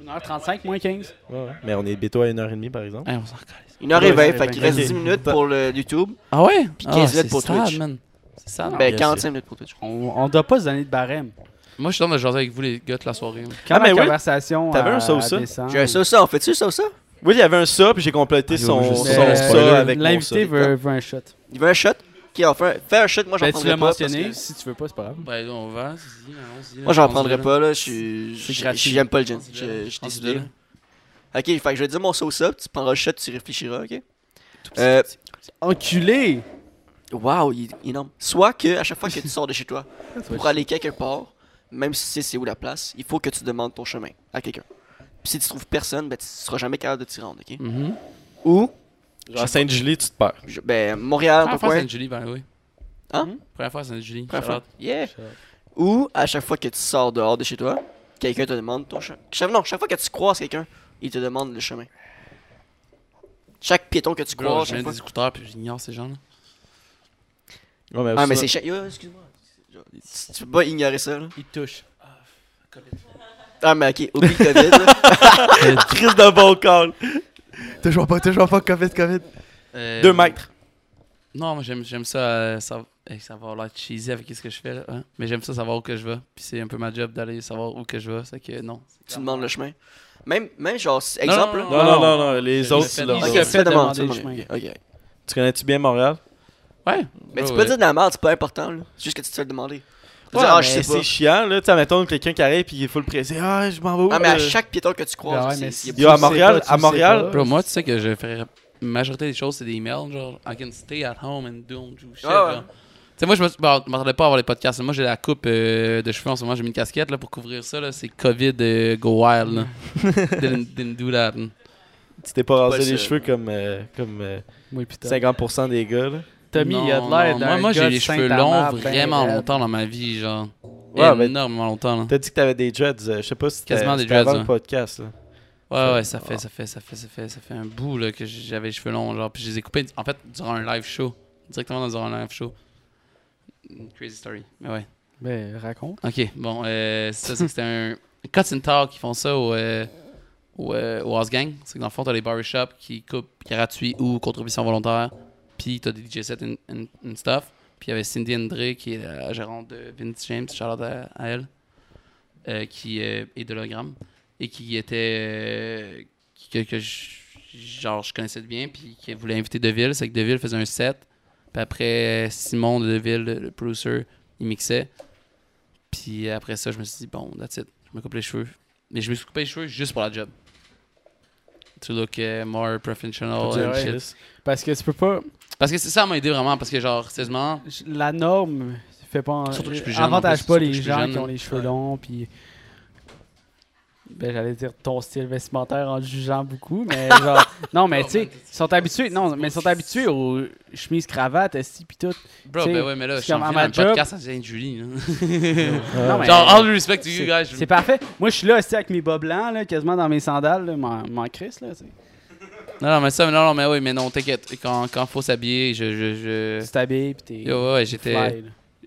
1h35 moins 15. Ouais, ouais. Mais on est bientôt à 1h30 par exemple. Hey, on s'en calisse. 1h20, Ouais, fait qu'il reste ok. 10 minutes pour le YouTube. Ah ouais? Puis 15 minutes pour Twitch. man. C'est sad. Ben, yes, 45 minutes pour Twitch. On, on doit pas se donner de barème. Moi, je suis dans de jaser avec vous, les gars, toute la soirée. Quand Ah, mais oui. conversation. T'avais à- un sauce, à ça? J'ai un ça, ça, on fait-tu ça, ça? Oui, il y avait un ça, puis j'ai complété Ah, son, son. Euh, ça spoiler. avec ça. L'invité veut, veut un shot. Il veut un shot? Ok, on fait un, fais un shot, moi j'en Ben, tu prendrai l'as pas. parce mentionné. que- Si tu veux pas, c'est pas grave. Ben, on va. allons-y, Moi j'en allons-y, prendrai là. pas, là. Je suis. C'est je- gratuit. J'aime pas le gin. Allons-y, Je là. je suis Allons-y, décidé. là. Ok, fait que je vais dire mon sauce up, tu prendras le shot, tu réfléchiras, ok? Tout petit, Euh, tout petit. Enculé! Waouh, il est énorme. Soit que à chaque fois que tu sors de chez toi pour aller quelque part, même si tu sais c'est où la place, il faut que tu demandes ton chemin à quelqu'un. Puis si tu trouves personne, ben tu seras jamais capable de t'y rendre, ok? Mhm. Ou Genre à Sainte-Julie, tu te perds. Je- ben, Montréal, Première fois à? Sainte-Julie, ben oui. Hein? Première fois à Sainte-Julie. Première fois. Yeah. Ou à chaque fois que tu sors dehors de chez toi, quelqu'un te demande ton chemin. Chaque, non, chaque fois que tu croises quelqu'un, il te demande le chemin. Chaque piéton que tu croises, je chaque mets fois. des écouteurs puis j'ignore ces gens-là. Ouais, mais Ah, mais ça- c'est chiant. Yo, excuse-moi. Tu tu peux pas ignorer ça, là. Il te touche. Ah, mais ok, oublie le COVID, là. Crise de bon call. Toujours pas, toujours pas, COVID, COVID. Euh, Deux mètres. Non, moi j'aime, j'aime ça, euh, ça, ça va l'air cheesy avec ce que je fais là, hein. mais j'aime ça savoir où que je vais. Puis c'est un peu ma job d'aller savoir où que je vais, c'est que non. tu demandes le chemin. Même, même genre, exemple, non. Non, non, non, non, les Je autres, Ok, demandes, demander le. Ok. Tu connais-tu bien Montréal? Ouais. Mais tu peux ouais. dire de la merde, c'est pas important, là. C'est juste que tu te fais le demander. Ouais, ah, mais je sais c'est chiant, là. Tu sais, mettons quelqu'un qui arrive puis il faut le presser. Ah, je m'en vais où? Ah, mais à chaque piéton que tu croises, Ouais, c'est- mais c'est- si- Yo, Tu à Montréal, à Montréal, moi tu sais que je ferais majorité des choses c'est des emails genre I can stay at home and do, do shit. Ah. Tu sais moi je m'attendais pas à avoir les podcasts. Moi j'ai la coupe euh, de cheveux en ce moment, j'ai mis une casquette là pour couvrir ça là, c'est Covid euh, go wild là. didn't, didn't do that. tu t'es pas rasé les cheveux comme, euh, comme euh, Oui, putain. 50% des gars, là? Tommy, il a de Non, l'air non, d'un Moi, moi j'ai les cheveux longs ben vraiment raide. longtemps dans ma vie genre. Ouais, mais énormément longtemps là. T'as dit que t'avais des dreads. euh, Je sais pas si c'était Quasiment des c'était avant dreads, le podcast, là. Ouais, ouais, ça fait, ça fait, ça fait, ça fait, ça fait un bout là, que j'avais les cheveux longs, genre, puis je les ai coupés, en fait, durant un live show. Directement dans un live show. Une Crazy story, mais ouais. Ben, raconte. Ok, bon, euh, ça, c'est que c'était un Cut and Talk qui font ça au, euh, au, euh, au House Gang. C'est que dans le fond, t'as les barbershops qui coupent gratuit ou contribution volontaire, puis t'as des DJ sets and, stuff. Puis il y avait Cindy André, qui est la gérante de Vince James, out à, elle, euh, qui euh, est d'hologramme, et qui était. euh, que, genre, je connaissais bien, puis qui voulait inviter Deville. C'est que Deville faisait un set, puis après, Simon de Deville, le, le producer, il mixait. Puis après ça, je me suis dit, bon, that's it. Je me coupe les cheveux. Mais je me suis coupé les cheveux juste pour la job. To look uh, more professional and ouais, shit. Parce que tu peux pas. Parce que c'est ça m'a aidé vraiment. Parce que, genre, sérieusement, La norme fait pas. Surtout que je suis plus jeune, en avantage plus. pas les gens jeune. qui ont les cheveux Ouais. longs. Puis. Ben, j'allais dire ton style vestimentaire en jugeant beaucoup, mais genre. non, mais tu sais, ils sont habitués. Non, mais ils sont habitués aux chemises, cravates, esti, pis tout. bro, ben ouais, mais là, je suis en train job- podcast à Sainte-Julie. là. Genre, all respect to you guys. C'est parfait. Moi, je suis là, esti, avec mes bas blancs, là, quasiment dans mes sandales, là, m'en crisse, là, tu. Non, non, mais ça, non, non, mais oui, mais non, t'inquiète. Quand, quand faut s'habiller, je. je, je... Tu t'habilles, pis t'es. Ouais, ouais, j'étais.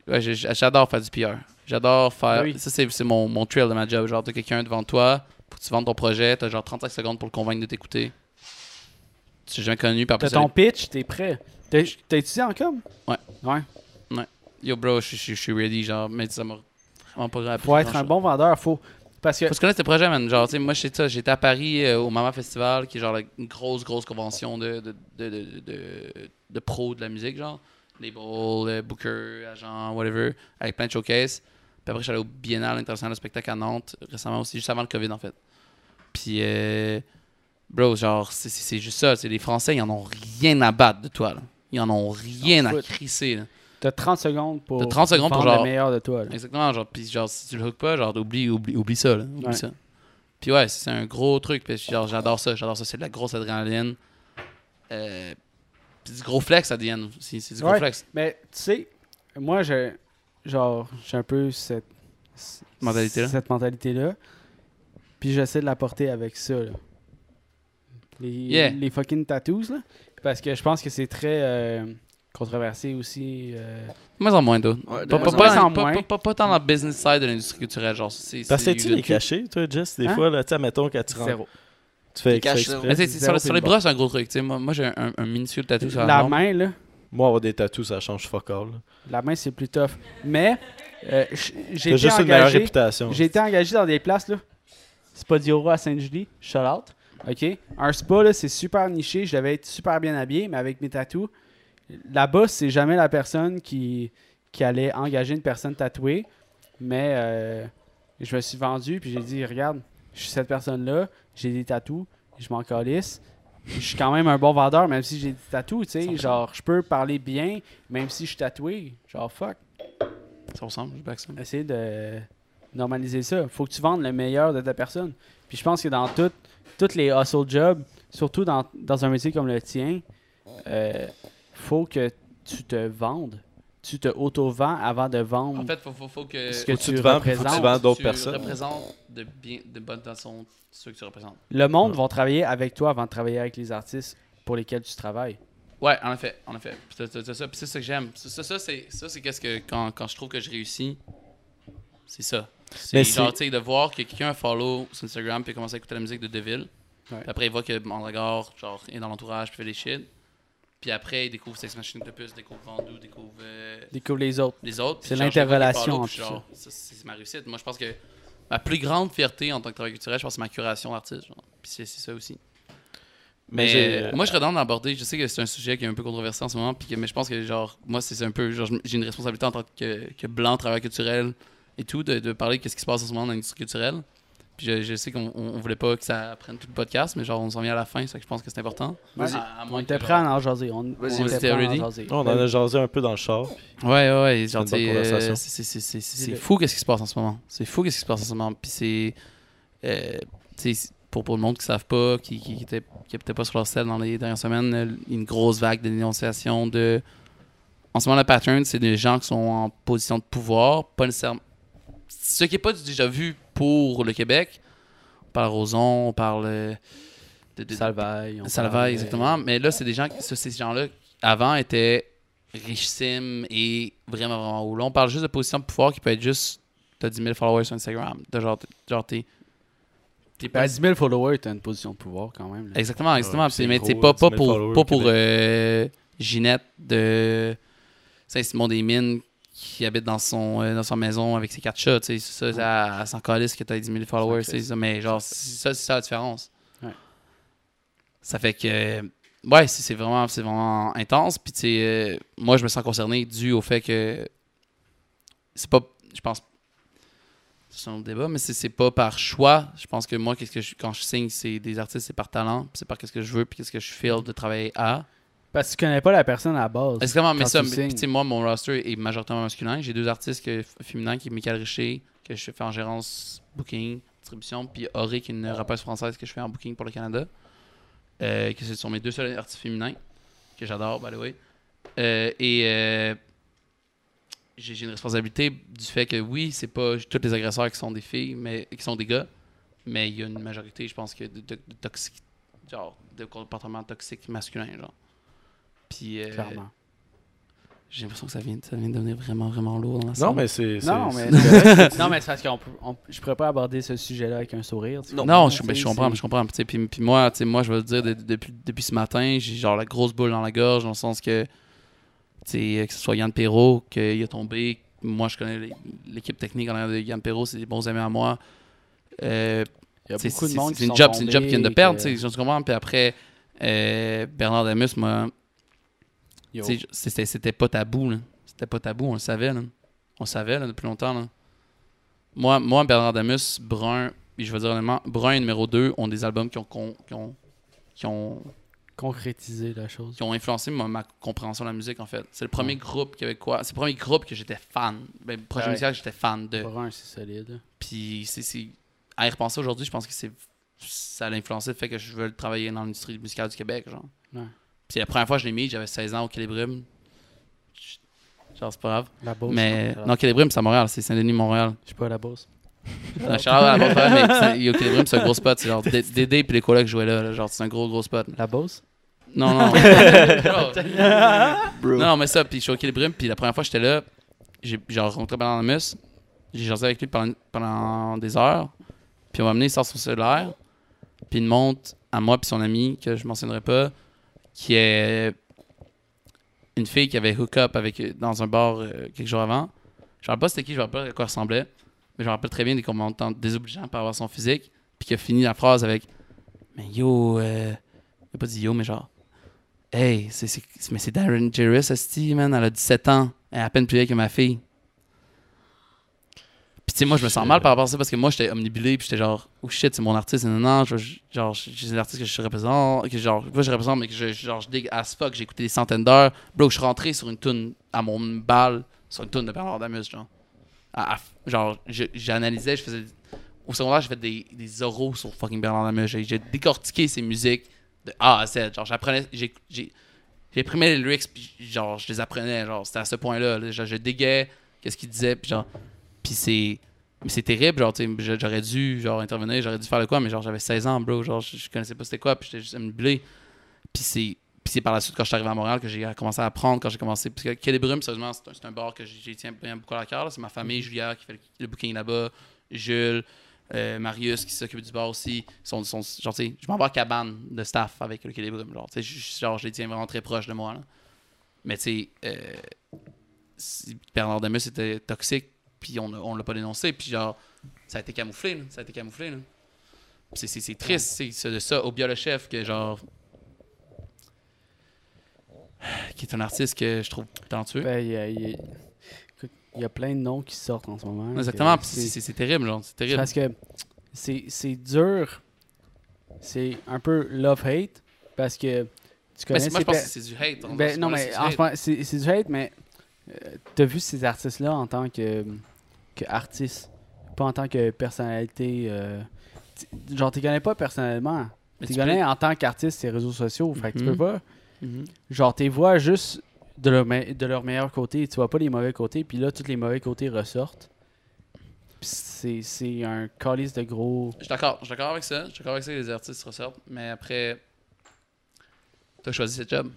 Ouais, j'adore faire du PR. J'adore faire. Oui. Ça, c'est mon, mon trail de ma job. Genre, t'as quelqu'un devant toi, faut que tu vendes ton projet, t'as genre 35 secondes pour le convaincre de t'écouter. Tu jamais connu, après T'as ton pitch, t'es prêt. T'as étudié en com? Ouais. Ouais. Yo, bro, je suis- ready, genre, mais ça m'a vraiment pas Faut être un bon vendeur, faut. Parce que. Faut se connaître tes projets, man. Genre, tu sais, moi, je sais ça. J'étais à Paris euh, au Mama Festival, qui est genre la- une grosse, grosse convention de, de, de, de, de, de pros de la musique, genre. Label, euh, Booker, agent, whatever, avec plein de showcases. Puis après, je suis allé au Biennale international de spectacle à Nantes, récemment aussi, juste avant le COVID, en fait. Puis, euh, bro, genre, c'est- juste ça. c'est Les Français, ils en ont rien à battre de toi, là. Ils en ont rien à foutent. crisser. T'as 30 secondes pour. T'as 30 secondes pour genre- le meilleur de toi, là. Exactement, genre, puis genre, si tu le hook pas, genre, oublie, oublie, oublie ça, là. Oublie Ouais. ça. Puis ouais, c'est un gros truc, puis genre, j'adore ça, j'adore ça, c'est de la grosse adrénaline. Euh, puis du gros flex DN, c'est c'est du gros Ouais. flex. Mais tu sais, moi, j'ai. Genre, j'ai un peu cette. Mentalité-là. Cette mentalité-là. Puis j'essaie de la porter avec ça, là. Les, Yeah. les fucking tattoos, là. Parce que je pense que c'est très. euh, controversé aussi. euh, De moins en moins, d'eau. Ouais, de Pas, pas, pas, moins. dans- pas, la business side de l'industrie culturelle, genre, c'est... T'as c'est- tu les cacher, toi, Jess, des Hein? fois, là, tu sais, mettons, quand tu rentres. Tu fais exprès. Mais sur, les le bras, c'est un gros truc. Moi, moi j'ai un, un minuscule tatou sur la, La main, là. Moi, avoir des tattoos, ça change fuck all. là. La main, c'est plus tough. Mais, euh, j'ai été juste une meilleure engagé. réputation. J'ai été engagé dans des places, là. Spa Dioro à Sainte-Julie, shout out. OK? Un spa, là, c'est super niché. Je devais être super bien habillé, mais avec mes tatous. Là-bas, c'est jamais la personne qui, qui allait engager une personne tatouée. Mais euh, je me suis vendu, puis j'ai dit, regarde, je suis cette personne-là, j'ai des tatous, je m'en calisse. Je suis quand même un bon vendeur, même si j'ai des tatous, tu sais. 100%. Genre, je peux parler bien, même si je suis tatoué. Genre, fuck Ça ressemble, je back ça. essayer de normaliser ça. faut que tu vendes le meilleur de ta personne. Puis je pense que dans tout- toutes les hustle jobs, surtout dans, dans un métier comme le tien, euh, faut que tu te vendes. Tu te auto-vends avant de vendre En fait, faut, faut, faut que. ce que tu, tu te vends, faut que tu représentes. vends d'autres personnes. représentes de, bien, de bonne façon ceux que tu représentes. Le monde va travailler avec toi avant de travailler avec les artistes pour lesquels tu travailles. Ouais, en effet, en effet. Ça, c'est ça que j'aime. Ça, c'est ça, c'est qu'est-ce que quand, quand je trouve que je réussis, c'est ça. C'est genre, c'est- tu sais, de voir que quelqu'un a follow sur Instagram puis a commencé à écouter la musique de Deville. Ouais. Puis après, il voit que Mandragore, genre, est dans l'entourage puis fait des shit. Puis après, il découvre Sex Machine de plus, découvre Vendoux, découvre euh, Découvre les autres. les autres. C'est l'interrelation C'est ma réussite. Moi, je pense que ma plus grande fierté en tant que travailleur culturel, je pense c'est ma curation d'artiste. Puis c'est ça aussi. Mais euh, moi, je dans d'aborder. Je sais que c'est un sujet qui est un peu controversé en ce moment, puis que- mais je pense que genre moi, c'est un peu genre j'ai une responsabilité en tant que, que blanc travailleur culturel et tout de, de parler de ce qui se passe en ce moment dans l'industrie culturelle. Puis je, je sais qu'on on, voulait pas que ça prenne tout le podcast, mais genre on s'en vient à la fin, ça que je pense que c'est important. Vas-y. À- à On était prêt à en jaser. On, était prêt à en Ready? jaser. On en a jasé un peu dans le char. Ouais, ouais, ouais. Genre, C'est fou qu'est-ce qui se passe en ce moment. C'est fou qu'est-ce qui se passe en ce moment. Puis c'est. euh, pour, pour le monde qui ne savent pas, qui qui, qui était, qui était pas sur leur selle dans les dernières semaines, une grosse vague de dénonciation de. En ce moment, le pattern, c'est des gens qui sont en position de pouvoir, pas nécessairement. Ce qui n'est pas du déjà vu pour le Québec. On parle Roson, on parle. euh, de, de- Salvaille. on ça le parle, va, euh, exactement. Mais là, c'est des gens, ces gens-là, avant, étaient richissimes et vraiment, vraiment hauts. Là, on parle juste de position de pouvoir qui peut être juste, t'as 10 000 followers sur Instagram. De genre, genre t'es. t'es Ben, pas- 10 000 followers, t'as une position de pouvoir quand même. là. Exactement, exactement. Ouais, Puis c'est mais c'est pas, 10 pas 000 pour, pas pour euh, Ginette de Saint-Simon-des-Mines qui habite dans son, euh, dans son maison avec ses quatre chats. tu sais. Ça, ça, elle s'en calisse que t'as 10 000 followers. Ça. Mais genre, c'est ça, c'est ça la différence. Ouais. Ça fait que. Ouais, c'est vraiment, c'est vraiment intense. Puis, tu sais, euh, moi, je me sens concerné dû au fait que. C'est pas. Je pense. C'est un autre débat, mais c'est pas par choix. Je pense que moi, qu'est-ce que je- quand je signe, c'est des artistes, c'est par talent, c'est par qu'est-ce que je veux, puis qu'est-ce que je feel de travailler à. Parce que tu connais pas la personne à la base. Exactement, mais quand ça, tu mais- moi, mon roster est majoritairement masculin. J'ai deux artistes que, féminins, qui est Michael Richer, que je fais en gérance, booking, distribution, puis Auré, qui est une rappeuse française que je fais en booking pour le Canada. Euh, que ce sont mes deux seuls artistes féminins, que j'adore, by the way. Euh, et euh, j'ai une responsabilité du fait que oui, c'est pas tous les agresseurs qui sont des filles, mais qui sont des gars, mais il y a une majorité, je pense, que de, de, de toxiques, genre, de comportements toxiques masculins, genre. Puis, euh, Clairement. j'ai l'impression que ça vient, ça vient de devenir vraiment, vraiment lourd dans la Non, salle. mais c'est. c'est- Non, mais, c'est- non, mais c'est parce on- je pourrais pas aborder ce sujet-là avec un sourire. tu Non. comprends, Non, je, ben, comprends, je comprends. Puis, tu sais, Puis, puis moi, tu sais, moi, je vais te dire, de- de- depuis, depuis ce matin, j'ai genre la grosse boule dans la gorge, dans le sens que, tu sais, que ce soit Yann Perrault, qu'il a tombé. Moi, je connais l'équipe technique en arrière de Yann Perrault, c'est des bons amis à moi. Euh, Il y a c'est- beaucoup de c'est- monde C'est qui une sont job, c'est une job qu'ils viennent de perdre, que- tu sais, je comprends. Puis après, euh, Bernard Damus, sais, C'était pas tabou, là. C'était pas tabou, on le savait, là. On le savait, là, depuis longtemps, là. Moi, moi Bernard Damus, Brun, puis je veux dire honnêtement, Brun et numéro 2 ont des albums qui ont, qui ont, qui ont, Concrétiser la chose. qui ont influencé ma, ma compréhension de la musique, en fait. C'est le premier groupe québécois, c'est le premier groupe que j'étais fan. Ben, projet Ouais. musical que j'étais fan de. Brun, c'est solide. Puis, c'est- à y repenser aujourd'hui, je pense que c'est ça a influencé le fait que je veux travailler dans l'industrie musicale du Québec, genre. Ouais. Puis la première fois que je l'ai mis, j'avais 16 ans au Calibrium. Genre, c'est pas grave. La Beauce. Mais je non, Calibrium, c'est à Montréal, c'est Saint-Denis-Montréal. suis pas à la Beauce. Non, Charles, à la base, pareil, mais c'est- au Calibrium, c'est un gros spot. C'est genre Dédé puis les collègues jouaient là, là, Genre, c'est un gros, gros spot. La Beauce? Non, non. Bro. Non, mais ça, puis je suis au Calibrium, puis la première fois que j'étais là, j'ai genre rencontré Bernard Lamus. J'ai jasé avec lui pendant, pendant des heures. Puis on m'a amené, il sort son cellulaire. Puis il montre à moi puis son ami, que je mentionnerai pas, qui est une fille qui avait hook up avec, dans un bar euh, quelques jours avant. Je ne rappelle pas c'était qui, je ne rappelle pas à quoi ressemblait. Mais je me rappelle très bien des commentaires désobligeants par à son physique. Puis qui a fini la phrase avec Mais yo, euh... il a pas dit yo, mais genre Hey, c'est, mais c'est Darren esti, man. Elle a 17 ans. Elle est à peine plus vieille que ma fille. Puis, tu sais, moi, je me sens mal par rapport à ça parce que moi, j'étais omnibulé. Puis, j'étais genre, oh shit, c'est mon artiste. Non, non, je, genre, j'ai un artiste que je représente. Que genre, pas je représente, mais que je, genre, je dig as fuck. J'ai écouté des centaines d'heures. Bro, je suis rentré sur une tune à mon balle, sur une tune de Bernard Damus, genre. À- à- genre, j'analysais, je faisais. Au secondaire, j'ai fait des, des oraux sur fucking Bernard Damus. J'ai décortiqué ses musiques de A à Z. Genre, j'apprenais. j'ai- j'ai- J'imprimais les lyrics, puis genre, je les apprenais. Genre, c'était à ce point-là. là. Genre, je déguais qu'est-ce qu'il disait, puis genre. Puis c'est. Mais c'est terrible, genre, j'aurais dû, genre, intervenir, j'aurais dû faire le quoi, mais genre, j'avais 16 ans, bro. Genre, je, je connaissais pas c'était quoi, puis j'étais juste blé. Puis c'est. Puis c'est par la suite, quand je suis arrivé à Montréal, que j'ai commencé à apprendre, quand j'ai commencé. Parce que sérieusement, c'est un, bar que j'ai tiens bien beaucoup à la cœur. là. C'est ma famille, Julia, qui fait le, le booking là-bas, Jules, euh, Marius, qui s'occupe du bar aussi. Sont, sont, genre, tu sais, je m'en vais à cabane de staff avec le Brumes. Genre, tu sais, genre, je les tiens vraiment très proches de moi. Là. Mais tu sais, euh, Bernard Demus était toxique, puis on, l'a pas dénoncé, puis genre, ça a été camouflé, là. Ça a été camouflé, là. C'est, c'est, c'est triste, c'est, c'est de ça, Obia le chef, que genre. qui est un artiste que je trouve talentueux. Ben, il y a, il y a- écoute, il y a plein de noms qui sortent en ce moment. Exactement, que c'est, terrible, genre, c'est terrible. parce que c'est c'est dur. C'est un peu love-hate. Parce que tu Mais connais c'est- moi, je pense pe- que c'est du hate. Ben, non, mais c'est en du ce hate. moment, c'est c'est du hate, mais euh, t'as vu ces artistes-là en tant que, que artistes, pas en tant que personnalité. euh, genre, tu connais pas personnellement. Mais Tu connais en tant qu'artiste ces réseaux sociaux. Fait que tu Mhm. peux pas. Mhm. Genre, tu vois juste de leur, me- de leur meilleur côté. Tu vois pas les mauvais côtés. Puis là, tous les mauvais côtés ressortent. Puis c'est c'est un calice de gros. Je suis d'accord, je suis d'accord avec ça. Je suis d'accord avec ça que les artistes ressortent. Mais après, t'as choisi cette job.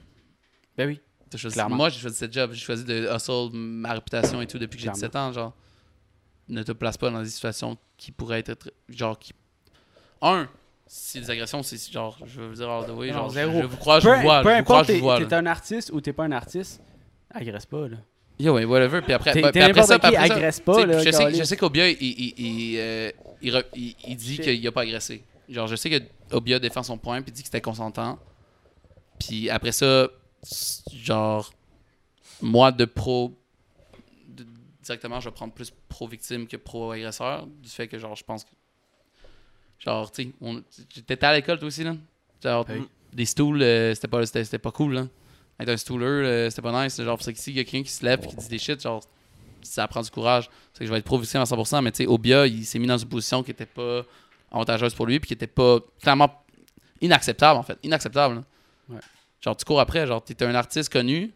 Ben oui. T'as choisi-. Moi, j'ai choisi cette job. J'ai choisi de hustle ma réputation et tout depuis que j'ai Clairement. 17 ans. Genre, ne te place pas dans des situations qui pourraient être. tr- Genre, qui. Un, si les agressions, c'est genre, je veux vous dire all the way. Non, Genre, je, zéro. je vous crois, je peu vous vois. peu Je vous crois, importe, je vous t'es vois. t'es là. un artiste ou t'es pas un artiste, agresse pas. là. Yo, ouais, whatever. Puis après, bah, t'es puis après ça, puis après agresse pas. Là, je, sais, je sais qu'Obia, il, il, il, euh, il dit qu'il a pas agressé. Genre, je sais que Obia défend son point puis dit que c'était consentant. Puis après ça, genre, moi de pro, directement, je vais prendre plus pro-victime que pro-agresseur. Du fait que, genre, je pense que. Genre, tu sais, t'étais à l'école toi aussi, là? Genre, des stools, euh, c'était pas, pas cool, là. Être un stooler, euh, c'était pas nice. Genre, c'est que s'il y a quelqu'un qui se lève et qui dit des shit, genre, ça prend du courage. C'est que je vais être pro-victime à 100%, mais tu sais, Obia, il s'est mis dans une position qui était pas avantageuse pour lui, puis qui était pas clairement inacceptable, en fait. Inacceptable. Ouais. Genre, tu cours après, genre, t'es un artiste connu.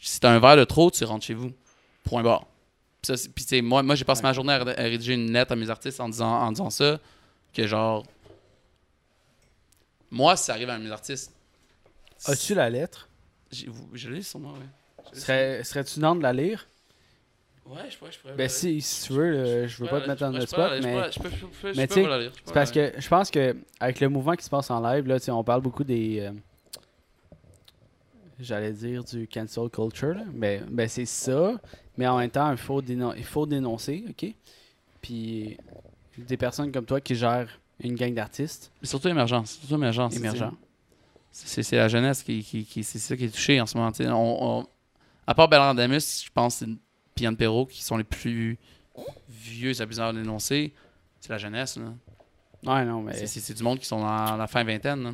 Si t'as un verre de trop, tu rentres chez vous. Point barre. Puis, tu moi, moi j'ai passé Ouais. ma journée à, à rédiger une lettre à mes artistes en disant, en disant ça, que genre, moi, si ça arrive à mes artistes, As-tu la lettre? je l'ai sur moi, Serais- Serais-tu dans de la lire? Ouais, je pourrais, je pourrais. Ben, si, si tu veux, je veux pas te mettre dans le spot, mais. Mais tu sais. C'est parce que je pense que avec le mouvement qui se passe en live, là, on parle beaucoup des. euh, J'allais dire du cancel culture, là. mais ben, c'est ça. Mais en même temps, il faut, dénon- il faut dénoncer, OK? Puis des personnes comme toi qui gèrent une gang d'artistes surtout émergence. Surtout émergence. émergents. C'est la jeunesse qui, qui, qui- c'est ça qui est touchée en ce moment. On, on- à part Bernard Damus, je pense, et Yann Perrault, qui sont les plus vieux abuseurs dénoncés, c'est la jeunesse. là. Ouais, non, mais. C'est du monde qui sont dans la fin vingtaine. là.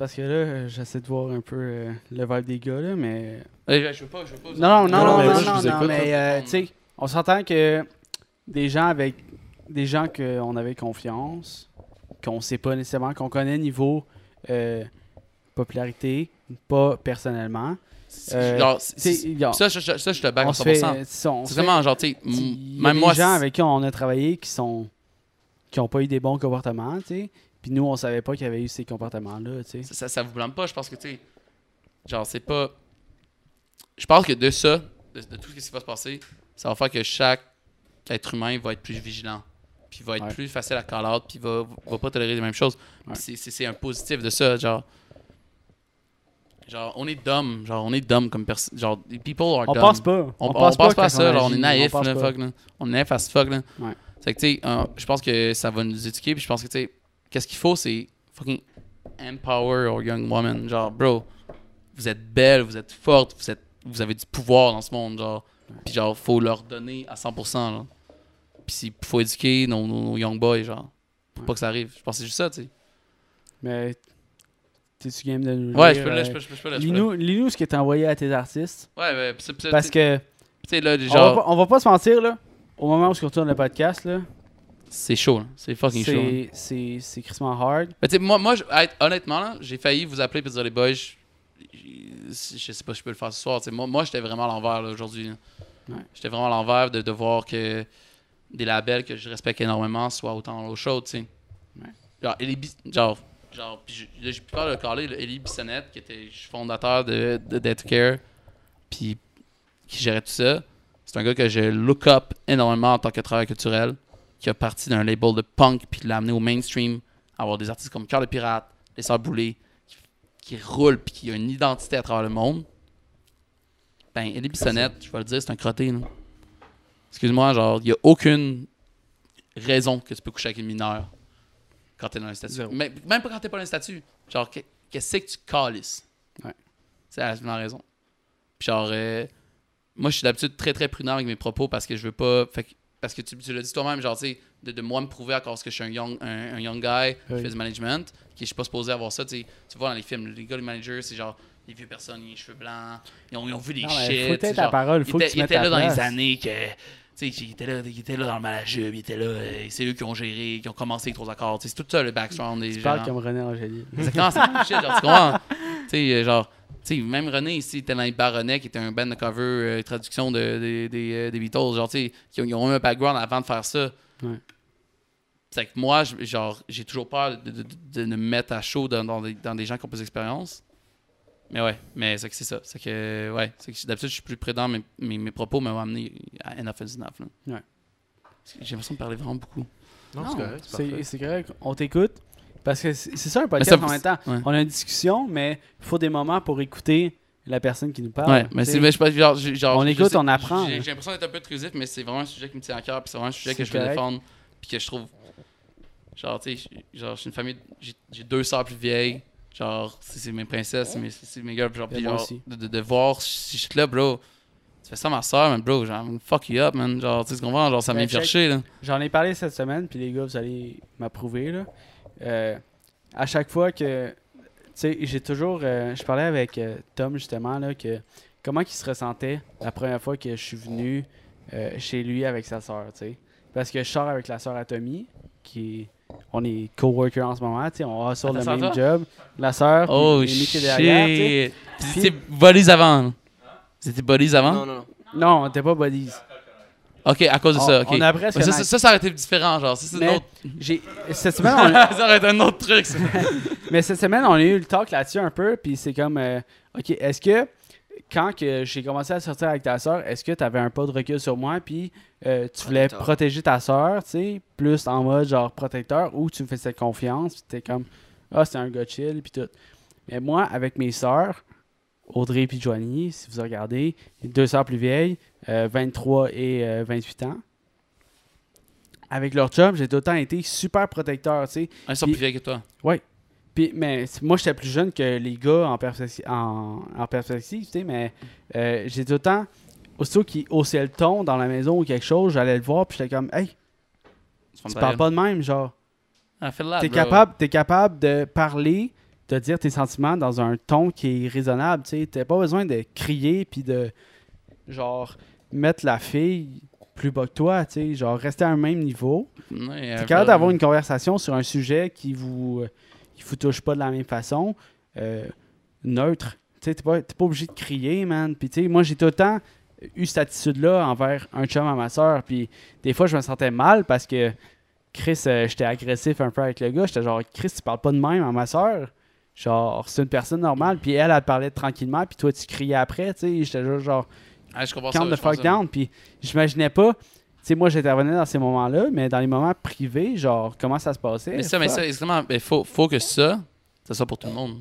Parce que là, euh, j'essaie de voir un peu euh, le vibe des gars, là, mais. Eh, Je veux pas, je veux pas. Non, non, non, Non, non, mais non, non, non, mais euh, tu sais, on s'entend que des gens avec des gens qu'on avait confiance, qu'on sait pas nécessairement, qu'on connaît niveau euh, popularité, pas personnellement. Genre, genre, Ça, je, je- ça, je te bague on à se fait, 100%. euh, tu sais, on C'est vraiment genre, tu sais, même des moi. gens c'est- avec qui on a travaillé qui sont qui ont pas eu des bons comportements, tu sais. Puis nous, on savait pas qu'il y avait eu ces comportements-là, tu sais. ça, ça, ça vous blâme pas. Je pense que, tu sais, genre, c'est pas. Je pense que de ça, de, de tout ce qui va se passer, ça va faire que chaque être humain va être plus vigilant. Puis va être Ouais. plus facile à call out, puis va, va pas tolérer les mêmes choses. Ouais. c'est- c'est c'est un positif de ça, genre. Genre, on est dumb. Genre, on est dumb comme personne. Genre, people are On dumb. pense pas. On, on pense pense pas à ça, genre, on est naïf, là, pas. fuck, là. On est naïf as fuck, là. Ouais. C'est que, tu sais, euh, je pense que ça va nous éduquer, puis je pense que, tu sais, qu'est-ce qu'il faut, c'est fucking empower our young woman. Genre, bro, vous êtes belle, vous êtes forte, vous, êtes, vous avez du pouvoir dans ce monde, genre. Puis, genre, faut leur donner à 100%, là. Puis, il faut éduquer nos, nos, nos young boys, genre. Pour Ouais. pas que ça arrive. Je pense que c'est juste ça, tu sais. Mais t'es-tu game de nous Ouais, je peux euh, je peux, je peux, je peux le, je peux le. Lis-nous ce que t'as envoyé à tes artistes. Ouais, ouais, pis pis Parce que Tu sais, là, on, va genre, pas, on va pas se mentir, là. Au moment où je retourne le podcast, là, c'est chaud. C'est fucking chaud. c'est c'est c'est crissement hard. Mais moi, moi je- honnête- honnêtement, j'ai failli vous appeler et dire les boys, je- je sais pas si je peux le faire ce soir. Moi, moi j'étais vraiment à l'envers aujourd'hui. Ouais. J'étais vraiment à l'envers de, de voir que des labels que je respecte énormément soient autant au show, tu sais. Ouais. Genre, Bis- genre, genre, là, j'ai peur de le caler, là, Elie Bissonnette, qui était fondateur de, de Death Care, puis qui gérait tout ça. C'est un gars que je look up énormément en tant que travailleur culturel, qui a parti d'un label de punk, puis de l'a amené au mainstream, avoir des artistes comme Cœur de Pirate, Les Sœurs Boulay, qui, qui roulent, puis qui a une identité à travers le monde. Ben, Elie Bissonnette, je vais le dire, c'est un crotté, là. Excuse-moi, genre, il n'y a aucune raison que tu peux coucher avec une mineure quand t'es dans un statut. Mais- Même pas quand t'es pas dans un statut. Genre, que- qu'est-ce que tu calisses? Ouais. C'est la la raison. Puis genre, euh, moi, je suis d'habitude très, très prudent avec mes propos parce que je veux pas... fait que- parce que tu, tu l'as dit toi-même, genre, tu sais, de, de moi me prouver à cause que je suis un young, un, un young guy qui fait du management, qui je suis pas supposé avoir ça, tu sais. Tu vois dans les films, les gars, les managers, c'est genre les vieux personnes, ils ont les cheveux blancs, ils ont, ils ont vu des Non, shit. faut être ta parole, il faut que était, tu il mettes était ta là dans place. les années que. Tu sais, il était, là, il était là dans le malajube, il était là, euh, c'est eux qui ont géré, qui ont commencé les trois accords. C'est tout ça le background des Tu parles comme René. Exactement, c'est shit, genre, tu comprends? Tu sais, euh, genre, tu sais, même René ici, était dans les Baronnet, qui était un band de cover, euh, traduction de, de- des, euh, des Beatles, genre, tu sais, qui ont, ils ont eu un background avant de faire ça. Ouais. C'est que moi, genre, j'ai toujours peur de, de, de- de me mettre à chaud dans, dans des, dans des gens qui ont plus d'expérience. Mais ouais, mais c'est que c'est ça. C'est que, ouais, c'est que d'habitude, je suis plus prudent, mais mes, mes propos m'ont amené à enough is enough. là. Ouais. J'ai l'impression de parler vraiment beaucoup. Non, Non, c'est correct, c'est correct. On t'écoute. Parce que c'est ça un podcast ça- en même temps. ouais. On a une discussion, mais il faut des moments pour écouter la personne qui nous parle. Ouais, mais c'est, je pas, genre, j'ai- genre, On écoute, sais- on apprend, J'ai, j'ai l'impression d'être un peu intrusif, mais c'est vraiment un sujet qui me tient à cœur, puis c'est vraiment un sujet que je veux défendre, puis que je trouve. Genre, tu sais, genre, suis une famille. J'ai, j'ai deux sœurs plus vieilles. Genre, c'est, c'est mes princesses, c'est mes, girls. Genre, moi genre, aussi. de, de, de voir, si je suis là, bro. Tu fais ça à ma soeur, man, bro. Genre, fuck you up, man. Genre, tu sais, tu comprends? Genre, ça Ben, m'est check. cherché, là. J'en ai parlé cette semaine, puis les gars, vous allez m'approuver. Là. Euh, à chaque fois que. Tu sais, j'ai toujours. euh, je parlais avec euh, Tom, justement, là, que comment il se ressentait la première fois que je suis venu euh, chez lui avec sa soeur, tu sais. Parce que je sors avec la soeur Atomy, qui est- On est co-worker en ce moment, tu sais, on va sur Ah, le même toi? job. La soeur, puis Oh, qui est derrière, tu sais. shit. Étiez buddies avant, étiez buddies avant? Non, non, non. Non, on était pas buddies. Ok, à cause de On- ça, on a presque ça, ça, ça, ça aurait été différent, genre. Ça, c'est autre... Cette semaine, on, ça aurait été un autre truc, ça. Mais cette semaine, on a eu le talk là-dessus un peu, puis c'est comme, euh, ok, est-ce que quand que j'ai commencé à sortir avec ta soeur, est-ce que tu avais un pas de recul sur moi, puis euh, tu voulais Protecteur. protéger ta soeur, tu sais, plus en mode genre protecteur, ou tu me faisais confiance, puis t'es comme, ah, c'est un gars chill, puis tout. Mais moi, avec mes sœurs, Audrey et Joanie, si vous regardez, deux sœurs plus vieilles, euh, 23 et euh, 28 ans. Avec leur job, j'ai tout le temps été super protecteur, tu sais. Ils sont Puis- plus vieilles que toi. Puis, mais moi, j'étais plus jeune que les gars en, perspective, en, en perspective, tu sais, mais euh, j'ai tout le temps, aussitôt qu'ils haussaient le ton dans la maison ou quelque chose, j'allais le voir, puis j'étais comme, hey, tu parles pas de même, genre. Ah, T'es capable, t'es capable de parler, de dire tes sentiments dans un ton qui est raisonnable, tu. T'as pas besoin de crier, puis de, genre, mettre la fille plus bas que toi, tu sais, genre, rester à un même niveau. Ouais, T'es capable d'avoir une conversation sur un sujet qui vous, qui vous touche pas de la même façon, euh, neutre. Tu sais, t'es pas, pas obligé de crier, man. Puis, tu sais, moi, j'ai tout le temps eu cette attitude-là envers un chum à ma soeur. Puis, des fois, je me sentais mal parce que Chris, euh, j'étais agressif un peu avec le gars. J'étais genre, Chris, tu parles pas de même à ma soeur. Genre, c'est une personne normale. Puis, elle, elle parlait tranquillement. Puis, toi, tu criais après. Tu sais, j'étais juste genre, Ah, je comprends the fuck down. Puis j'imaginais pas. Tu sais, moi, j'intervenais dans ces moments-là, mais dans les moments privés, genre, comment ça se passait? Mais ça, mais ça, exactement. Il faut, faut que ça, ça soit pour tout le monde.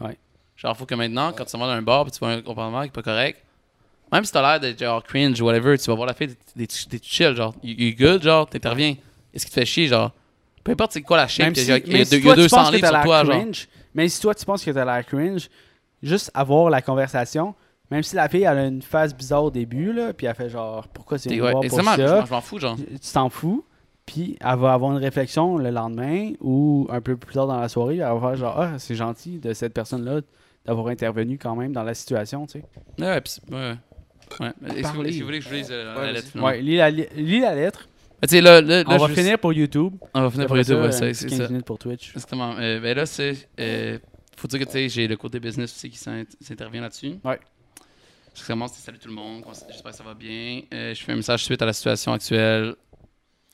Ouais. Genre, faut que maintenant, quand tu vas dans un bar et tu vois un comportement qui est pas correct, même si t'as l'air d'être genre cringe ou whatever, tu vas voir la fille, t'es chill, genre, you, you good, genre, t'interviens. Est-ce qui te fait chier, genre? Peu importe c'est quoi la shape, il y si, a, y a si y a tu 200 penses que livres sur toi, genre. Même si toi, tu penses que t'as l'air cringe, juste avoir la conversation, même si la fille, elle a une phase bizarre au début, là, puis elle fait genre, pourquoi me ouais, pour je ça? je m'en fous, genre. tu t'en fous, puis elle va avoir une réflexion le lendemain ou un peu plus tard dans la soirée, elle va faire genre, ah, c'est gentil de cette personne-là d'avoir intervenu quand même dans la situation, tu sais. Ouais, ouais, pis c'est- ouais, ouais. Est-ce que, vous voulez que je lise euh, Ouais, la vas-y. lettre? Ouais, lis la, lis la lettre. Mais là, là, On va finir pour YouTube. On va finir pour YouTube, ouais, c'est petit c'est 15 ça. minutes pour Twitch. Exactement. Euh, ben là, c'est. euh, faut dire que j'ai le côté business aussi qui s'in- s'intervient là-dessus. Ouais. Je commence, tout le monde, j'espère que ça va bien. Euh, je fais un message suite à la situation actuelle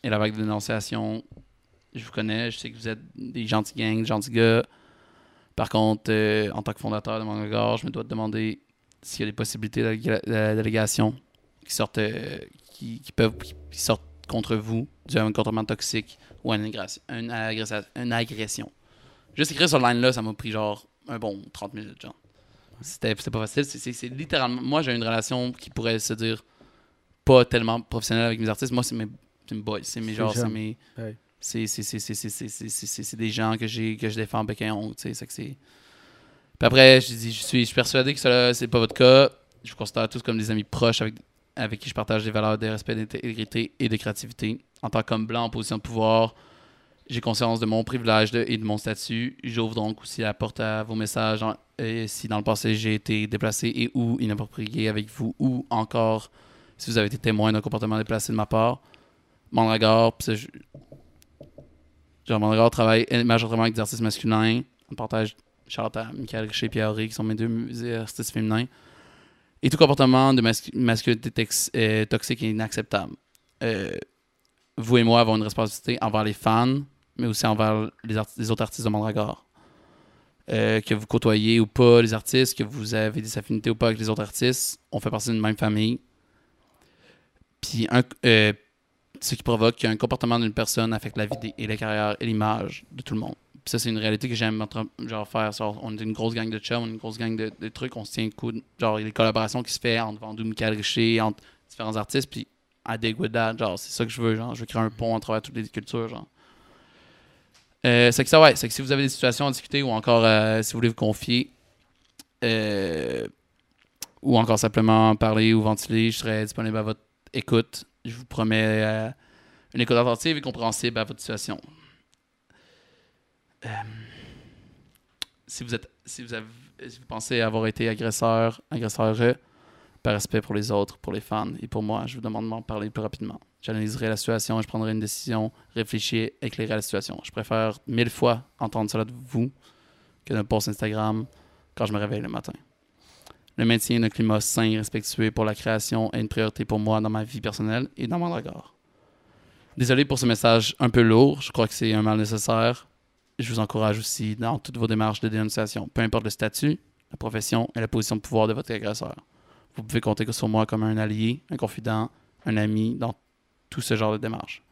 et la vague de dénonciation. Je vous connais, je sais que vous êtes des gentils gangs, des gentils gars. Par contre, euh, en tant que fondateur de mon regard, je me dois te demander s'il y a des possibilités d'alléga- d'allégation qui sortent, euh, qui, qui peuvent, qui sortent contre vous d'un comportement toxique ou une, une, une agression. Juste écrire sur line-là, ça m'a pris genre un bon 30 minutes, genre. C'était pas facile. C'est littéralement. Moi, j'ai une relation qui pourrait se dire pas tellement professionnelle avec mes artistes. Moi, c'est mes, mes boys, c'est mes genres, c'est mes. Ouais. C'est des gens que, que je défends bec et ongle, tu sais. Puis après, je dis, je suis, je suis persuadé que c'est pas votre cas. Je vous considère tous comme des amis proches avec qui je partage des valeurs de respect, d'intégrité et de créativité. En tant qu'homme blanc en position de pouvoir, j'ai conscience de mon privilège et de mon statut. J'ouvre donc aussi la porte à vos messages si dans le passé j'ai été déplacé et ou inapproprié avec vous ou encore si vous avez été témoin d'un comportement déplacé de ma part. Mondragard, pis ça, je- genre Mondragard travaille majoritairement avec des artistes masculins. On partage Charlotte à Michael Richer et Pierre qui sont mes deux artistes féminins. Et tout comportement de mascu- masculinité euh, toxique est inacceptable. Euh, vous et moi avons une responsabilité envers les fans, mais aussi envers les, autres artistes de Mondragard. Euh, que vous côtoyez ou pas les artistes, que vous avez des affinités ou pas avec les autres artistes, on fait partie d'une même famille. Puis ce qui provoque qu'un comportement d'une personne affecte la vie et la carrière et l'image de tout le monde. Ça, c'est une réalité que j'aime faire. On est une grosse gang de chums, on une grosse gang de, trucs, on se tient le coup. Genre, des collaborations qui se font entre Vendoux, Michael Richer, entre différents artistes, puis I. Genre, c'est ça que je veux. Genre, je veux créer un pont à travers toutes les cultures. Genre. Euh, c'est que ça, ouais. C'est que si vous avez des situations à discuter ou encore euh, si vous voulez vous confier, euh, ou encore simplement parler ou ventiler, je serai disponible à votre écoute. Je vous promets une écoute attentive et compréhensible à votre situation. Euh, si vous êtes, si vous pensez avoir été agresseur, agresseur, par respect pour les autres, pour les fans et pour moi, je vous demande de m'en parler plus rapidement. J'analyserai la situation et je prendrai une décision réfléchie, éclairer la situation. Je préfère mille fois entendre cela de vous que d'un post Instagram quand je me réveille le matin. Le maintien d'un climat sain et respectueux pour la création est une priorité pour moi dans ma vie personnelle et dans mon regard. Désolé pour ce message un peu lourd, je crois que c'est un mal nécessaire. Je vous encourage aussi dans toutes vos démarches de dénonciation, peu importe le statut, la profession et la position de pouvoir de votre agresseur. Vous pouvez compter sur moi comme un allié, un confident, un ami dans tout ce genre de démarches.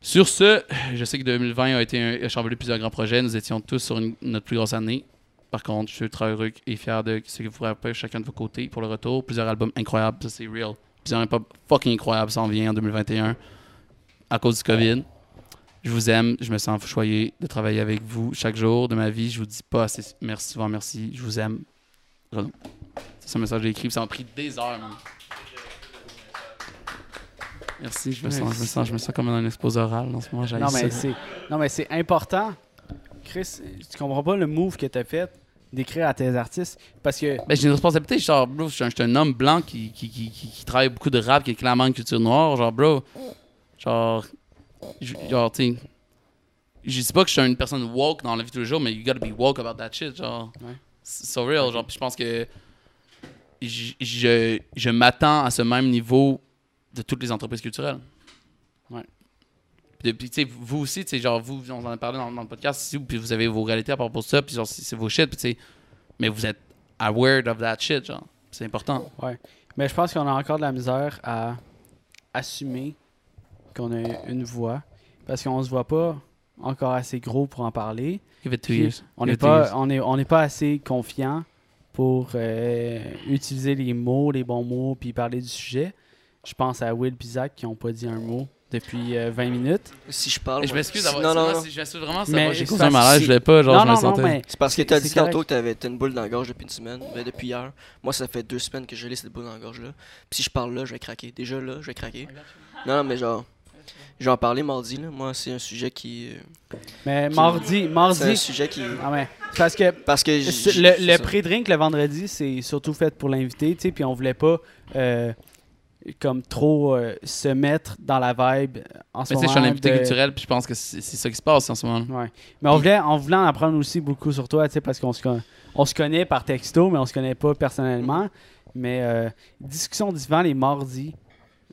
Sur ce, je sais que 2020 a été un, a chamboulé plusieurs grands projets. Nous étions tous sur notre plus grosse année. Par contre, je suis très heureux et fier de ce que vous rappelez chacun de vos côtés pour le retour. Plusieurs albums incroyables, ça c'est real. Plusieurs albums fucking incroyables s'en vient en 2021 à cause du COVID. Je vous aime, je me sens choyé de travailler avec vous chaque jour de ma vie. Je vous dis pas assez merci souvent merci. Je vous aime. Renaud. C'est un message que j'ai écrit, ça m'a pris des heures. man. Merci, je me, sens, je, me sens, je me sens comme dans un exposé oral en ce moment. Non, mais c'est non, mais c'est important. Chris, tu comprends pas le move que tu as fait d'écrire à tes artistes parce que Ben, j'ai une responsabilité, genre, bro, je suis un, je suis un homme blanc qui, qui, qui, qui- qui travaille beaucoup de rap, qui est clairement une culture noire, genre, bro, genre, je- genre, tu sais, je dis pas que je suis une personne woke dans la vie de tous les jours, mais you gotta be woke about that shit, genre, Ouais. so real, genre, puis je pense que je, je, je m'attends à ce même niveau de toutes les entreprises culturelles. Ouais. Puis, puis, tu sais, vous aussi, tu sais, genre, vous, on en a parlé dans, dans le podcast, ici, puis vous avez vos réalités à propos de ça, puis genre, c'est vos shit, puis tu sais, mais vous êtes aware of that shit, genre. C'est important. Mais je pense qu'on a encore de la misère à assumer qu'on a une voix. Parce qu'on se voit pas encore assez gros pour en parler. Give it two Puis, years. On n'est pas, years. on est, on n'est pas assez confiant pour euh, utiliser les mots, les bons mots, puis parler du sujet. Je pense à Will et Zach qui n'ont pas dit un mot depuis euh, 20 minutes. Si je parle. Je m'excuse si- d'avoir. Non, non, non. c'est- Je m'excuse vraiment. Mais Mais j'ai c'est causé un parce- malaise. Je voulais pas. Genre, non, je me non, non, sentais. mais C'est parce que t'as dit tantôt que t'avais une boule dans la gorge depuis une semaine, mais depuis hier. Moi, ça fait deux semaines que je l'ai cette boule dans la gorge là. Puis si je parle là, je vais craquer. Déjà là, je vais craquer. Non, non, mais genre, je vais en parler mardi là. Moi, c'est un sujet qui. euh, Mais mardi, C'est un mardi. sujet qui. Ah ouais. Parce que Parce que Le, le pré-drink le vendredi, c'est surtout fait pour l'invité, tu sais, puis on voulait pas. euh, comme trop euh, se mettre dans la vibe en ce Mais tu sais, je moment. suis un invité de- culturel, puis je pense que c'est ça qui se passe en ce moment. Ouais. Mais on voulait, on voulait en apprendre aussi beaucoup sur toi, tu sais, parce qu'on se, con- on se connaît par texto, mais on se connaît pas personnellement. Mais euh, discussion d'Yvan les mardis,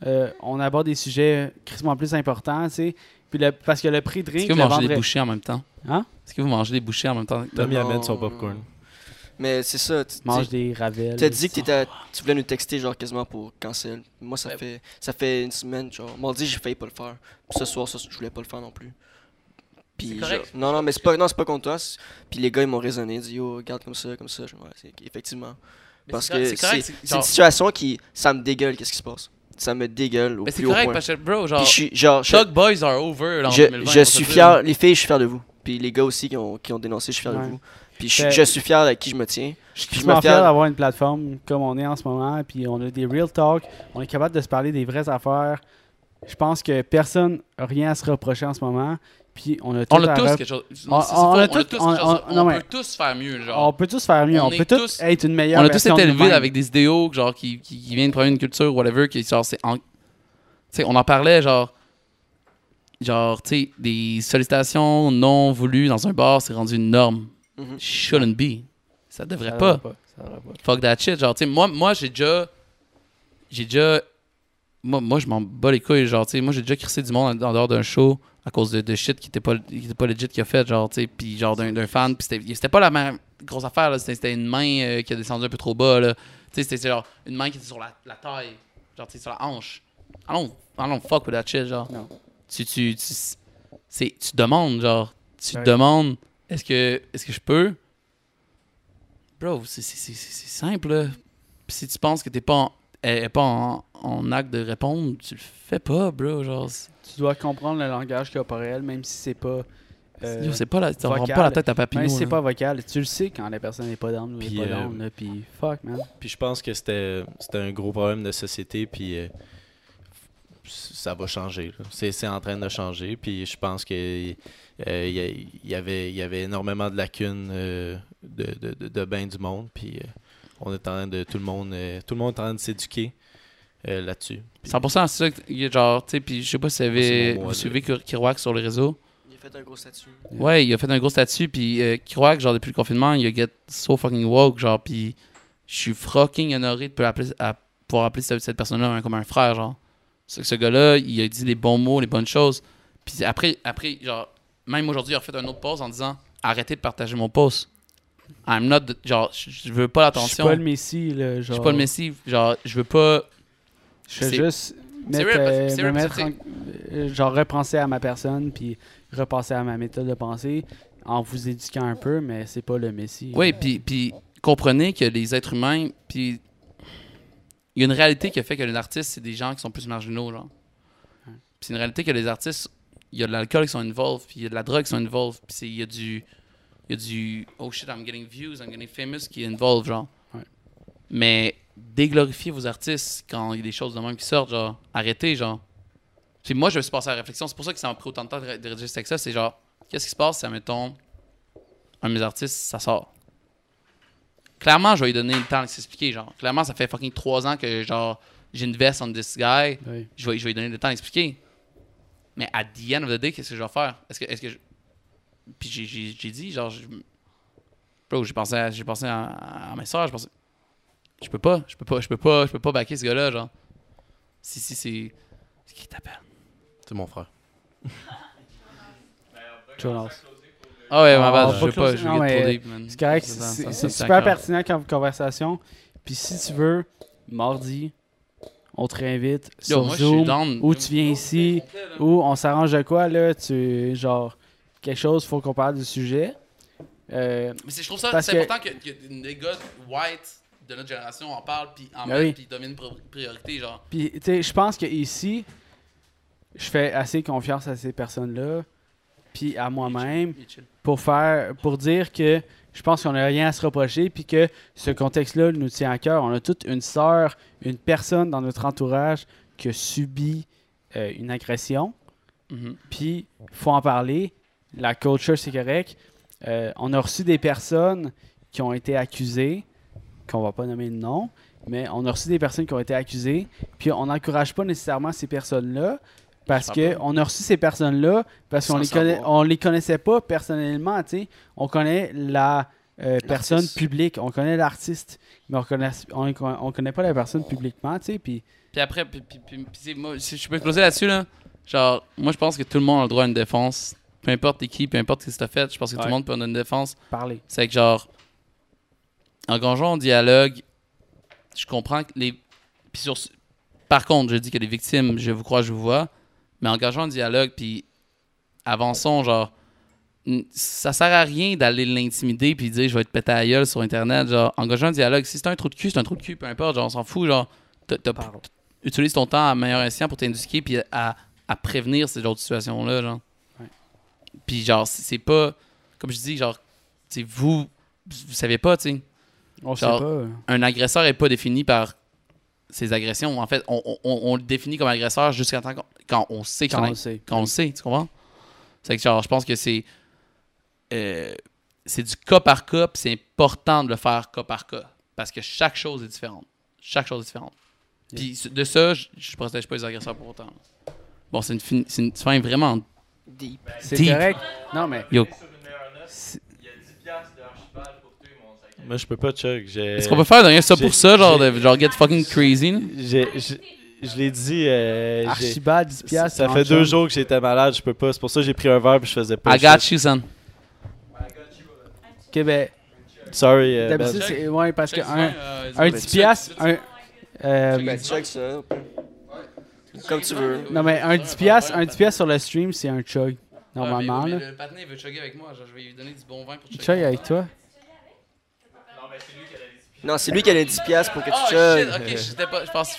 euh, on aborde des sujets crissement plus importants, tu sais. Puis le- parce que le prix Est-ce drink, que vous mangez des bouchées en même temps? Hein? Est-ce que vous mangez des bouchées en même temps? Tom, il Non. amène son popcorn. Mais c'est ça. Tu mange tu- des ravels. t'as dit que tu voulais nous texter genre quasiment pour cancel. Moi, ça Ouais. fait ça fait une semaine. Genre, mardi, j'ai failli pas le faire. Puis ce soir, ça, je voulais pas le faire non plus. Puis genre- non, non, mais c'est pas, non, c'est pas contre toi. Puis les gars, ils m'ont raisonné. Ils dit, yo, regarde comme ça, comme ça. Ouais, effectivement. Mais Parce que c'est une situation qui. Ça me dégueule, qu'est-ce qui se passe. Ça me dégueule au Mais c'est plus haut correct point. parce que, bro, genre, Puis je suis, genre, je, Boys are over là, en je, 2020, je suis fier, dire. les filles, je suis fier de vous. Puis les gars aussi qui ont, qui ont dénoncé, je suis fier Ouais. de vous. Puis je, suis- je suis fier à qui je me tiens. Je suis fier- d'avoir une plateforme comme on est en ce moment, puis on a des real talk, on est capable de se parler des vraies affaires. Je pense que personne n'a rien à se reprocher en ce moment, puis on a On tous quelque chose. On- Non, faux, a a tous- peut tous faire mieux, genre. On peut tous faire mieux, On peut tous être une meilleure On a tous été élevés avec des idéaux genre, qui, qui, qui viennent de prendre une culture, whatever, qui genre, c'est. en- Tu sais, on en parlait, genre. Genre, tu sais, des sollicitations non voulues dans un bar, c'est rendu une norme. Mhm. Shouldn't be. Ça devrait Ça pas. devrait pas, ça devrait pas. Fuck that shit. Genre, tu sais, moi, moi j'ai déjà. J'ai déjà. Moi, moi je m'en bats les couilles. Genre, tu sais, moi, j'ai déjà crissé du monde en, en dehors d'un show à cause de, de shit qui était pas, qui était pas legit qu'il a fait. Genre, tu sais, puis genre d'un d'un fan. Puis c'était c'était pas la même grosse affaire, là. C'était c'était une main euh, qui a descendu un peu trop bas, là. Tu sais, c'était genre une main qui était sur la, la taille. Genre, tu sais, sur la hanche. I don't, I don't fuck with that shit, genre. Non. Tu, tu, tu, c'est, tu demandes, genre. Tu Ouais. demandes, est-ce que, est-ce que je peux? Bro, c'est, simple, là. Puis si tu penses que t'es pas en, elle est pas en, en acte de répondre, tu le fais pas, bro. Genre, Tu dois comprendre le langage corporel, même si c'est pas. euh, c'est pas la, tu vocal. pas la tête à Papineau. même si c'est pas vocal, tu le sais quand la personne n'est pas down ou Puis, n'est pas euh, down, là, puis fuck, man. Puis je pense que c'était c'était un gros problème de société, puis euh, ça va changer. C'est c'est en train de changer, puis je pense que euh, il y, avait, il y avait énormément de lacunes euh, de, de, de, de ben du monde, puis euh, on est en train de tout le monde, euh, tout le monde est en train de s'éduquer euh, là-dessus. Puis- 100% c'est ça, que- il y a genre, tu sais, puis je sais pas si vous, avez, C'est vous suivez Kir- Kirouac sur les réseaux. Il a fait un gros statut. Ouais, il a fait un gros statut, puis euh, Kirouac, genre, depuis le confinement, il a get so fucking woke, genre, puis je suis fucking honoré de pouvoir appeler, à pouvoir appeler cette, cette personne-là comme un frère, genre. Ce, ce gars-là, il a dit les bons mots, les bonnes choses. Puis après, après genre, même aujourd'hui, il a refait un autre post en disant arrêtez de partager mon post. I'm not, genre, je je veux pas Je suis l'attention. pas le messie, là. Je Genre, suis pas le Messi, genre, je veux pas. Je C'est- juste mettre, real, euh, me mettre en- euh, genre repenser à ma personne puis repenser à ma méthode de pensée en vous éduquant un peu, mais c'est pas le messie. Oui, puis, puis comprenez que les êtres humains, puis il y a une réalité qui a fait que les artistes, c'est des gens qui sont plus marginaux, genre. C'est une réalité que les artistes, il y a de l'alcool qui sont involved, puis il y a de la drogue qui sont involved, puis il y a du il y a du oh shit, I'm getting views, I'm getting famous qui est involved, genre. Ouais. Mais déglorifiez vos artistes quand il y a des choses de même qui sortent, genre. Arrêtez, genre. Puis moi, je me suis passé à la réflexion. C'est pour ça que ça m'a pris autant de temps de, ré- de rédiger ce texte-là. C'est genre, qu'est-ce qui se passe si, admettons, un de mes artistes, ça sort? Clairement, je vais lui donner le temps de s'expliquer, genre. Clairement, ça fait fucking trois ans que, genre, j'ai une veste on this guy. Oui. Je vais, je vais lui donner le temps d'expliquer. Mais à the end of the day, qu'est-ce que je vais faire? Est-ce que, est-ce que je... Puis j'ai, j'ai, j'ai dit, genre, j'ai pensé à, j'ai pensé à, à mes soeurs, je pensais... Je peux pas, je peux pas, je peux pas, je peux pas backer ce gars-là, genre. Si, si, c'est... C'est qui t'appelle? C'est mon frère. Jonas. Ah ouais, ma Ah, bad, on je veux pas, je mais trop deep, man. C'est correct, c'est super pertinent comme conversation. Puis si tu veux, mardi, on te réinvite Yo, sur moi, je suis Zoom ou tu viens ici ou on s'arrange de quoi là, tu genre quelque chose, faut qu'on parle du sujet. Euh, Mais c'est- je trouve ça c'est que- important que, que des gars white de notre génération en parlent, puis en Ben oui. puis dominent priorité, genre. Puis, tu sais, je pense que ici, je fais assez confiance à ces personnes-là, puis à moi-même, Il pour faire, pour dire que je pense qu'on n'a rien à se reprocher, puis que ce contexte-là nous tient à cœur. On a toute une sœur, une personne dans notre entourage qui a subi euh, une agression, Mhm. puis faut en parler. La culture, c'est correct. Euh, on a reçu des personnes qui ont été accusées, qu'on va pas nommer de nom, mais on a reçu des personnes qui ont été accusées, puis on n'encourage pas nécessairement ces personnes-là, parce que on a reçu ces personnes-là parce qu'on les connaît, on les connaissait pas personnellement, tu sais. On connaît la euh, personne publique, on connaît l'artiste, mais on connaît, on, on connaît pas la personne publiquement, tu sais, puis Puis après, puis, puis- puis- puis c'est- moi, si je peux closer là-dessus, là, genre, moi je pense que tout le monde a le droit à une défense. Peu importe qui, peu importe ce que t'as fait, je pense que tout le monde peut avoir une défense. parler. C'est que genre, engageons un dialogue, je comprends que les. Puis sur... Par contre, je dis que les victimes, je vous crois, je vous vois, mais engageons un dialogue, puis avançons, genre. Ça sert à rien d'aller l'intimider puis dire je vais te péter à la gueule sur internet genre engageons un dialogue si c'est un trou de cul c'est un trou de cul peu importe genre on s'en fout genre t'as- t'as- Parle. utilise ton temps à meilleur escient pour t'indiquer puis à, à prévenir ces genres de situations-là, genre. Puis genre, c'est pas... Comme je dis, genre, tu sais, vous, vous savez pas, tu sais, On Genre, sait pas. un agresseur est pas défini par ses agressions. En fait, on, on- on- le définit comme agresseur jusqu'à temps qu'on- quand on sait Quand on le sait. quand on le sait, tu comprends? C'est que genre, je pense que c'est euh, c'est du cas par cas, puis c'est important de le faire cas par cas, parce que chaque chose est différente. Chaque chose est différente. Puis de ça, je, je protège pas les agresseurs pour autant. Bon, c'est une, fin- c'est une fin vraiment Deep. C'est Deep. correct. Non, mais. Yo. Moi, je peux pas, Chuck. J'ai- Est-ce qu'on peut faire de rien ça pour ça, genre, de, genre get fucking crazy? là? Je l'ai dit. euh, Archibald, 10 ça, piastres. ça fait deux jours que j'étais malade, je peux pas. C'est pour ça que j'ai pris un verre puis je faisais pas. I got shit. you, son. Ok, ben, Sorry. euh, d'habitude, Ben. c'est. Ouais, parce que Check un, euh, un check 10 ça. piastres. Un, euh, Ben, check ça. Comme tu veux. non, mais un 10 piastres, un 10 piastres sur le stream, c'est un chug. Ouais, Normalement, mais, là. mais le patiné veut chugger avec moi, genre, je vais lui donner du bon vin pour chugger. Chug avec toi. Non, c'est lui qui a les 10 piastres pour que Oh tu shit, chug. ok, j'étais pas, je pense.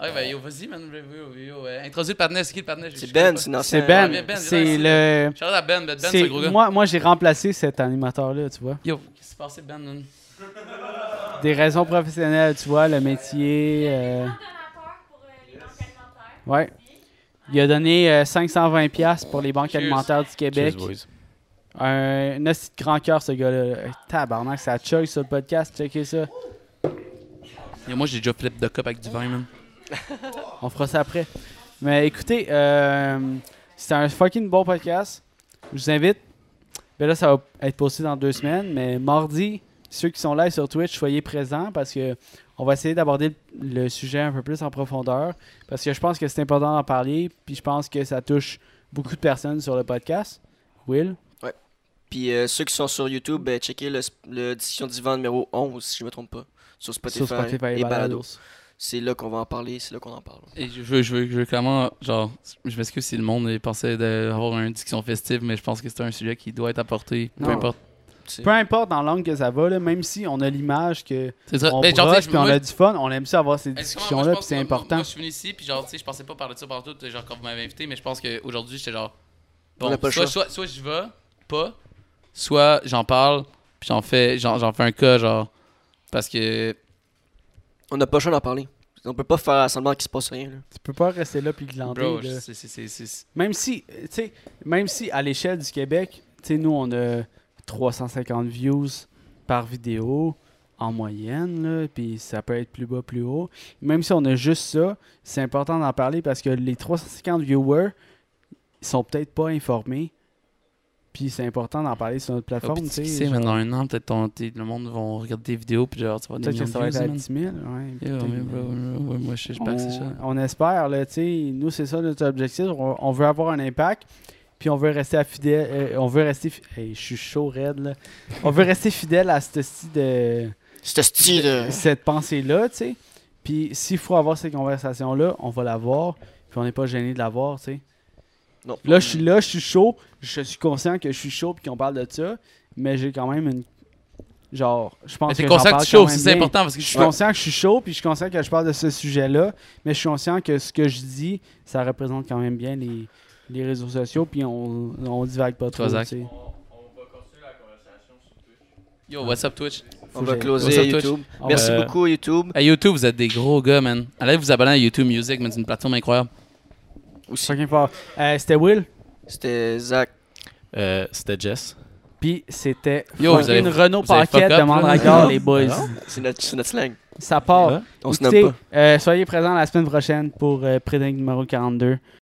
Ouais, ben yo, vas-y, man, yo, yo, euh, introduis le patinet, c'est qui le patinet? C'est Ben, c'est une C'est Ben. Ben, Ben, C'est le. Shout out à Ben, Ben, Ben, c'est gros gars. Moi, moi j'ai remplacé cet animateur-là, tu vois. Yo, qu'est-ce qui s'est passé, Ben? Des raisons professionnelles, tu vois, le métier. euh, Ouais. Il a donné euh, 520$ piastres pour les banques Cheers. alimentaires du Québec. Cheers. Un, un de grand cœur, ce gars-là. Euh, Tabarnak, ça chug sur le podcast. Checkez ça. Yo, moi, j'ai déjà flip de cup avec du vin, man. On fera ça après. Mais écoutez, euh, c'était un fucking bon podcast. Je vous invite. Ben là, ça va être posté dans deux semaines. Mais mardi, ceux qui sont live sur Twitch, soyez présents parce que on va essayer d'aborder le sujet un peu plus en profondeur. Parce que je pense que c'est important d'en parler. Puis je pense que ça touche beaucoup de personnes sur le podcast. Will? Puis euh, ceux qui sont sur YouTube, ben, checkez le, le Discussion Divan numéro 11, si je me trompe pas. Sur Spotify, Sur Spotify et et Balado. Balados. C'est là qu'on va en parler, c'est là qu'on en parle. Et je veux, je veux, je veux clairement, genre, je m'excuse si le monde pensait d'avoir une discussion festive, mais je pense que c'est un sujet qui doit être apporté, peu importe. Peu importe dans l'angle que ça va, là, même si on a l'image que C'est ça. on Ben, genre, puis on moi- a du fun, on aime ça avoir ces discussions-là puis c'est important. Moi, je suis venu ici, puis genre, tu sais, je pensais pas parler de ça partout, genre, quand vous m'avez invité, mais je pense qu'aujourd'hui, j'étais genre, On bon, a pas le soit, choix. soit, soit je vais, pas, soit j'en parle, puis j'en fais, j'en, j'en fais un cas, genre, parce que, On n'a pas le choix d'en parler. On peut pas faire semblant qu'il se passe rien. Là. Tu peux pas rester là puis glander. bro, là. Même si, tu sais, même si à l'échelle du Québec, tu sais, nous on a 350 views par vidéo en moyenne, puis ça peut être plus bas, plus haut. Même si on a juste ça, c'est important d'en parler parce que les 350 viewers ils sont peut-être pas informés. Puis c'est important d'en parler sur notre Oh, plateforme, tu sais. dans un an, peut-être le monde va regarder tes vidéos, puis genre, tu vas des Peut-être que millions ça va de être à views, 10 man. 000. ouais, Yeah, peut-être. ouais, bro, ouais, ouais, moi, je je back, c'est ça. on, espère, là, tu sais, nous, c'est ça notre objectif. On veut avoir un impact, puis on veut rester à fidèle. euh, on veut rester. Hey, je suis chaud, raide, là. On veut rester fidèle à cette, style de, C'est style. euh, cette pensée-là, tu sais. Puis s'il faut avoir cette conversation-là, on va l'avoir, puis on n'est pas gêné de l'avoir, tu sais. Non. Là, je suis là, je suis chaud. Je suis conscient que je suis chaud, puis qu'on parle de ça, mais j'ai quand même une. Genre, je pense Mais que conscient que parle tu chauffes, quand même c'est important, parce que Je je suis conscient que je suis chaud, puis je suis conscient que je parle de ce sujet-là, mais je suis conscient que ce que je dis, ça représente quand même bien les, les réseaux sociaux, puis on, on divague pas trop. Toi, Zach? tu sais. Yo, what's up, Twitch? On Faut va closer Twitch? YouTube. On Merci va- beaucoup, YouTube. À YouTube, vous êtes des gros gars, man. Allez vous abonner à YouTube Music, man. C'est une plateforme incroyable. Fort. Euh, C'était Will. C'était Zach. Euh, C'était Jess. Puis c'était Yo, vous fucking avez- Renault Paquette de Mandragore, les boys. Ah non? C'est notre, notre slang. Ça part. Ouais. On se Écoutez, nomme pas. euh, soyez présents la semaine prochaine pour euh, numéro 42.